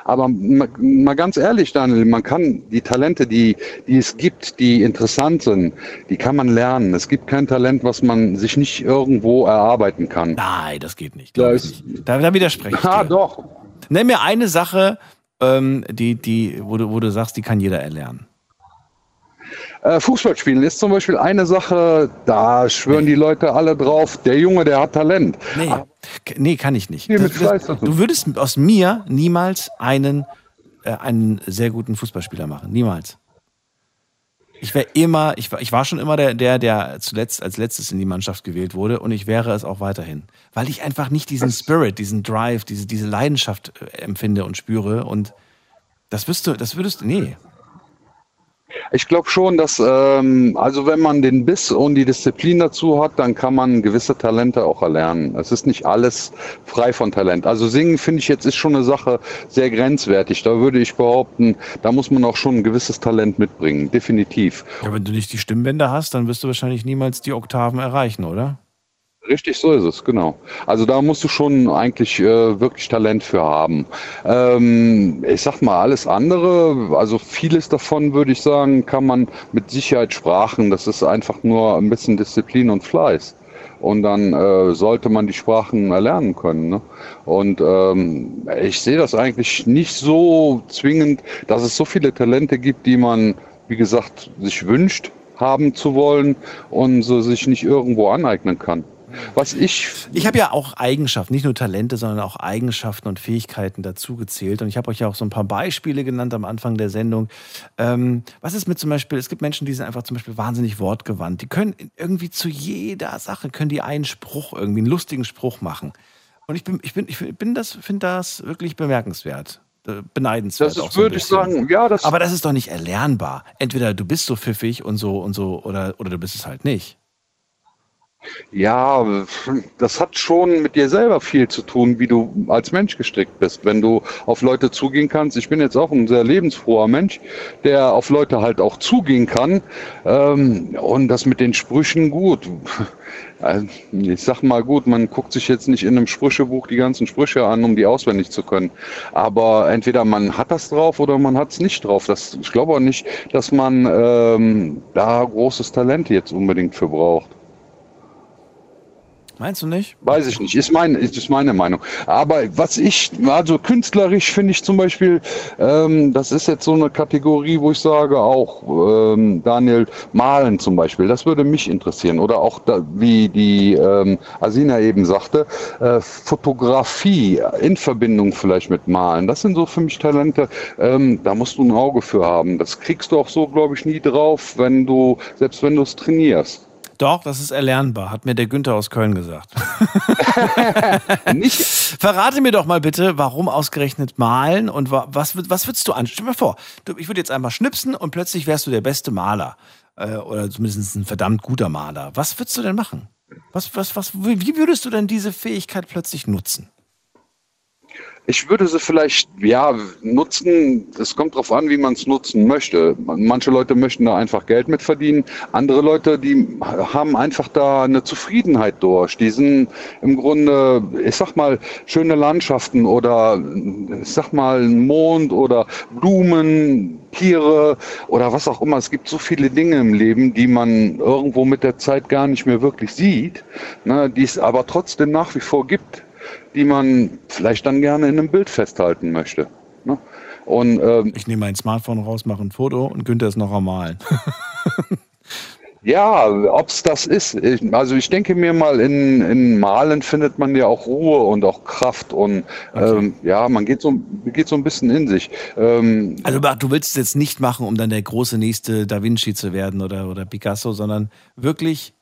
N: Aber ma- mal ganz ehrlich, Daniel, man kann die Talente, die, die es gibt, die interessant sind, die kann man lernen. Es gibt kein Talent, was man sich nicht irgendwo erarbeiten kann.
A: Nein, das geht nicht.
N: Da
A: ich
N: ist,
A: Da, da widerspreche ich
N: Ah, doch.
A: Nenn mir eine Sache, ähm, die, die, wo, du, wo du sagst, die kann jeder erlernen?
N: Äh, Fußball spielen ist zum Beispiel eine Sache, da schwören die Leute alle drauf, der Junge, der hat Talent.
A: Nee, K- nee kann ich nicht. Das- das, du würdest aus mir niemals einen, äh, einen sehr guten Fußballspieler machen. Niemals. Ich wäre immer, ich war, ich war schon immer der, der, der zuletzt als letztes in die Mannschaft gewählt wurde und ich wäre es auch weiterhin. Weil ich einfach nicht diesen Spirit, diesen Drive, diese, diese Leidenschaft äh, empfinde und spüre und das wirst du, das würdest du, nee.
N: Ich glaube schon, dass, ähm, also wenn man den Biss und die Disziplin dazu hat, dann kann man gewisse Talente auch erlernen. Es ist nicht alles frei von Talent. Also singen finde ich jetzt ist schon eine Sache sehr grenzwertig. Da würde ich behaupten, da muss man auch schon ein gewisses Talent mitbringen. Definitiv.
A: Ja, wenn du nicht die Stimmbänder hast, dann wirst du wahrscheinlich niemals die Oktaven erreichen, oder?
N: Richtig, so ist es, genau. Also da musst du schon eigentlich äh, wirklich Talent für haben. Ähm, ich sag mal, alles andere, also vieles davon würde ich sagen, kann man mit Sicherheit sprachen. Das ist einfach nur ein bisschen Disziplin und Fleiß. Und dann äh, sollte man die Sprachen erlernen können. Ne? Und ähm, ich sehe das eigentlich nicht so zwingend, dass es so viele Talente gibt, die man, wie gesagt, sich wünscht haben zu wollen und so sich nicht irgendwo aneignen kann. Was ich.
A: Ich habe ja auch Eigenschaften, nicht nur Talente, sondern auch Eigenschaften und Fähigkeiten dazu gezählt. Und ich habe euch ja auch so ein paar Beispiele genannt am Anfang der Sendung. Ähm, was ist mit zum Beispiel, es gibt Menschen, die sind einfach zum Beispiel wahnsinnig wortgewandt. Die können irgendwie zu jeder Sache, können die einen Spruch, irgendwie einen lustigen Spruch machen. Und ich bin, ich bin, ich bin das, finde das wirklich bemerkenswert. äh, Beneidenswert.
N: Das ist,
A: so
N: würde ich sagen, ja, das.
A: Aber das ist doch nicht erlernbar. Entweder du bist so pfiffig und so und so, oder, oder du bist es halt nicht.
N: Ja, das hat schon mit dir selber viel zu tun, wie du als Mensch gestrickt bist. Wenn du auf Leute zugehen kannst, ich bin jetzt auch ein sehr lebensfroher Mensch, der auf Leute halt auch zugehen kann. Ähm, und das mit den Sprüchen gut. Also, Ich sag mal gut, man guckt sich jetzt nicht in einem Sprüchebuch die ganzen Sprüche an, um die auswendig zu können. Aber entweder man hat das drauf oder man hat es nicht drauf. Das, ich glaube auch nicht, dass man ähm, da großes Talent jetzt unbedingt für braucht.
A: Meinst du nicht?
N: Weiß ich nicht, ist, mein, ist meine Meinung. Aber was ich, also künstlerisch finde ich zum Beispiel, ähm, das ist jetzt so eine Kategorie, wo ich sage, auch ähm, Daniel, malen zum Beispiel, das würde mich interessieren. Oder auch, da, wie die ähm, Asina eben sagte, äh, Fotografie in Verbindung vielleicht mit Malen. Das sind so für mich Talente, ähm, da musst du ein Auge für haben. Das kriegst du auch so, glaube ich, nie drauf, wenn du, selbst wenn du es trainierst.
A: Doch, das ist erlernbar, hat mir der Günther aus Köln gesagt. Verrate mir doch mal bitte, warum ausgerechnet malen und wa- was, was würdest du an? Stell dir mal vor, du, ich würde jetzt einmal schnipsen und plötzlich wärst du der beste Maler. Äh, oder zumindest ein verdammt guter Maler. Was würdest du denn machen? Was, was, was, wie würdest du denn diese Fähigkeit plötzlich nutzen?
N: Ich würde sie vielleicht, ja, nutzen. Es kommt darauf an, wie man es nutzen möchte. Manche Leute möchten da einfach Geld mit verdienen. Andere Leute, die haben einfach da eine Zufriedenheit durch. Die sind im Grunde, ich sag mal, schöne Landschaften oder, ich sag mal, Mond oder Blumen, Tiere oder was auch immer. Es gibt so viele Dinge im Leben, die man irgendwo mit der Zeit gar nicht mehr wirklich sieht, ne, die es aber trotzdem nach wie vor gibt die man vielleicht dann gerne in einem Bild festhalten möchte. Ne? Und, ähm,
A: ich nehme mein Smartphone raus, mache ein Foto und Günther ist noch am Malen.
N: Ja, ob's das ist. Ich, also ich denke mir mal, in, in Malen findet man ja auch Ruhe und auch Kraft und ähm, ja, man geht so, geht so ein bisschen in sich. Ähm,
A: Also du willst es jetzt nicht machen, um dann der große nächste Da Vinci zu werden oder, oder Picasso, sondern wirklich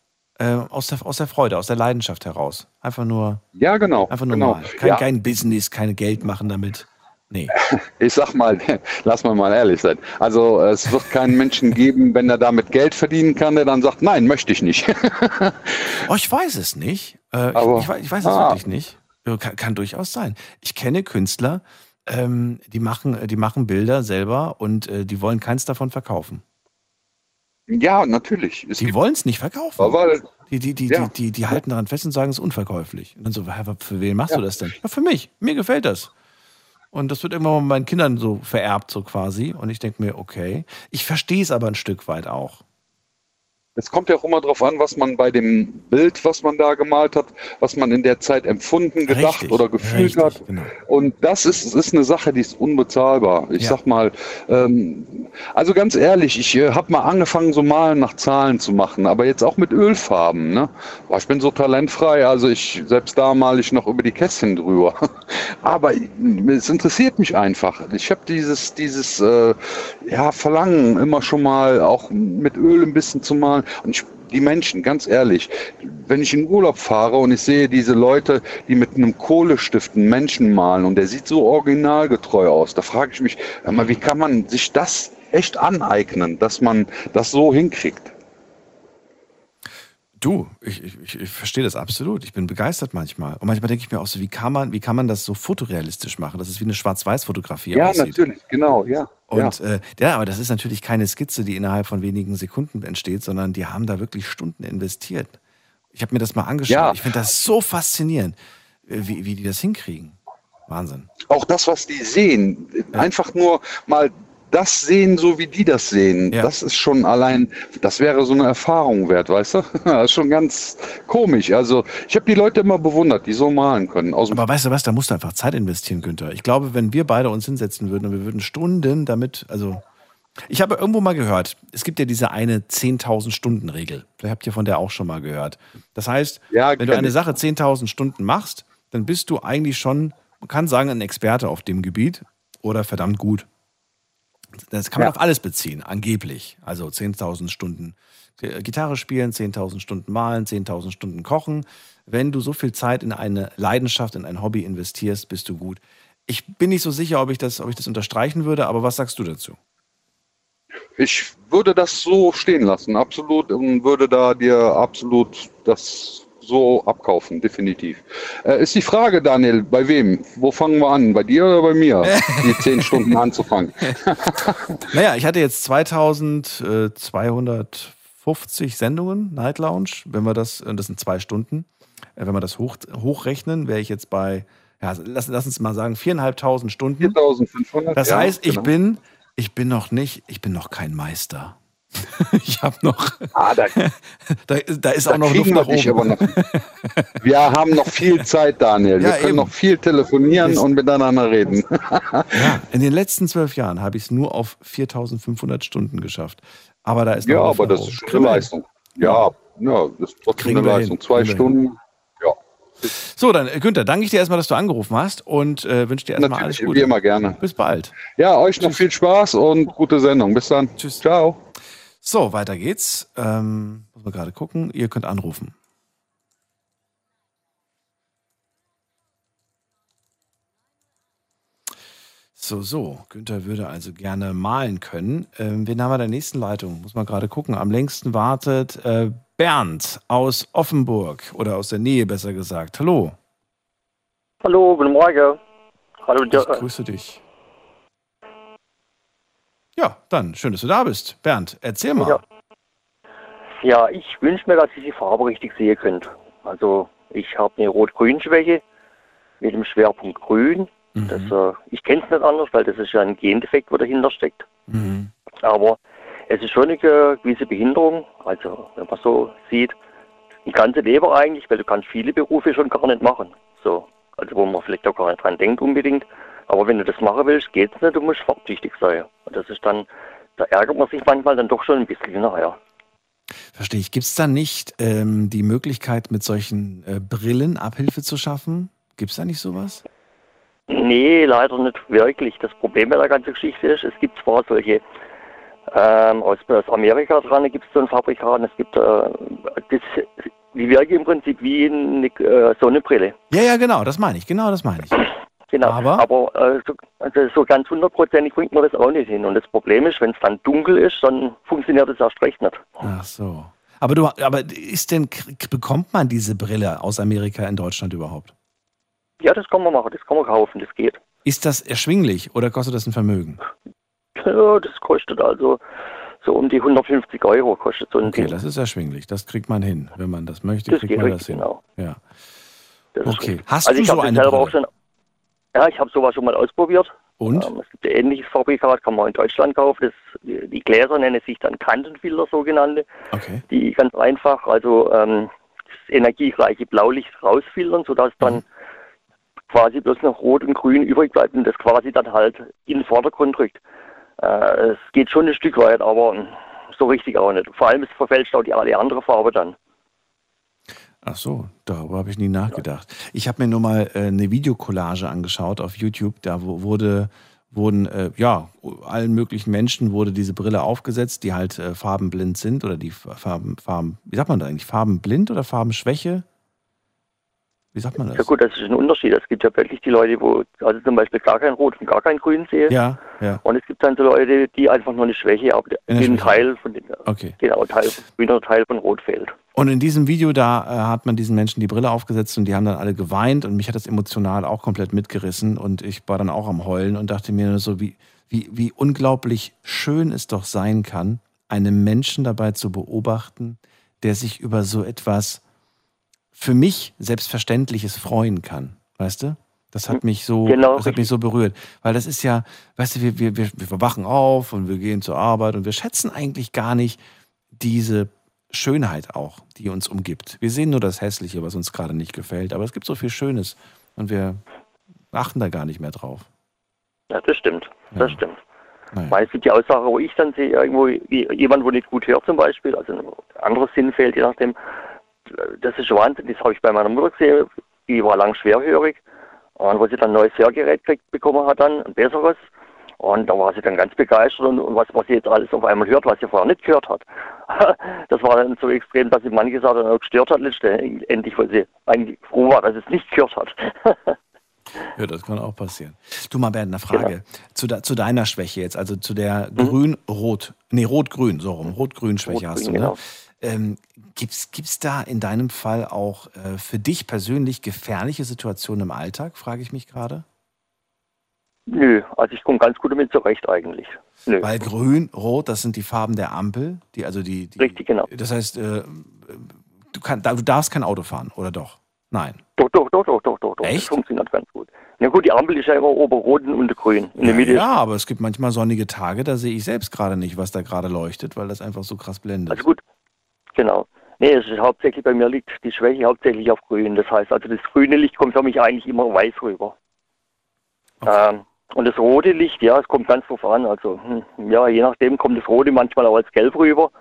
A: äh, aus, der, aus der Freude, aus der Leidenschaft heraus. Einfach nur.
N: Ja, genau.
A: Einfach nur
N: genau.
A: malen. Kein,
N: Ja.
A: kein Business, kein Geld machen damit. Nee.
N: Ich sag mal, lass mal mal ehrlich sein. Also es wird keinen Menschen geben, wenn er damit Geld verdienen kann, der dann sagt, nein, möchte ich nicht.
A: Oh, ich weiß es nicht. Äh,
N: Aber-
A: ich, ich, weiß- ich weiß es
N: Ah.
A: wirklich nicht. Kann, kann durchaus sein. Ich kenne Künstler, ähm, die, machen, die machen Bilder selber und äh, die wollen keins davon verkaufen.
N: Ja, natürlich.
A: die wollen es nicht verkaufen.
N: Aber-
A: die, die, die,
N: Ja.
A: die, die, die halten daran fest und sagen, es ist unverkäuflich. Und dann so, "Hä, für wen machst
N: Ja.
A: du das denn? Ja, für mich. Mir gefällt das. Und das wird irgendwann mal meinen Kindern so vererbt, so quasi. Und ich denke mir, okay. Ich verstehe es aber ein Stück weit auch.
N: Es kommt ja auch immer darauf an, was man bei dem Bild, was man da gemalt hat, was man in der Zeit empfunden, gedacht
A: Richtig,
N: oder gefühlt
A: richtig,
N: hat.
A: genau.
N: Und das ist, ist eine Sache, die ist unbezahlbar. Ich
A: Ja.
N: sag mal, ähm, also ganz ehrlich, ich äh, habe mal angefangen, so Malen nach Zahlen zu machen, aber jetzt auch mit Ölfarben. Ne? Boah, ich bin so talentfrei, also ich selbst da male ich noch über die Kästchen drüber. aber es interessiert mich einfach. Ich habe dieses, dieses äh, ja, Verlangen, immer schon mal auch mit Öl ein bisschen zu malen. Und ich, die Menschen, ganz ehrlich, wenn ich in Urlaub fahre und ich sehe diese Leute, die mit einem Kohlestift einen Menschen malen und der sieht so originalgetreu aus, da frage ich mich, wie kann man sich das echt aneignen, dass man das so hinkriegt?
A: Du, ich, ich, ich- verstehe das absolut. Ich bin begeistert manchmal. Und manchmal denke ich mir auch so, wie kann man, wie kann man das so fotorealistisch machen, dass es wie eine Schwarz-Weiß-Fotografie
N: Ja,
A: aussieht?
N: natürlich, genau, ja.
A: Und
N: ja.
A: ja. Äh, ja, aber das ist natürlich keine Skizze, die innerhalb von wenigen Sekunden entsteht, sondern die haben da wirklich Stunden investiert. Ich habe mir das mal angeschaut.
N: Ja.
A: Ich finde das so faszinierend, äh, wie, wie die das hinkriegen. Wahnsinn.
N: auch das, was die sehen, einfach nur mal das sehen, so wie die das sehen, das ist schon allein, das wäre so eine Erfahrung wert, weißt du? Das ist schon ganz komisch. Also ich habe die Leute immer bewundert, die so malen können. Aus
A: Aber weißt du was, da musst du einfach Zeit investieren, Günther. Ich glaube, wenn wir beide uns hinsetzen würden und wir würden Stunden damit, also ich habe irgendwo mal gehört, es gibt ja diese eine 10.000 Stunden Regel. Vielleicht habt ihr von der auch schon mal gehört. Das heißt, wenn du eine. Sache 10.000 Stunden machst, dann bist du eigentlich schon, man kann sagen, ein Experte auf dem Gebiet oder verdammt gut. Das kann man
N: Ja.
A: auf alles beziehen, angeblich. Also 10.000 Stunden äh, Gitarre spielen, 10.000 Stunden malen, 10.000 Stunden kochen. Wenn du so viel Zeit in eine Leidenschaft, in ein Hobby investierst, bist du gut. Ich bin nicht so sicher, ob ich das, ob ich das unterstreichen würde, aber was sagst du dazu?
N: Ich würde das so stehen lassen, absolut, und würde da dir absolut das so abkaufen, definitiv. Äh, ist die Frage, Daniel, bei wem? Wo fangen wir an? Bei dir oder bei mir? Die zehn Stunden anzufangen.
A: Naja, ich hatte jetzt 2250 Sendungen, Night Lounge. Wenn wir das, das sind zwei Stunden, Äh, wenn wir das hoch, hochrechnen, wäre ich jetzt bei, ja, lass, lass uns mal sagen, viereinhalbtausend Stunden.
N: 4500.
A: Das
N: ja,
A: heißt, ich
N: genau.
A: bin, ich bin noch nicht, ich bin noch kein Meister. ich habe noch,
N: Ah, da,
A: da, da ist
N: da
A: auch noch Luft nach
N: wir
A: oben.
N: noch. Wir haben noch viel Zeit, Daniel. Wir
A: Ja,
N: können
A: eben.
N: noch viel telefonieren
A: Ist-
N: und miteinander reden.
A: Ja, in den letzten zwölf Jahren habe ich es nur auf 4500 Stunden geschafft. Aber da ist noch
N: ja, aber das ist schon eine
A: wir.
N: Leistung. Ja, ja, das ist trotzdem
A: Kriegen
N: eine
A: wir
N: Leistung.
A: hin.
N: Zwei
A: Kriegen wir
N: Stunden. Ja.
A: So, dann äh, Günther, danke ich dir erstmal, dass du angerufen hast und äh, wünsche dir erstmal alles Gute.
N: wie immer gerne.
A: Bis bald.
N: Ja, euch noch viel Spaß und gute Sendung. Bis dann.
A: Tschüss.
N: Ciao.
A: So, weiter geht's. Ähm, muss man gerade gucken. Ihr könnt anrufen. So, so. Günther würde also gerne malen können. Ähm, wen haben wir der nächsten Leitung? Muss man gerade gucken. Am längsten wartet äh, Bernd aus Offenburg oder aus der Nähe besser gesagt. Hallo.
O: Hallo, guten Morgen. Hallo,
A: Ich grüße dich. Ja, dann schön, dass du da bist. Bernd, erzähl mal.
O: Ja. Ja, ich wünsche mir, dass ich die Farbe richtig sehen könnte. Also ich habe eine Rot-Grün-Schwäche mit dem Schwerpunkt Grün. Das, äh, ich kenne es nicht anders, weil das ist ja ein Gendefekt, wo dahinter steckt.
A: Mhm.
O: Aber es ist schon eine gewisse Behinderung. Also wenn man so sieht, ein ganze Leben eigentlich, weil du kannst viele Berufe schon gar nicht machen. So, also wo man vielleicht auch gar nicht dran denkt unbedingt. Aber wenn du das machen willst, geht's nicht, du musst farbtüchtig sein. Und das ist dann, da ärgert man sich manchmal dann doch schon ein bisschen nachher.
A: Verstehe ich. Gibt es da nicht ähm, die Möglichkeit, mit solchen äh, Brillen Abhilfe zu schaffen? Gibt es da nicht sowas?
O: Nee, leider nicht wirklich. Das Problem bei der ganzen Geschichte ist, es gibt zwar solche, ähm, aus, aus Amerika dran gibt es so ein Fabrikat, es gibt, äh, das, die wirken im Prinzip wie eine äh, Sonnenbrille.
A: Ja, ja, genau, das meine ich. Genau, das meine ich.
O: Genau.
A: Aber?
O: Aber äh, so, also so ganz hundertprozentig bringt man das auch nicht hin. Und das Problem ist, wenn es dann dunkel ist, dann funktioniert das erst recht nicht.
A: Ach so. Aber du, aber ist denn, bekommt man diese Brille aus Amerika in Deutschland überhaupt?
O: Ja, das kann man machen, das kann man kaufen, das geht.
A: Ist das erschwinglich oder kostet das ein Vermögen?
O: Ja, das kostet also so um die 150 Euro kostet so ein
A: Okay,
O: Ding.
A: das ist erschwinglich. Das kriegt man hin. Wenn man das möchte,
O: Das
A: kriegt man das hin.
O: genau.
A: Ja.
O: Das
A: Okay. Hast
O: also
A: du
O: ich
A: so eine Brille?
O: Ja, ich habe sowas schon mal ausprobiert.
A: Und?
O: Ähm, es gibt ein ähnliches Fabrikat, kann man in Deutschland kaufen. Das, die, die Gläser nennen sich dann Kantenfilter, sogenannte.
A: Okay.
O: Die ganz einfach, also ähm, das energiereiche Blaulicht rausfiltern, sodass dann quasi bloß noch Rot und Grün übrig bleibt und das quasi dann halt in den Vordergrund rückt. Äh, es geht schon ein Stück weit, aber so richtig auch nicht. Vor allem es verfälscht auch die alle andere Farbe dann.
A: Ach so, darüber habe ich nie nachgedacht. Ich habe mir nur mal äh, eine Videokollage angeschaut auf YouTube. Da wurde, wurden, äh, ja, allen möglichen Menschen wurde diese Brille aufgesetzt, die halt äh, farbenblind sind oder die Farben, Farben, wie sagt man da eigentlich? Farbenblind oder Farbenschwäche? Wie sagt man
O: Ja
A: das?
O: gut, das ist ein Unterschied. Es gibt ja wirklich die Leute, wo also zum Beispiel gar kein Rot und gar kein Grün sehen.
A: Ja, ja.
O: Und es gibt dann so Leute, die einfach nur eine Schwäche haben, den. Teil von den,
A: Okay.
O: genau, Teil von Grün oder Teil von Rot fehlt.
A: Und in diesem Video, da äh, hat man diesen Menschen die Brille aufgesetzt und die haben dann alle geweint und mich hat das emotional auch komplett mitgerissen und ich war dann auch am Heulen und dachte mir nur so, wie, wie, wie unglaublich schön es doch sein kann, einen Menschen dabei zu beobachten, der sich über so etwas für mich Selbstverständliches freuen kann. Weißt du? Das hat mich so,
O: Genau,
A: das hat mich so berührt. Weil das ist ja, weißt du, wir, wir, wir, wir wachen auf und wir gehen zur Arbeit und wir schätzen eigentlich gar nicht diese Schönheit auch, die uns umgibt. Wir sehen nur das Hässliche, was uns gerade nicht gefällt, aber es gibt so viel Schönes und wir achten da gar nicht mehr drauf.
O: Ja, das stimmt. Das
A: Ja.
O: stimmt.
A: Naja.
O: Weil es gibt die Aussage, wo ich dann sehe, irgendwo jemand, wo nicht gut hört zum Beispiel, also ein anderes Sinn fehlt, je nachdem. Das ist Wahnsinn, das habe ich bei meiner Mutter gesehen, die war lang schwerhörig und wo sie dann ein neues Hörgerät gekriegt bekommen hat dann, ein besseres. Und da war sie dann ganz begeistert und, und was, was sie jetzt alles auf einmal hört, was sie vorher nicht gehört hat. Das war dann so extrem, dass sie manche Sachen auch gestört hat letztendlich, weil sie eigentlich froh war, dass sie es nicht gehört hat.
A: Ja, das kann auch passieren. Du mal, Bernd, eine Frage. Zu, de, zu deiner Schwäche jetzt, also zu der Grün-Rot, nee, Rot-Grün, so rum, Rot-Grün-Schwäche hast du, ne?
O: genau.
A: Ähm, gibt's, gibt's da in deinem Fall auch äh, für dich persönlich gefährliche Situationen im Alltag, frage ich mich gerade?
O: Nö, also ich komme ganz gut damit zurecht eigentlich. Nö.
A: Weil Grün, Rot, das sind die Farben der Ampel, die, also die, die
O: Richtig, genau.
A: Das heißt, äh, du, kann, du darfst kein Auto fahren, oder doch? Nein.
O: Doch, doch, doch, doch, doch, doch, doch.
A: Echt?
O: Das funktioniert ganz gut. Na gut, die Ampel ist ja immer oben rot und grün. In der
A: Ja,
O: Mitte
A: ja, aber es gibt manchmal sonnige Tage, da sehe ich selbst gerade nicht, was da gerade leuchtet, weil das einfach so krass blendet.
O: Also gut, genau. Nee, es ist hauptsächlich bei mir liegt die Schwäche hauptsächlich auf grün. Das heißt, also das grüne Licht kommt für mich eigentlich immer weiß rüber. Ähm, und das rote Licht, ja, es kommt ganz drauf an. Also, hm, ja, je nachdem kommt das rote manchmal auch als gelb rüber.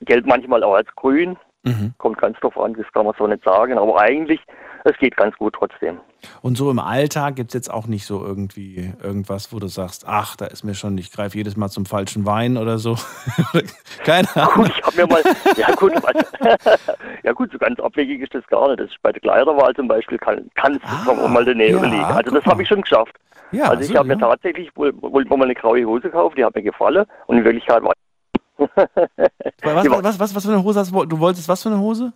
O: Gelb manchmal auch als grün.
A: Mhm.
O: Kommt ganz drauf an, das kann man so nicht sagen. Aber eigentlich, es geht ganz gut trotzdem.
A: Und so im Alltag gibt es jetzt auch nicht so irgendwie irgendwas, wo du sagst, ach, da ist mir schon, ich greife jedes Mal zum falschen Wein oder so. Keine Ahnung.
O: Gut, ich habe mir mal, ja gut, was, ja gut, so ganz abwegig ist das gar nicht. Das ist bei der Kleiderwahl zum Beispiel, kann, kann es ah, mal daneben
A: ja,
O: liegen. Also das habe ich schon geschafft.
A: Ja,
O: also ich
A: so,
O: habe
A: ja.
O: mir tatsächlich, wollte mal eine graue Hose gekauft, die hat mir gefallen und in Wirklichkeit war
A: Was, was, was, was, was für eine Hose hast du? Du wolltest was für eine Hose?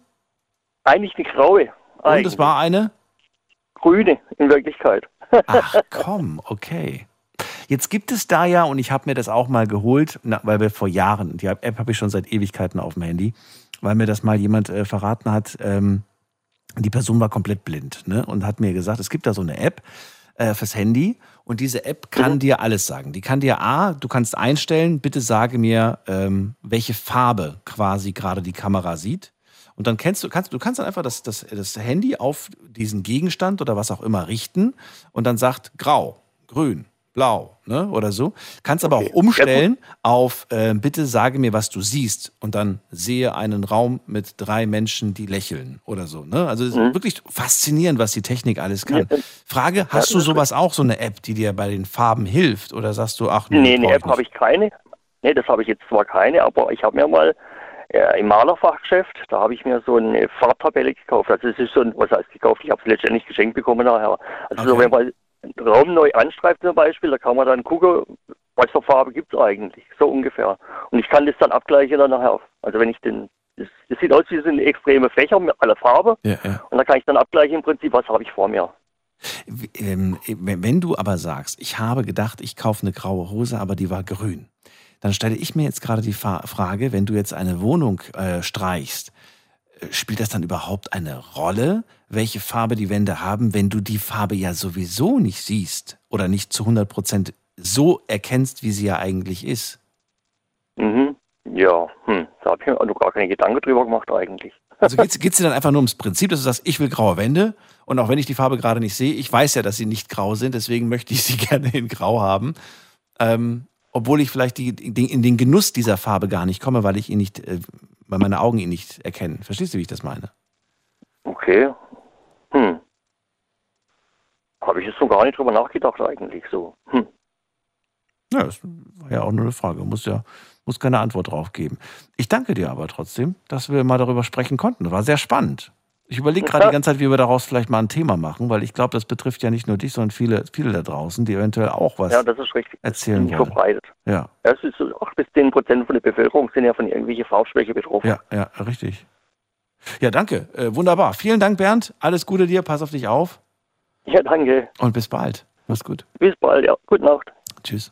O: eigentlich eine graue.
A: Und es war eine?
O: Grüne in Wirklichkeit.
A: Ach komm, okay. Jetzt gibt es da ja, und ich habe mir das auch mal geholt, weil wir vor Jahren, die App habe ich schon seit Ewigkeiten auf dem Handy, weil mir das mal jemand äh, verraten hat, ähm, die Person war komplett blind ne? und hat mir gesagt, es gibt da so eine App äh, fürs Handy und diese App kann dir alles sagen. Die kann dir A, du kannst einstellen, bitte sage mir, ähm, welche Farbe quasi gerade die Kamera sieht. Und dann kennst du, kannst, du kannst dann einfach das, das, das Handy auf diesen Gegenstand oder was auch immer richten und dann sagt grau, grün, blau, ne? Oder so. Kannst aber auch umstellen auf äh, bitte sage mir, was du siehst und dann sehe einen Raum mit drei Menschen, die lächeln oder so. Ne? Also es ist
O: Mhm.
A: wirklich faszinierend, was die Technik alles kann. Frage, hast du sowas auch, so eine App, die dir bei den Farben hilft? Oder sagst du, ach
O: Nee,
A: brauch
O: eine App habe ich keine. Nee, das habe ich jetzt zwar keine, aber ich habe mir mal äh, im Malerfachgeschäft, da habe ich mir so eine Farbtabelle gekauft. Also es ist so ein, was heißt gekauft, ich habe es letztendlich geschenkt bekommen nachher. Also so, wenn man einen Raum neu anstreift zum Beispiel, da kann man dann gucken, was für Farbe gibt es eigentlich, so ungefähr. Und ich kann das dann abgleichen dann nachher. Also wenn ich den, das, das sieht aus wie so eine extreme Fächer mit aller Farbe.
A: Ja, ja.
O: Und da kann ich dann abgleichen im Prinzip, was habe ich vor mir.
A: Ähm, wenn du aber sagst, ich habe gedacht, ich kaufe eine graue Hose, aber die war grün, dann stelle ich mir jetzt gerade die Frage, wenn du jetzt eine Wohnung äh, streichst, spielt das dann überhaupt eine Rolle, welche Farbe die Wände haben, wenn du die Farbe ja sowieso nicht siehst oder nicht zu 100 Prozent so erkennst, wie sie ja eigentlich ist?
O: Mhm. Ja, hm. da habe ich mir noch gar keine Gedanken drüber gemacht eigentlich.
A: Also geht es dir dann einfach nur ums Prinzip, dass du sagst, ich will graue Wände und auch wenn ich die Farbe gerade nicht sehe, ich weiß ja, dass sie nicht grau sind, deswegen möchte ich sie gerne in grau haben. Ähm, obwohl ich vielleicht die, die, in den Genuss dieser Farbe gar nicht komme, weil ich ihn nicht, äh, weil meine Augen ihn nicht erkennen. Verstehst du, wie ich das meine?
O: Okay. Hm. Habe ich jetzt so gar nicht drüber nachgedacht eigentlich so. Hm.
A: Ja, das war ja auch nur eine Frage. Muss ja muss keine Antwort drauf geben. Ich danke dir aber trotzdem, dass wir mal darüber sprechen konnten. War sehr spannend. Ich überlege gerade die ganze Zeit, wie wir daraus vielleicht mal ein Thema machen, weil ich glaube, das betrifft ja nicht nur dich, sondern viele, viele da draußen, die eventuell auch was
O: Ja, das ist richtig.
A: erzählen wollen.
O: verbreitet.
A: Ja,
O: Es ist so 8 bis 10 Prozent von der Bevölkerung sind ja von irgendwelcher Farbschwäche betroffen.
A: ja, ja, richtig. Ja, danke. Äh, wunderbar. Vielen Dank, Bernd. Alles Gute dir. Pass auf dich auf.
O: Ja, danke.
A: Und bis bald. Mach's gut.
O: Bis bald, ja. Gute Nacht.
A: Tschüss.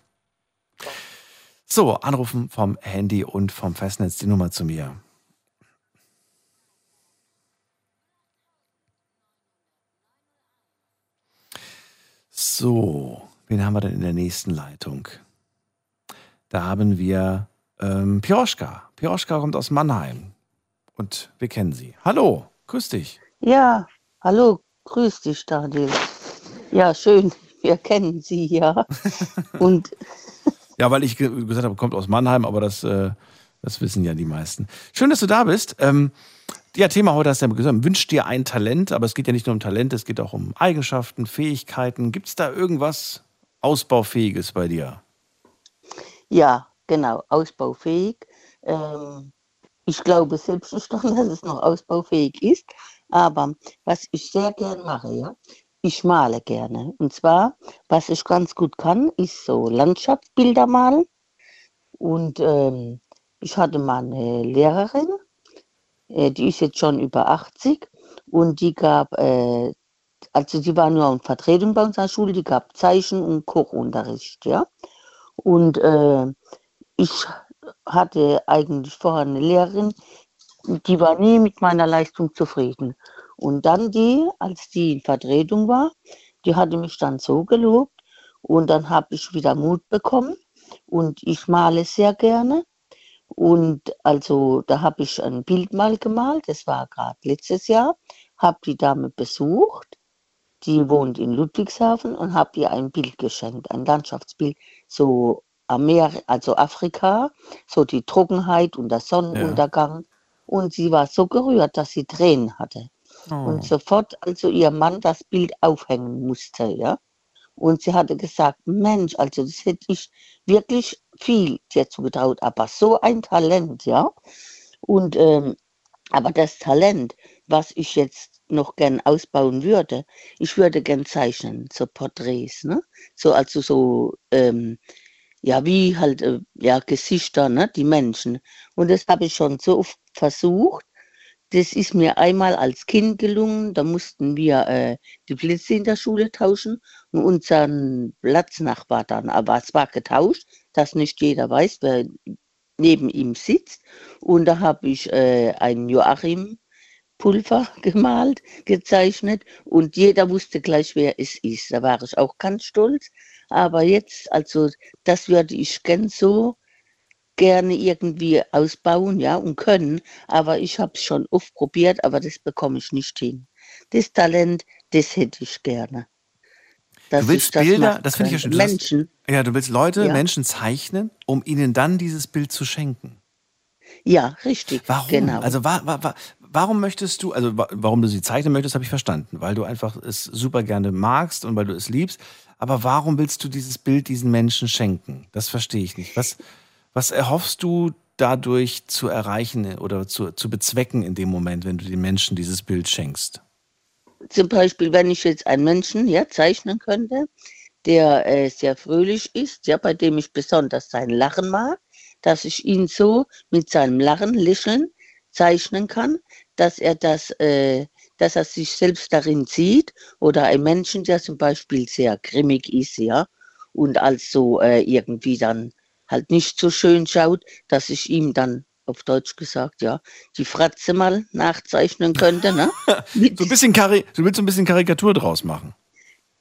A: So, anrufen vom Handy und vom Festnetz die Nummer zu mir. So, wen haben wir denn in der nächsten Leitung? Da haben wir ähm, Pioschka. Pioschka kommt aus Mannheim und wir kennen sie. Hallo, grüß dich.
P: Ja, hallo, grüß dich, Daniel. Ja, schön, wir kennen Sie ja. Und
A: Ja, weil ich ge gesagt habe, kommt aus Mannheim, aber das, äh, das wissen ja die meisten. Schön, dass du da bist. Ähm, ja, Thema heute hast du ja gesagt, wünsch dir ein Talent, aber es geht ja nicht nur um Talent, es geht auch um Eigenschaften, Fähigkeiten. Gibt es da irgendwas Ausbaufähiges bei dir?
P: ja, genau, ausbaufähig. Ähm, ich glaube selbst nicht daran, dass es noch ausbaufähig ist. Aber was ich sehr gern mache, ja, ich male gerne. Und zwar, was ich ganz gut kann, ist so Landschaftsbilder malen. Und ähm, ich hatte mal eine Lehrerin, äh, die ist jetzt schon über 80 und die gab, äh, also die war nur in Vertretung bei unserer Schule, die gab Zeichen- und Kochunterricht, ja. Und äh, ich hatte eigentlich vorher eine Lehrerin, die war nie mit meiner Leistung zufrieden. Und dann die, als die in Vertretung war, die hatte mich dann so gelobt und dann habe ich wieder Mut bekommen und ich male sehr gerne. Und also da habe ich ein Bild mal gemalt, das war gerade letztes Jahr, habe die Dame besucht, die wohnt in Ludwigshafen und habe ihr ein Bild geschenkt, ein Landschaftsbild, so am Meer, also Afrika, so die Trockenheit und der Sonnenuntergang. Und sie war so gerührt, dass sie Tränen hatte. Und sofort also ihr Mann das Bild aufhängen musste, ja. Und sie hatte gesagt, Mensch, also das hätte ich wirklich viel dir zugetraut, aber so ein Talent, ja. Und ähm, aber das Talent, was ich jetzt noch gern ausbauen würde, ich würde gern zeichnen, so Porträts, ne? So also so ähm, ja wie halt äh, ja Gesichter, ne? Die Menschen. Und das habe ich schon so oft versucht. Das ist mir einmal als Kind gelungen. Da mussten wir äh, die Plätze in der Schule tauschen und unseren Platznachbar dann. Aber es war getauscht, dass nicht jeder weiß, wer neben ihm sitzt. Und da habe ich äh, ein Joachim Pulver gemalt, gezeichnet und jeder wusste gleich, wer es ist. Da war ich auch ganz stolz. Aber jetzt, also das würde ich gern so gerne irgendwie ausbauen, ja, und können. Aber ich habe es schon oft probiert, aber das bekomme ich nicht hin. Das Talent, das hätte ich gerne.
A: Du willst
P: das
A: Bilder, das finde ich ja schön. Hast-
P: Menschen,
A: Ja, du willst Leute,
P: Ja.
A: Menschen zeichnen, um ihnen dann dieses Bild zu schenken.
P: ja, richtig.
A: Warum?
P: Genau.
A: Also wa wa wa warum möchtest du, also wa warum du sie zeichnen möchtest, habe ich verstanden. Weil du einfach es super gerne magst und weil du es liebst. Aber warum willst du dieses Bild diesen Menschen schenken? Das verstehe ich nicht. Was, was erhoffst du dadurch zu erreichen oder zu, zu bezwecken in dem Moment, wenn du den Menschen dieses Bild schenkst?
P: zum Beispiel, wenn ich jetzt einen Menschen ja, zeichnen könnte, der äh, sehr fröhlich ist, ja, bei dem ich besonders sein Lachen mag, dass ich ihn so mit seinem Lachen, Lächeln zeichnen kann, dass er das, äh, dass er sich selbst darin sieht oder ein Menschen, der zum Beispiel sehr grimmig ist, ja, und also äh, irgendwie dann halt nicht so schön schaut, dass ich ihm dann auf Deutsch gesagt, ja, die Fratze mal nachzeichnen könnte, ne?
A: so ein bisschen Kari du willst so ein bisschen Karikatur draus machen.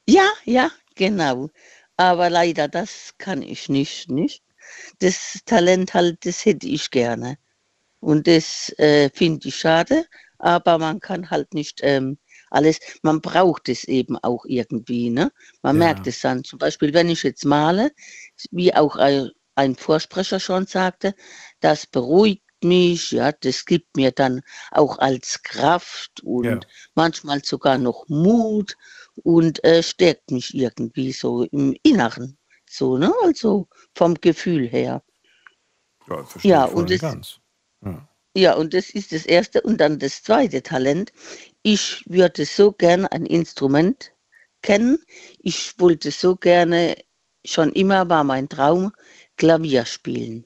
P: Ja, ja, genau. Aber leider, das kann ich nicht, nicht. Das Talent halt, das hätte ich gerne. Und das äh, finde ich schade, aber man kann halt nicht ähm, alles, man braucht es eben auch irgendwie, ne? Man
Q: Ja.
P: merkt es dann. Zum Beispiel, wenn ich jetzt male, wie auch ein, Vorsprecher schon sagte, das beruhigt mich, ja, das gibt mir dann auch als Kraft und
Q: Ja.
P: manchmal sogar noch Mut und äh, stärkt mich irgendwie so im Inneren, so, ne? Also vom Gefühl her.
A: Ja, verstehe
P: Ja, und
A: ganz. Ja.
P: Ja, und das ist das erste. Und dann das zweite Talent. Ich würde so gerne ein Instrument kennen. Ich wollte so gerne, schon immer war mein Traum, Klavier spielen.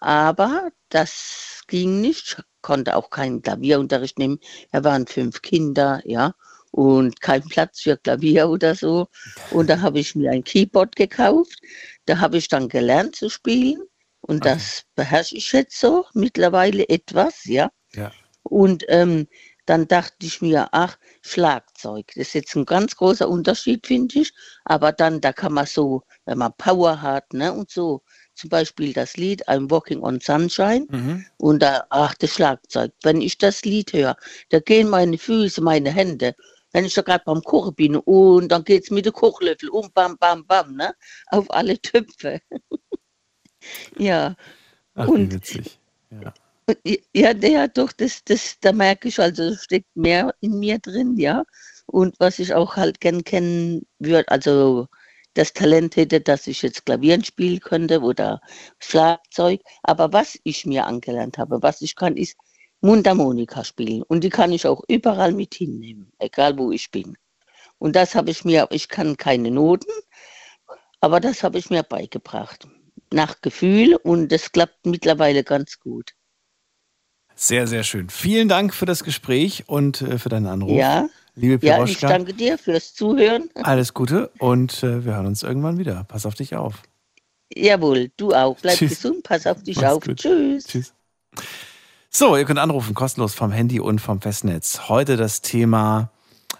P: Aber das ging nicht. Ich konnte auch keinen Klavierunterricht nehmen. Wir waren fünf Kinder, ja, und kein Platz für Klavier oder so. Und da habe ich mir ein Keyboard gekauft. Da habe ich dann gelernt zu spielen. Und das beherrsche ich jetzt so mittlerweile etwas, ja.
A: Ja.
P: Und ähm, dann dachte ich mir, ach, Schlagzeug, das ist jetzt ein ganz großer Unterschied, finde ich. Aber dann, da kann man so, wenn man Power hat, ne, und so, zum Beispiel das Lied I'm Walking on Sunshine
A: Mhm.
P: und da, ach, das Schlagzeug. Wenn ich das Lied höre, da gehen meine Füße, meine Hände. Wenn ich da gerade beim Kochen bin und dann geht's mit dem Kochlöffel um, bam, bam, bam, ne, auf alle Töpfe. ja.
A: Ach,
P: Und-
A: witzig. Ja.
P: Ja, ja, doch, das, das, da merke ich, also es steckt mehr in mir drin, ja. Und was ich auch halt gern kennen würde, also das Talent hätte, dass ich jetzt Klavieren spielen könnte oder Schlagzeug. Aber was ich mir angelernt habe, was ich kann, ist Mundharmonika spielen. Und die kann ich auch überall mit hinnehmen, egal wo ich bin. Und das habe ich mir, ich kann keine Noten, aber das habe ich mir beigebracht. Nach Gefühl und das klappt mittlerweile ganz gut.
A: Sehr, sehr schön. Vielen Dank für das Gespräch und äh, für deinen Anruf.
P: Ja.
A: Liebe
P: Ja, ich
A: Piroschka,
P: danke dir fürs Zuhören.
A: alles Gute und äh, wir hören uns irgendwann wieder. Pass auf dich auf.
P: Jawohl, du auch. Bleib
A: Tschüss.
P: gesund, pass auf dich
A: Mach's
P: auf.
A: gut.
P: Tschüss.
A: Tschüss. So, ihr könnt anrufen, kostenlos vom Handy und vom Festnetz. Heute das Thema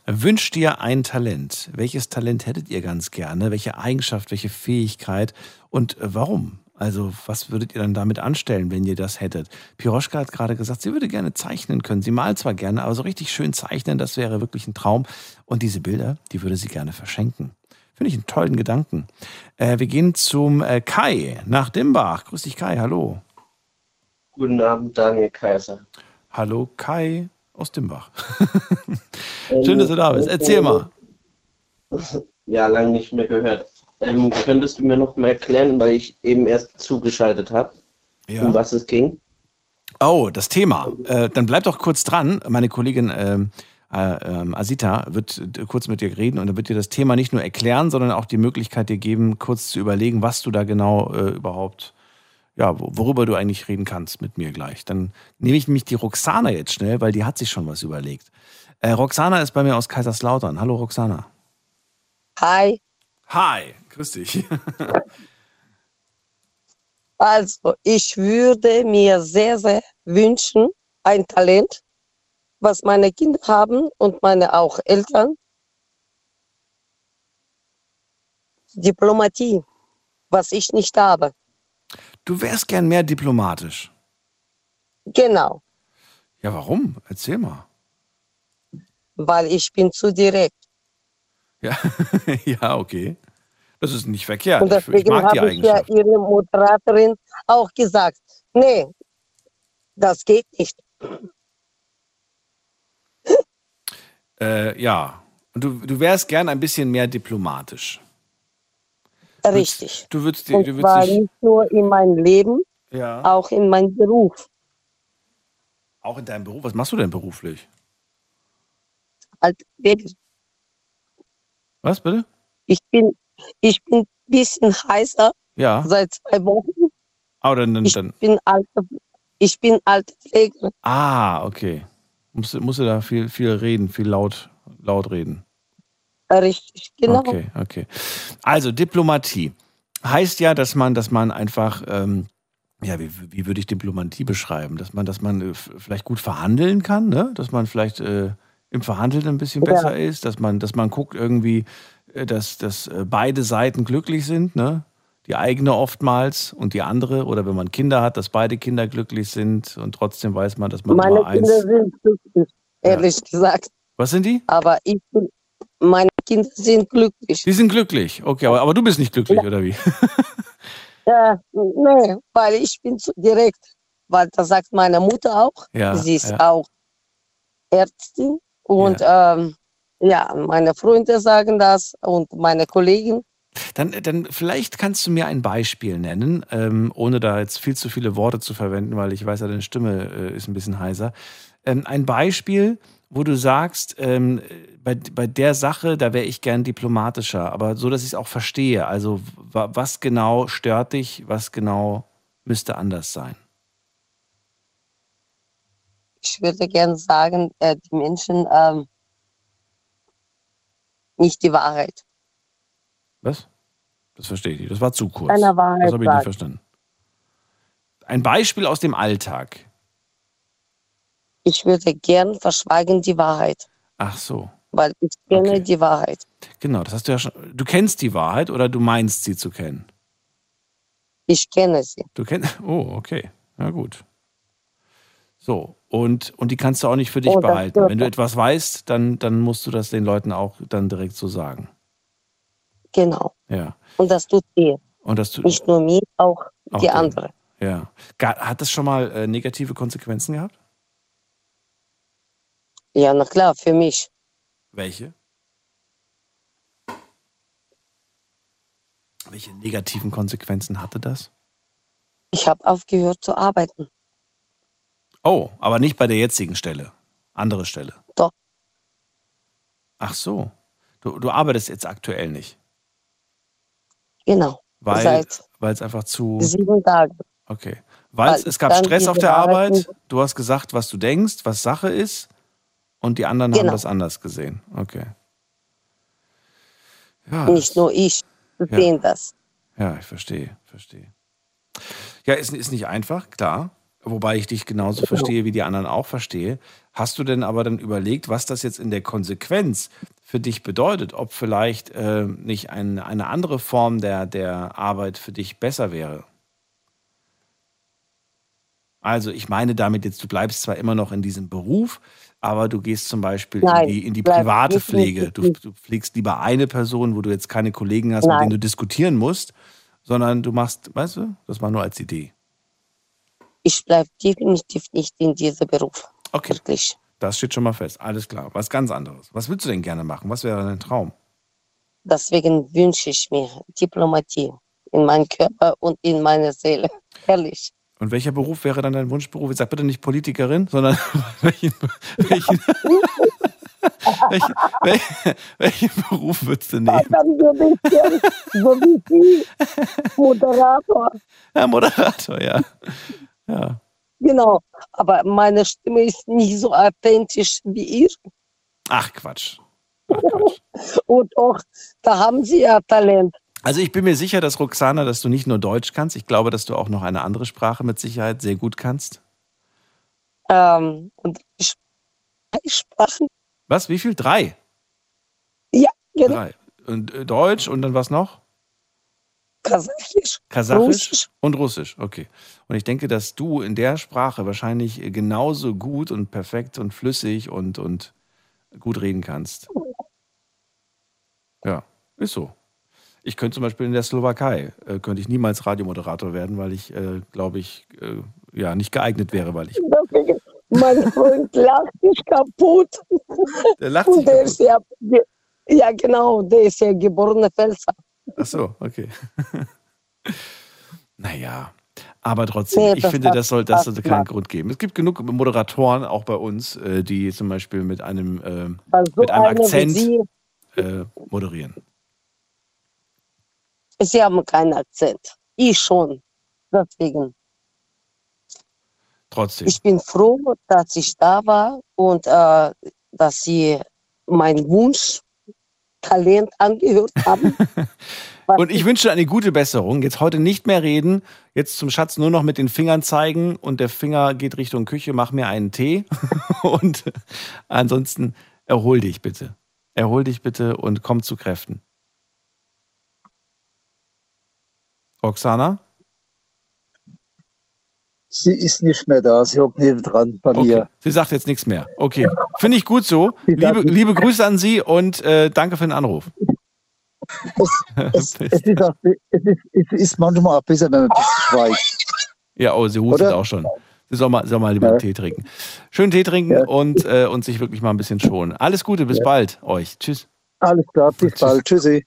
A: Wünscht ihr ein Talent? Welches Talent hättet ihr ganz gerne? Welche Eigenschaft, welche Fähigkeit und warum? Also, was würdet ihr dann damit anstellen, wenn ihr das hättet? Piroschka hat gerade gesagt, sie würde gerne zeichnen können. Sie malt zwar gerne, aber so richtig schön zeichnen, das wäre wirklich ein Traum. Und diese Bilder, die würde sie gerne verschenken. Finde ich einen tollen Gedanken. Äh, wir gehen zum äh, Kai nach Dimbach. Grüß dich, Kai. Hallo.
Q: Guten Abend, Daniel Kaiser.
A: Hallo Kai aus Dimbach. Schön, dass du da bist. Erzähl mal.
Q: Ja, lange nicht mehr gehört. Ähm, könntest du mir noch mal erklären, weil ich eben erst zugeschaltet habe,
A: Ja.
Q: um was es ging?
A: Oh, das Thema. Äh, dann bleib doch kurz dran. Meine Kollegin ähm, äh, ähm, Asita wird äh, kurz mit dir reden und dann wird dir das Thema nicht nur erklären, sondern auch die Möglichkeit dir geben, kurz zu überlegen, was du da genau äh, überhaupt, ja, wo- worüber du eigentlich reden kannst mit mir gleich. Dann nehme ich nämlich die Roxana jetzt schnell, weil die hat sich schon was überlegt. Äh, Roxana ist bei mir aus Kaiserslautern. Hallo Roxana.
R: Hi,
A: Hi, grüß dich.
R: also ich würde mir sehr, sehr wünschen, ein Talent, was meine Kinder haben und meine auch Eltern. Diplomatie, was ich nicht habe.
A: Du wärst gern mehr diplomatisch.
R: Genau,
A: Ja, warum? Erzähl mal.
R: weil ich bin zu direkt.
A: Ja, ja okay. Das ist nicht verkehrt.
R: und deswegen habe ich ja ihre Moderatorin auch gesagt, nee, das geht nicht.
A: Äh, ja. Und du, du wärst gern ein bisschen mehr diplomatisch.
R: Richtig.
A: Du würdest, du würdest
R: zwar
A: dich,
R: nicht nur in meinem Leben,
A: ja,
R: auch in meinem Beruf.
A: auch in deinem Beruf. Was machst du denn beruflich?
R: Als Pfleger.
A: Was bitte?
R: Ich bin, ich bin ein bisschen heißer
A: Ja.
R: seit zwei Wochen.
A: Ah, dann, dann,
R: Ich
A: dann.
R: bin alte, ich bin alte Pfleger.
A: Ah, okay. Musst, musst du da viel, viel reden, viel laut, laut reden.
R: Richtig, genau.
A: Okay, okay. Also Diplomatie heißt ja, dass man, dass man einfach ähm, ja, wie, wie würde ich Diplomatie beschreiben? Dass man, dass man äh, vielleicht gut verhandeln kann, ne? Dass man vielleicht äh, im Verhandeln ein bisschen
R: Ja.
A: besser ist, dass man, dass man guckt irgendwie, äh, dass, dass äh, beide Seiten glücklich sind, ne? Die eigene oftmals und die andere. Oder wenn man Kinder hat, dass beide Kinder glücklich sind und trotzdem weiß man, dass man
R: Meine
A: immer eins.
R: Kinder sind glücklich, ehrlich gesagt.
A: Was sind die?
R: Aber ich bin, meine Kinder sind glücklich.
A: Die sind glücklich. Okay, aber, aber du bist nicht glücklich, oder wie?
R: Äh, nee, weil ich bin zu direkt. Weil das sagt meine Mutter auch.
A: Ja,
R: Sie ist
A: ja.
R: auch Ärztin. Und ähm, ja, meine Freunde sagen das und meine Kollegen.
A: Dann, dann vielleicht kannst du mir ein Beispiel nennen, ähm, ohne da jetzt viel zu viele Worte zu verwenden, weil ich weiß ja, deine Stimme äh, ist ein bisschen heiser. Ähm, ein Beispiel, wo du sagst, ähm, bei, bei der Sache, da wäre ich gern diplomatischer, aber so, dass ich es auch verstehe. Also wa- was genau stört dich, was genau müsste anders sein?
R: Ich würde gern sagen, äh, die Menschen ähm, nicht die Wahrheit.
A: Was? Das verstehe ich nicht. Das war zu kurz.
R: Keine Wahrheit
A: das habe ich nicht verstanden. Ein Beispiel aus dem Alltag.
R: Ich würde gern verschweigen die Wahrheit,
A: Ach so.
R: weil ich kenne die Wahrheit.
A: Genau, das hast du ja schon. Du kennst die Wahrheit oder du meinst sie zu kennen?
R: Ich kenne sie.
A: Du kennst. Oh, okay. Na gut. So, und, und die kannst du auch nicht für dich
R: Oh,
A: behalten. Wenn du etwas weißt, dann, dann musst du das den Leuten auch dann direkt so sagen.
R: Genau.
A: Ja.
R: Und das tut weh.
A: Und das tut,
R: Nicht nur mir, auch,
A: Auch
R: die
A: denen.
R: andere.
A: ja. Hat das schon mal äh, negative Konsequenzen gehabt?
R: Ja, na klar, für mich.
A: Welche? Welche negativen Konsequenzen hatte das?
R: Ich habe aufgehört zu arbeiten.
A: Oh, aber nicht bei der jetzigen Stelle. Andere Stelle.
R: Doch.
A: Ach so. Du, du arbeitest jetzt aktuell nicht.
R: Genau.
A: Weil, es einfach zu.
R: sieben Tagen.
A: Okay. Weil
R: Weil
A: es, gab Stress auf der Arbeit. Du hast gesagt, was du denkst, was Sache ist. Und die anderen haben
R: Genau.
A: das anders gesehen. Okay. Ja,
R: Nicht nur ich. Sie
A: Ja.
R: sehen das.
A: Ja, ich verstehe, verstehe. Ja, ist, ist nicht einfach, klar. Wobei ich dich genauso verstehe, wie die anderen auch verstehe. Hast du denn aber dann überlegt, was das jetzt in der Konsequenz für dich bedeutet? Ob vielleicht äh, nicht ein, eine andere Form der, der Arbeit für dich besser wäre? Also ich meine damit jetzt, du bleibst zwar immer noch in diesem Beruf, aber du gehst zum Beispiel
R: Nein,
A: in die, in die private
R: definitiv
A: Pflege. Du,
R: nicht.
A: du pflegst lieber eine Person, wo du jetzt keine Kollegen hast, mit
R: Nein.
A: denen du diskutieren musst, sondern du machst, weißt du, das war nur als Idee.
R: Ich bleibe definitiv nicht in diesem Beruf.
A: Okay.
R: Wirklich.
A: Das steht schon mal fest. Alles klar. Was ganz anderes. Was willst du denn gerne machen? Was wäre dein Traum?
R: Deswegen wünsche ich mir Diplomatie in meinem Körper und in meiner Seele. Ehrlich.
A: Und welcher Beruf wäre dann dein Wunschberuf? Ich sag bitte nicht Politikerin, sondern welchen, welchen, welchen, welchen, welchen Beruf würdest du nehmen?
R: Dann würde ich gern, so wie Sie, Moderator.
A: Ja, Moderator, ja. Ja.
R: Genau. Aber meine Stimme ist nicht so authentisch wie ihr.
A: Ach Quatsch.
R: Und auch, da haben Sie ja Talent.
A: Also ich bin mir sicher, dass Roxana, dass du nicht nur Deutsch kannst. Ich glaube, dass du auch noch eine andere Sprache mit Sicherheit sehr gut kannst.
R: Ähm, und drei Sprachen.
A: Was? Wie viel? Drei?
R: Ja, genau.
A: Drei. Und äh, Deutsch und dann was noch?
R: Kasachisch,
A: Kasachisch
R: Russisch.
A: und Russisch. Okay. Und ich denke, dass du in der Sprache wahrscheinlich genauso gut und perfekt und flüssig und, und gut reden kannst. Ja, ist so. Ich könnte zum Beispiel in der Slowakei, äh, könnte ich niemals Radiomoderator werden, weil ich, äh, glaube ich, äh, ja, nicht geeignet wäre, weil ich.
R: Mein Freund lacht sich kaputt.
A: Der lacht sich
R: ist ja, ja, genau, der ist ja geborener Pfälzer.
A: Ach so, okay. naja, aber trotzdem,
R: Nee,
A: ich finde, das, soll, das sollte keinen. Grund geben. Es gibt genug Moderatoren, auch bei uns, äh, die zum Beispiel mit einem, äh,
R: Also
A: mit einem Akzent äh, moderieren.
R: Sie haben keinen Akzent. Ich schon. Deswegen.
A: Trotzdem.
R: Ich bin froh, dass ich da war und äh, dass Sie mein Wunsch, Talent angehört haben.
A: Und ich wünsche eine gute Besserung. Jetzt heute nicht mehr reden. Jetzt zum Schatz nur noch mit den Fingern zeigen und der Finger geht Richtung Küche. Mach mir einen Tee. und ansonsten erhol dich bitte. Erhol dich bitte und komm zu Kräften. Oksana?
S: Sie ist nicht mehr da. Sie hockt neben dran bei
A: Okay.
S: mir.
A: Sie sagt jetzt nichts mehr. Okay. Finde ich gut so. Liebe, liebe Grüße an Sie und äh, danke für den Anruf.
S: Es, es, ist auch, es, ist, es manchmal auch besser, wenn man ein bisschen schweigt.
A: Ja, oh, sie hustet auch schon. Sie soll mal, soll mal lieber einen Tee trinken. Schön Tee trinken und, äh, und sich wirklich mal ein bisschen schonen. Alles Gute, bis bald euch. Tschüss.
S: Alles klar, bis bald. Tschüssi.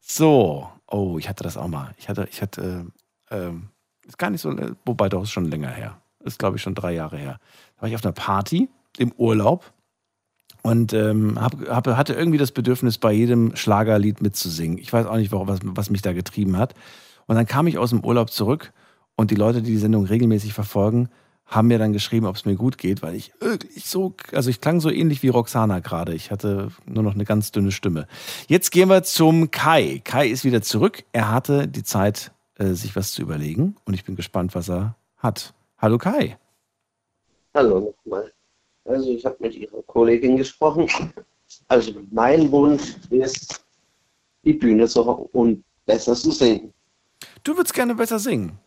A: So, oh, ich hatte das auch mal. Ich hatte, ich hatte, äh, ähm, ist gar nicht so, wobei doch ist schon länger her. Ist glaube ich schon drei Jahre her. Da war ich auf einer Party im Urlaub und ähm, hab, hab, hatte irgendwie das Bedürfnis, bei jedem Schlagerlied mitzusingen. Ich weiß auch nicht, warum, was, was mich da getrieben hat. Und dann kam ich aus dem Urlaub zurück und die Leute, die die Sendung regelmäßig verfolgen, haben mir dann geschrieben, ob es mir gut geht, weil ich wirklich so, also ich klang so ähnlich wie Roxana gerade. Ich hatte nur noch eine ganz dünne Stimme. Jetzt gehen wir zum Kai. Kai ist wieder zurück. Er hatte die Zeit, äh, sich was zu überlegen und ich bin gespannt, was er hat. Hallo Kai.
Q: Hallo nochmal. Also ich habe mit Ihrer Kollegin gesprochen. Also mein Wunsch ist, die Bühne zu und besser zu singen.
A: Du würdest gerne besser singen.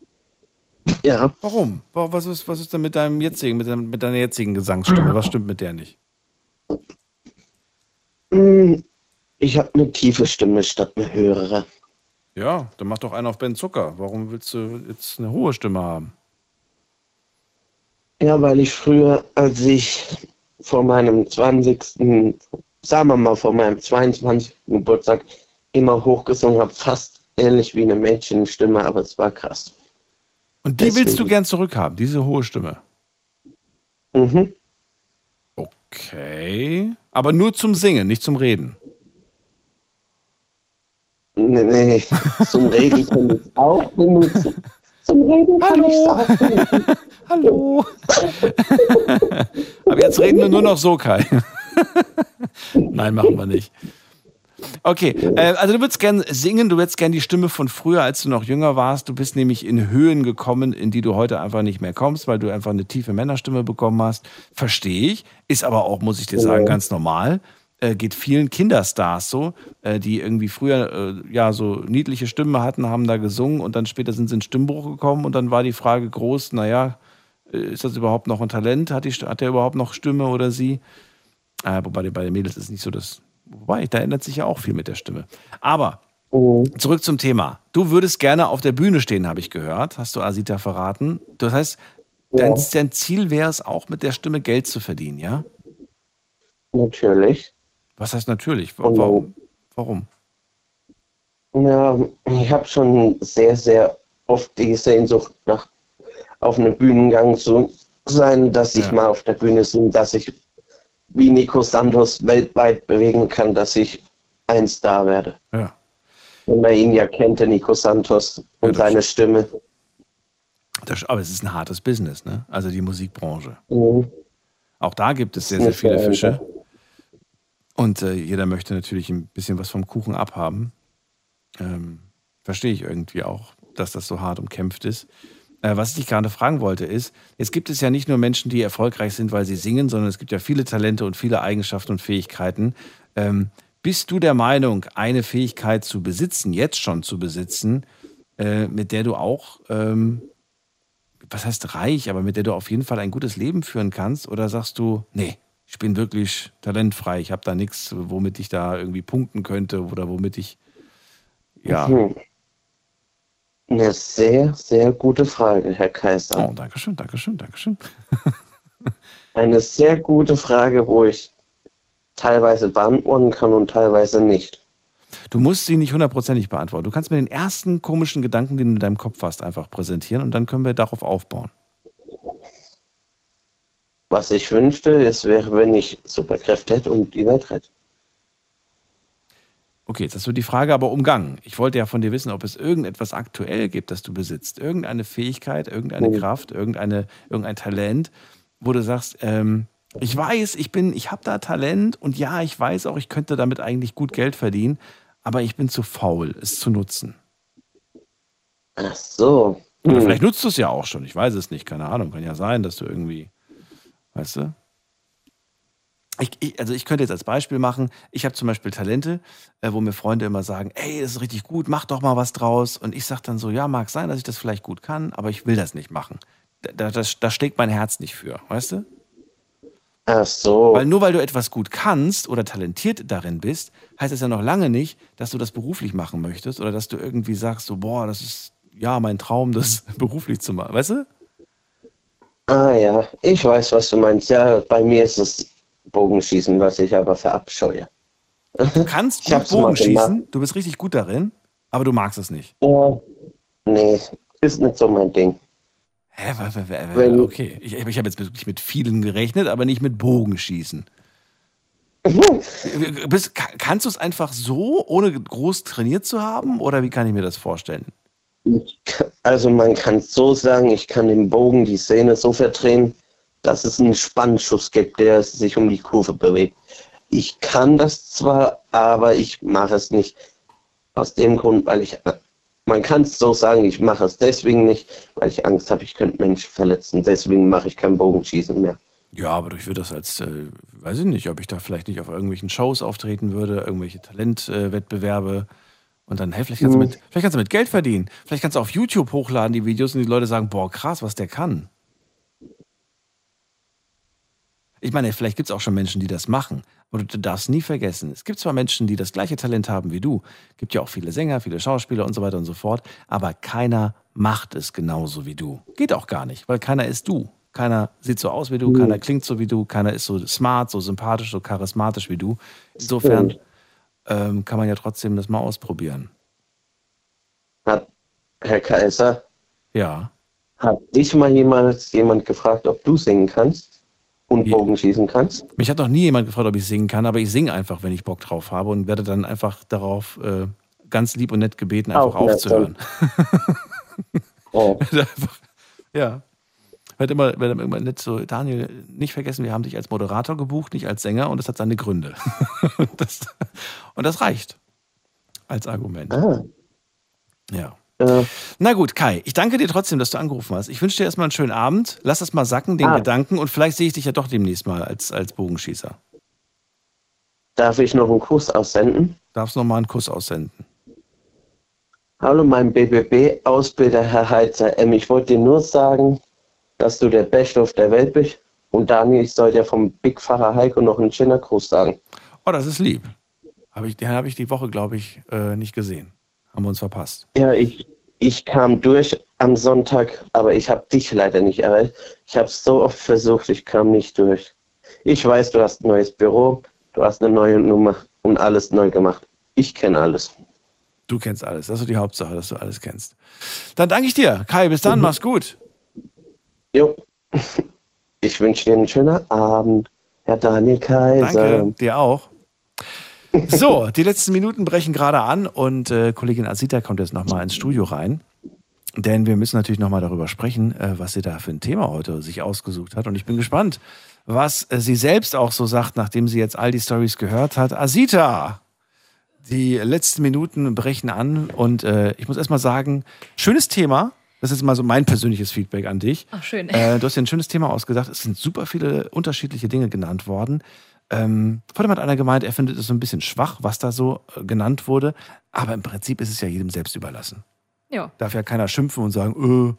Q: Ja.
A: Warum? Wa- Was ist, was ist denn mit deinem jetzigen, mit, deinem, mit deiner jetzigen Gesangsstimme? Was stimmt mit der nicht?
Q: Hm, Ich habe eine tiefe Stimme statt eine höhere.
A: Ja, dann mach doch einen auf Ben Zucker. Warum willst du jetzt eine hohe Stimme haben?
Q: Ja, weil ich früher, als ich vor meinem 20., sagen wir mal vor meinem 22. Geburtstag, immer hochgesungen habe, fast ähnlich wie eine Mädchenstimme, aber es war krass.
A: Und die willst du
Q: Deswegen.
A: gern zurückhaben, diese hohe Stimme.
Q: Mhm.
A: Okay. Aber nur zum Singen, nicht zum Reden.
Q: Nee, nee, zum Reden kann ich es auch benutzen. Zum Reden kann ich es auch benutzen.
A: Hallo. Aber jetzt reden wir nur noch so, Kai. Nein, machen wir nicht. Okay, äh, also du würdest gern singen, du würdest gern die Stimme von früher, als du noch jünger warst. Du bist nämlich in Höhen gekommen, in die du heute einfach nicht mehr kommst, weil du einfach eine tiefe Männerstimme bekommen hast. Verstehe ich. Ist aber auch, muss ich dir sagen,
Q: Ja.
A: ganz normal. Äh, geht vielen Kinderstars so, äh, die irgendwie früher äh, ja so niedliche Stimmen hatten, haben da gesungen und dann später sind sie in Stimmbruch gekommen und dann war die Frage groß, naja, äh, ist das überhaupt noch ein Talent? Hat, die, hat der überhaupt noch Stimme oder sie? Äh, wobei bei den Mädels ist nicht so das. Wobei, da ändert sich ja auch viel mit der Stimme. Aber zurück zum Thema. Du würdest gerne auf der Bühne stehen, habe ich gehört. Hast du Asita verraten? Das heißt, dein,
Q: Ja.
A: dein Ziel wäre es auch, mit der Stimme Geld zu verdienen, ja?
Q: Natürlich.
A: Was heißt natürlich? Warum? Warum?
Q: Ja, ich habe schon sehr, sehr oft die Sehnsucht nach auf einem Bühnengang zu sein, dass ich
A: Ja.
Q: mal auf der Bühne singe, dass ich wie Nico Santos weltweit bewegen kann, dass ich ein Star werde.
A: Ja.
Q: Wenn man ihn ja kennt, der Nico Santos und seine Stimme.
A: Das, aber es ist ein hartes Business, ne? Also die Musikbranche.
Q: Mhm.
A: Auch da gibt es sehr, sehr viele Fische.
Q: einfach.
A: Und äh, jeder möchte natürlich ein bisschen was vom Kuchen abhaben. Ähm, verstehe ich irgendwie auch, dass das so hart umkämpft ist. Äh, was ich dich gerade fragen wollte, ist, jetzt gibt es ja nicht nur Menschen, die erfolgreich sind, weil sie singen, sondern es gibt ja viele Talente und viele Eigenschaften und Fähigkeiten. Ähm, bist du der Meinung, eine Fähigkeit zu besitzen, jetzt schon zu besitzen, äh, mit der du auch, ähm, was heißt reich, aber mit der du auf jeden Fall ein gutes Leben führen kannst? Oder sagst du, nee, ich bin wirklich talentfrei, ich habe da nichts, womit ich da irgendwie punkten könnte oder womit ich, ja.
Q: Mhm. Eine sehr, sehr gute Frage, Herr Kaiser.
A: Oh, danke schön, danke schön, danke schön.
Q: Eine sehr gute Frage, wo ich teilweise beantworten kann und teilweise nicht.
A: Du musst sie nicht hundertprozentig beantworten. Du kannst mir den ersten komischen Gedanken, den du in deinem Kopf hast, einfach präsentieren und dann können wir darauf aufbauen.
Q: Was ich wünschte, es wäre, wenn ich Superkräfte hätte und die Welt rette.
A: Okay, jetzt hast du die Frage aber umgangen. Ich wollte ja von dir wissen, ob es irgendetwas aktuell gibt, das du besitzt. Irgendeine Fähigkeit, irgendeine
Q: Mhm.
A: Kraft, irgendeine, irgendein Talent, wo du sagst, ähm, ich weiß, ich bin, ich habe da Talent und ja, ich weiß auch, ich könnte damit eigentlich gut Geld verdienen, aber ich bin zu faul, es zu nutzen.
Q: Ach so.
A: Oder
Q: Hm.
A: vielleicht nutzt du es ja auch schon. Ich weiß es nicht, keine Ahnung. Kann ja sein, dass du irgendwie, weißt du? Ich, ich, also ich könnte jetzt als Beispiel machen, ich habe zum Beispiel Talente, äh, wo mir Freunde immer sagen, ey, das ist richtig gut, mach doch mal was draus. Und ich sage dann so, ja, mag sein, dass ich das vielleicht gut kann, aber ich will das nicht machen. Da, da, das- da steckt mein Herz nicht für, weißt du?
Q: Ach so.
A: Weil nur weil du etwas gut kannst oder talentiert darin bist, heißt es ja noch lange nicht, dass du das beruflich machen möchtest oder dass du irgendwie sagst, so, boah, das ist ja mein Traum, das beruflich zu machen, weißt du?
Q: Ah ja, ich weiß, was du meinst. Ja, bei mir ist es Bogenschießen, was ich aber verabscheue.
A: Du kannst gut
Q: hab's mal
A: Bogen schießen,
Q: gemacht.
A: du bist richtig gut darin, aber du magst es nicht.
Q: Ja, nee, ist nicht so mein Ding.
A: Hä,
Q: Wenn-
A: okay. Ich, ich habe jetzt wirklich mit vielen gerechnet, aber nicht mit Bogenschießen. Bist, ka- kannst du es einfach so, ohne groß trainiert zu haben? Oder wie kann ich mir das vorstellen?
Q: Also man kann so sagen, ich kann den Bogen, die Szene so verdrehen, dass es einen Spannschuss gibt, der sich um die Kurve bewegt. Ich kann das zwar, aber ich mache es nicht. Aus dem Grund, weil ich, man kann es so sagen, ich mache es deswegen nicht, weil ich Angst habe, ich könnte Menschen verletzen. Deswegen mache ich kein Bogenschießen mehr.
A: Ja, aber ich würde das als, äh, weiß ich nicht, ob ich da vielleicht nicht auf irgendwelchen Shows auftreten würde, irgendwelche Talentwettbewerbe. Und dann, hey, vielleicht kannst, du
Q: Mhm.
A: mit, vielleicht kannst du mit Geld verdienen. Vielleicht kannst du auf YouTube hochladen die Videos und die Leute sagen, boah, krass, was der kann. Ich meine, vielleicht gibt es auch schon Menschen, die das machen. Aber du darfst nie vergessen, es gibt zwar Menschen, die das gleiche Talent haben wie du. gibt ja auch viele Sänger, viele Schauspieler und so weiter und so fort. Aber keiner macht es genauso wie du. Geht auch gar nicht, weil keiner ist du. Keiner sieht so aus wie du,
Q: Mhm.
A: keiner klingt so wie du, keiner ist so smart, so sympathisch, so charismatisch wie du. Insofern. Ähm, kann man ja trotzdem das mal ausprobieren.
Q: Hat Herr Kaiser,
A: Ja.
Q: hat dich mal jemals jemand gefragt, ob du singen kannst und Bogen schießen kannst?
A: Mich hat noch nie jemand gefragt, ob ich singen kann, aber ich singe einfach, wenn ich Bock drauf habe und werde dann einfach darauf äh, ganz lieb und nett gebeten, einfach
Q: Aufmerksam.
A: aufzuhören.
Q: Oh.
A: einfach, ja. Wird immer, wird immer nett so, Daniel, nicht vergessen, wir haben dich als Moderator gebucht, nicht als Sänger und das hat seine Gründe. das, und das reicht als Argument.
Q: Ah.
A: Ja.
Q: Äh,
A: Na gut, Kai, ich danke dir trotzdem, dass du angerufen hast. Ich wünsche dir erstmal einen schönen Abend. Lass das mal sacken, den
Q: Ah.
A: Gedanken, und vielleicht sehe ich dich ja doch demnächst mal als, als Bogenschießer.
Q: darf ich noch einen Kuss aussenden?
A: Darfst noch mal einen Kuss aussenden.
Q: Hallo, mein BBB-Ausbilder, Herr Heizer. Ähm, ich wollte dir nur sagen, dass du der Beste auf der Welt bist. Und Daniel, ich soll dir vom Big Pfarrer Heiko noch einen schönen Gruß sagen.
A: Oh, das ist lieb. Hab ich, den habe ich die Woche, glaube ich, äh, nicht gesehen. Haben wir uns verpasst.
Q: Ja, ich, ich kam durch am Sonntag, aber ich habe dich leider nicht erreicht. Ich habe es so oft versucht, ich kam nicht durch. Ich weiß, du hast ein neues Büro, du hast eine neue Nummer und alles neu gemacht. Ich kenne alles.
A: Du kennst alles. Das ist die Hauptsache, dass du alles kennst. Dann danke ich dir. Kai, bis dann. Mach's gut.
Q: Jo. Ich wünsche dir einen schönen Abend, Herr Daniel Kaiser.
A: Danke. Dir auch. So, die letzten Minuten brechen gerade an und äh, Kollegin Asita kommt jetzt nochmal ins Studio rein. Denn wir müssen natürlich nochmal darüber sprechen, äh, was sie da für ein Thema heute sich ausgesucht hat. Und ich bin gespannt, was äh, sie selbst auch so sagt, nachdem sie jetzt all die Stories gehört hat. Asita! Die letzten Minuten brechen an und äh, ich muss erstmal sagen, schönes Thema. Das ist mal so mein persönliches Feedback an dich.
B: Ach, schön.
A: Äh, du hast dir ein schönes Thema ausgedacht. Es sind super viele unterschiedliche Dinge genannt worden. Ähm, vorhin hat einer gemeint, er findet es so ein bisschen schwach, was da so äh, genannt wurde. Aber im Prinzip ist es ja jedem selbst überlassen.
B: Ja.
A: Darf ja keiner schimpfen und sagen,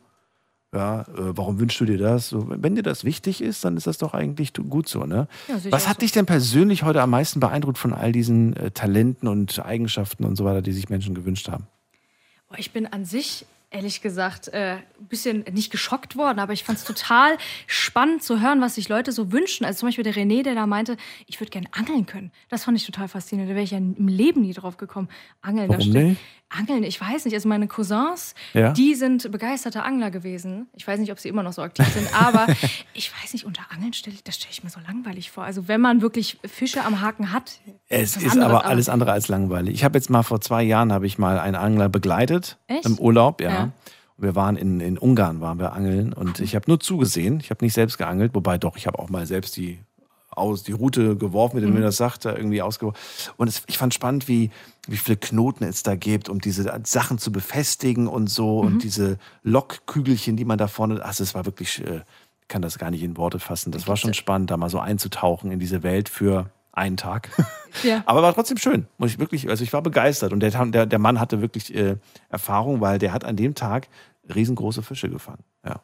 A: äh, ja, äh, warum wünschst du dir das? So, wenn dir das wichtig ist, dann ist das doch eigentlich gut so, ne?
B: Ja,
A: Was hat dich denn persönlich heute am meisten beeindruckt von all diesen äh, Talenten und Eigenschaften und so weiter, die sich Menschen gewünscht haben?
B: Ich bin an sich, ehrlich gesagt, äh, ein bisschen nicht geschockt worden, aber ich fand es total spannend zu hören, was sich Leute so wünschen. Also zum Beispiel der René, der da meinte, ich würde gerne angeln können. Das fand ich total faszinierend. Da wäre ich ja im Leben nie drauf gekommen. Angeln, da
A: Warum
B: steht-
A: nicht?
B: Angeln, ich weiß nicht. Also meine Cousins,
A: Ja.
B: die sind begeisterte Angler gewesen. Ich weiß nicht, ob sie immer noch so aktiv sind, aber ich weiß nicht, unter Angeln stelle ich, das stelle ich mir so langweilig vor. Also wenn man wirklich Fische am Haken hat,
A: Es ist
B: anderes,
A: aber alles andere als langweilig. Ich habe jetzt mal vor zwei Jahren habe ich mal einen Angler begleitet
B: Echt?
A: im Urlaub, ja.
B: Ja.
A: Und wir waren in, in Ungarn, waren wir angeln und ich habe nur zugesehen. Ich habe nicht selbst geangelt, wobei doch, ich habe auch mal selbst die aus, die Route geworfen, wie der
B: Mhm.
A: das sagt, da irgendwie ausgeworfen. Und es, ich fand spannend, wie, wie viele Knoten es da gibt, um diese Sachen zu befestigen und so
B: Mhm.
A: und diese Lokkügelchen, die man da vorne, also es war wirklich, äh, ich kann das gar nicht in Worte fassen. Das war schon spannend, da mal so einzutauchen in diese Welt für einen Tag.
B: Ja.
A: Aber war trotzdem schön, muss ich wirklich, also ich war begeistert und der, der, der Mann hatte wirklich äh, Erfahrung, weil der hat an dem Tag riesengroße Fische gefangen. Ja.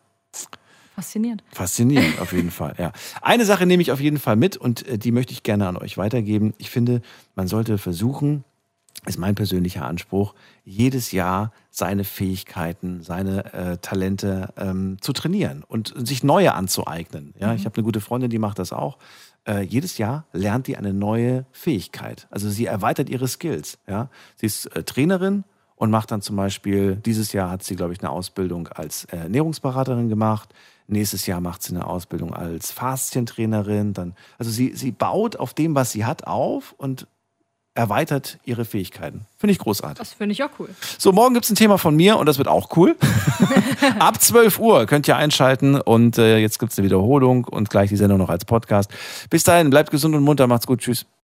B: Faszinierend.
A: Faszinierend, auf jeden Fall. Ja. Eine Sache nehme ich auf jeden Fall mit und äh, die möchte ich gerne an euch weitergeben. Ich finde, man sollte versuchen, ist mein persönlicher Anspruch, jedes Jahr seine Fähigkeiten, seine äh, Talente ähm, zu trainieren und sich neue anzueignen. Ja, ich habe eine gute Freundin, die macht das auch. Äh, jedes Jahr lernt die eine neue Fähigkeit. Also sie erweitert ihre Skills. Ja, sie ist äh, Trainerin und macht dann zum Beispiel, dieses Jahr hat sie, glaube ich, eine Ausbildung als äh, Ernährungsberaterin gemacht. Nächstes Jahr macht sie eine Ausbildung als Faszientrainerin. Dann, also sie, sie baut auf dem, was sie hat, auf und erweitert ihre Fähigkeiten. Finde ich großartig.
B: Das finde ich auch cool.
A: So, morgen gibt es ein Thema von mir und das wird auch cool. Ab 12 Uhr könnt ihr einschalten und äh, jetzt gibt es eine Wiederholung und gleich die Sendung noch als Podcast. Bis dahin, bleibt gesund und munter, macht's gut, tschüss.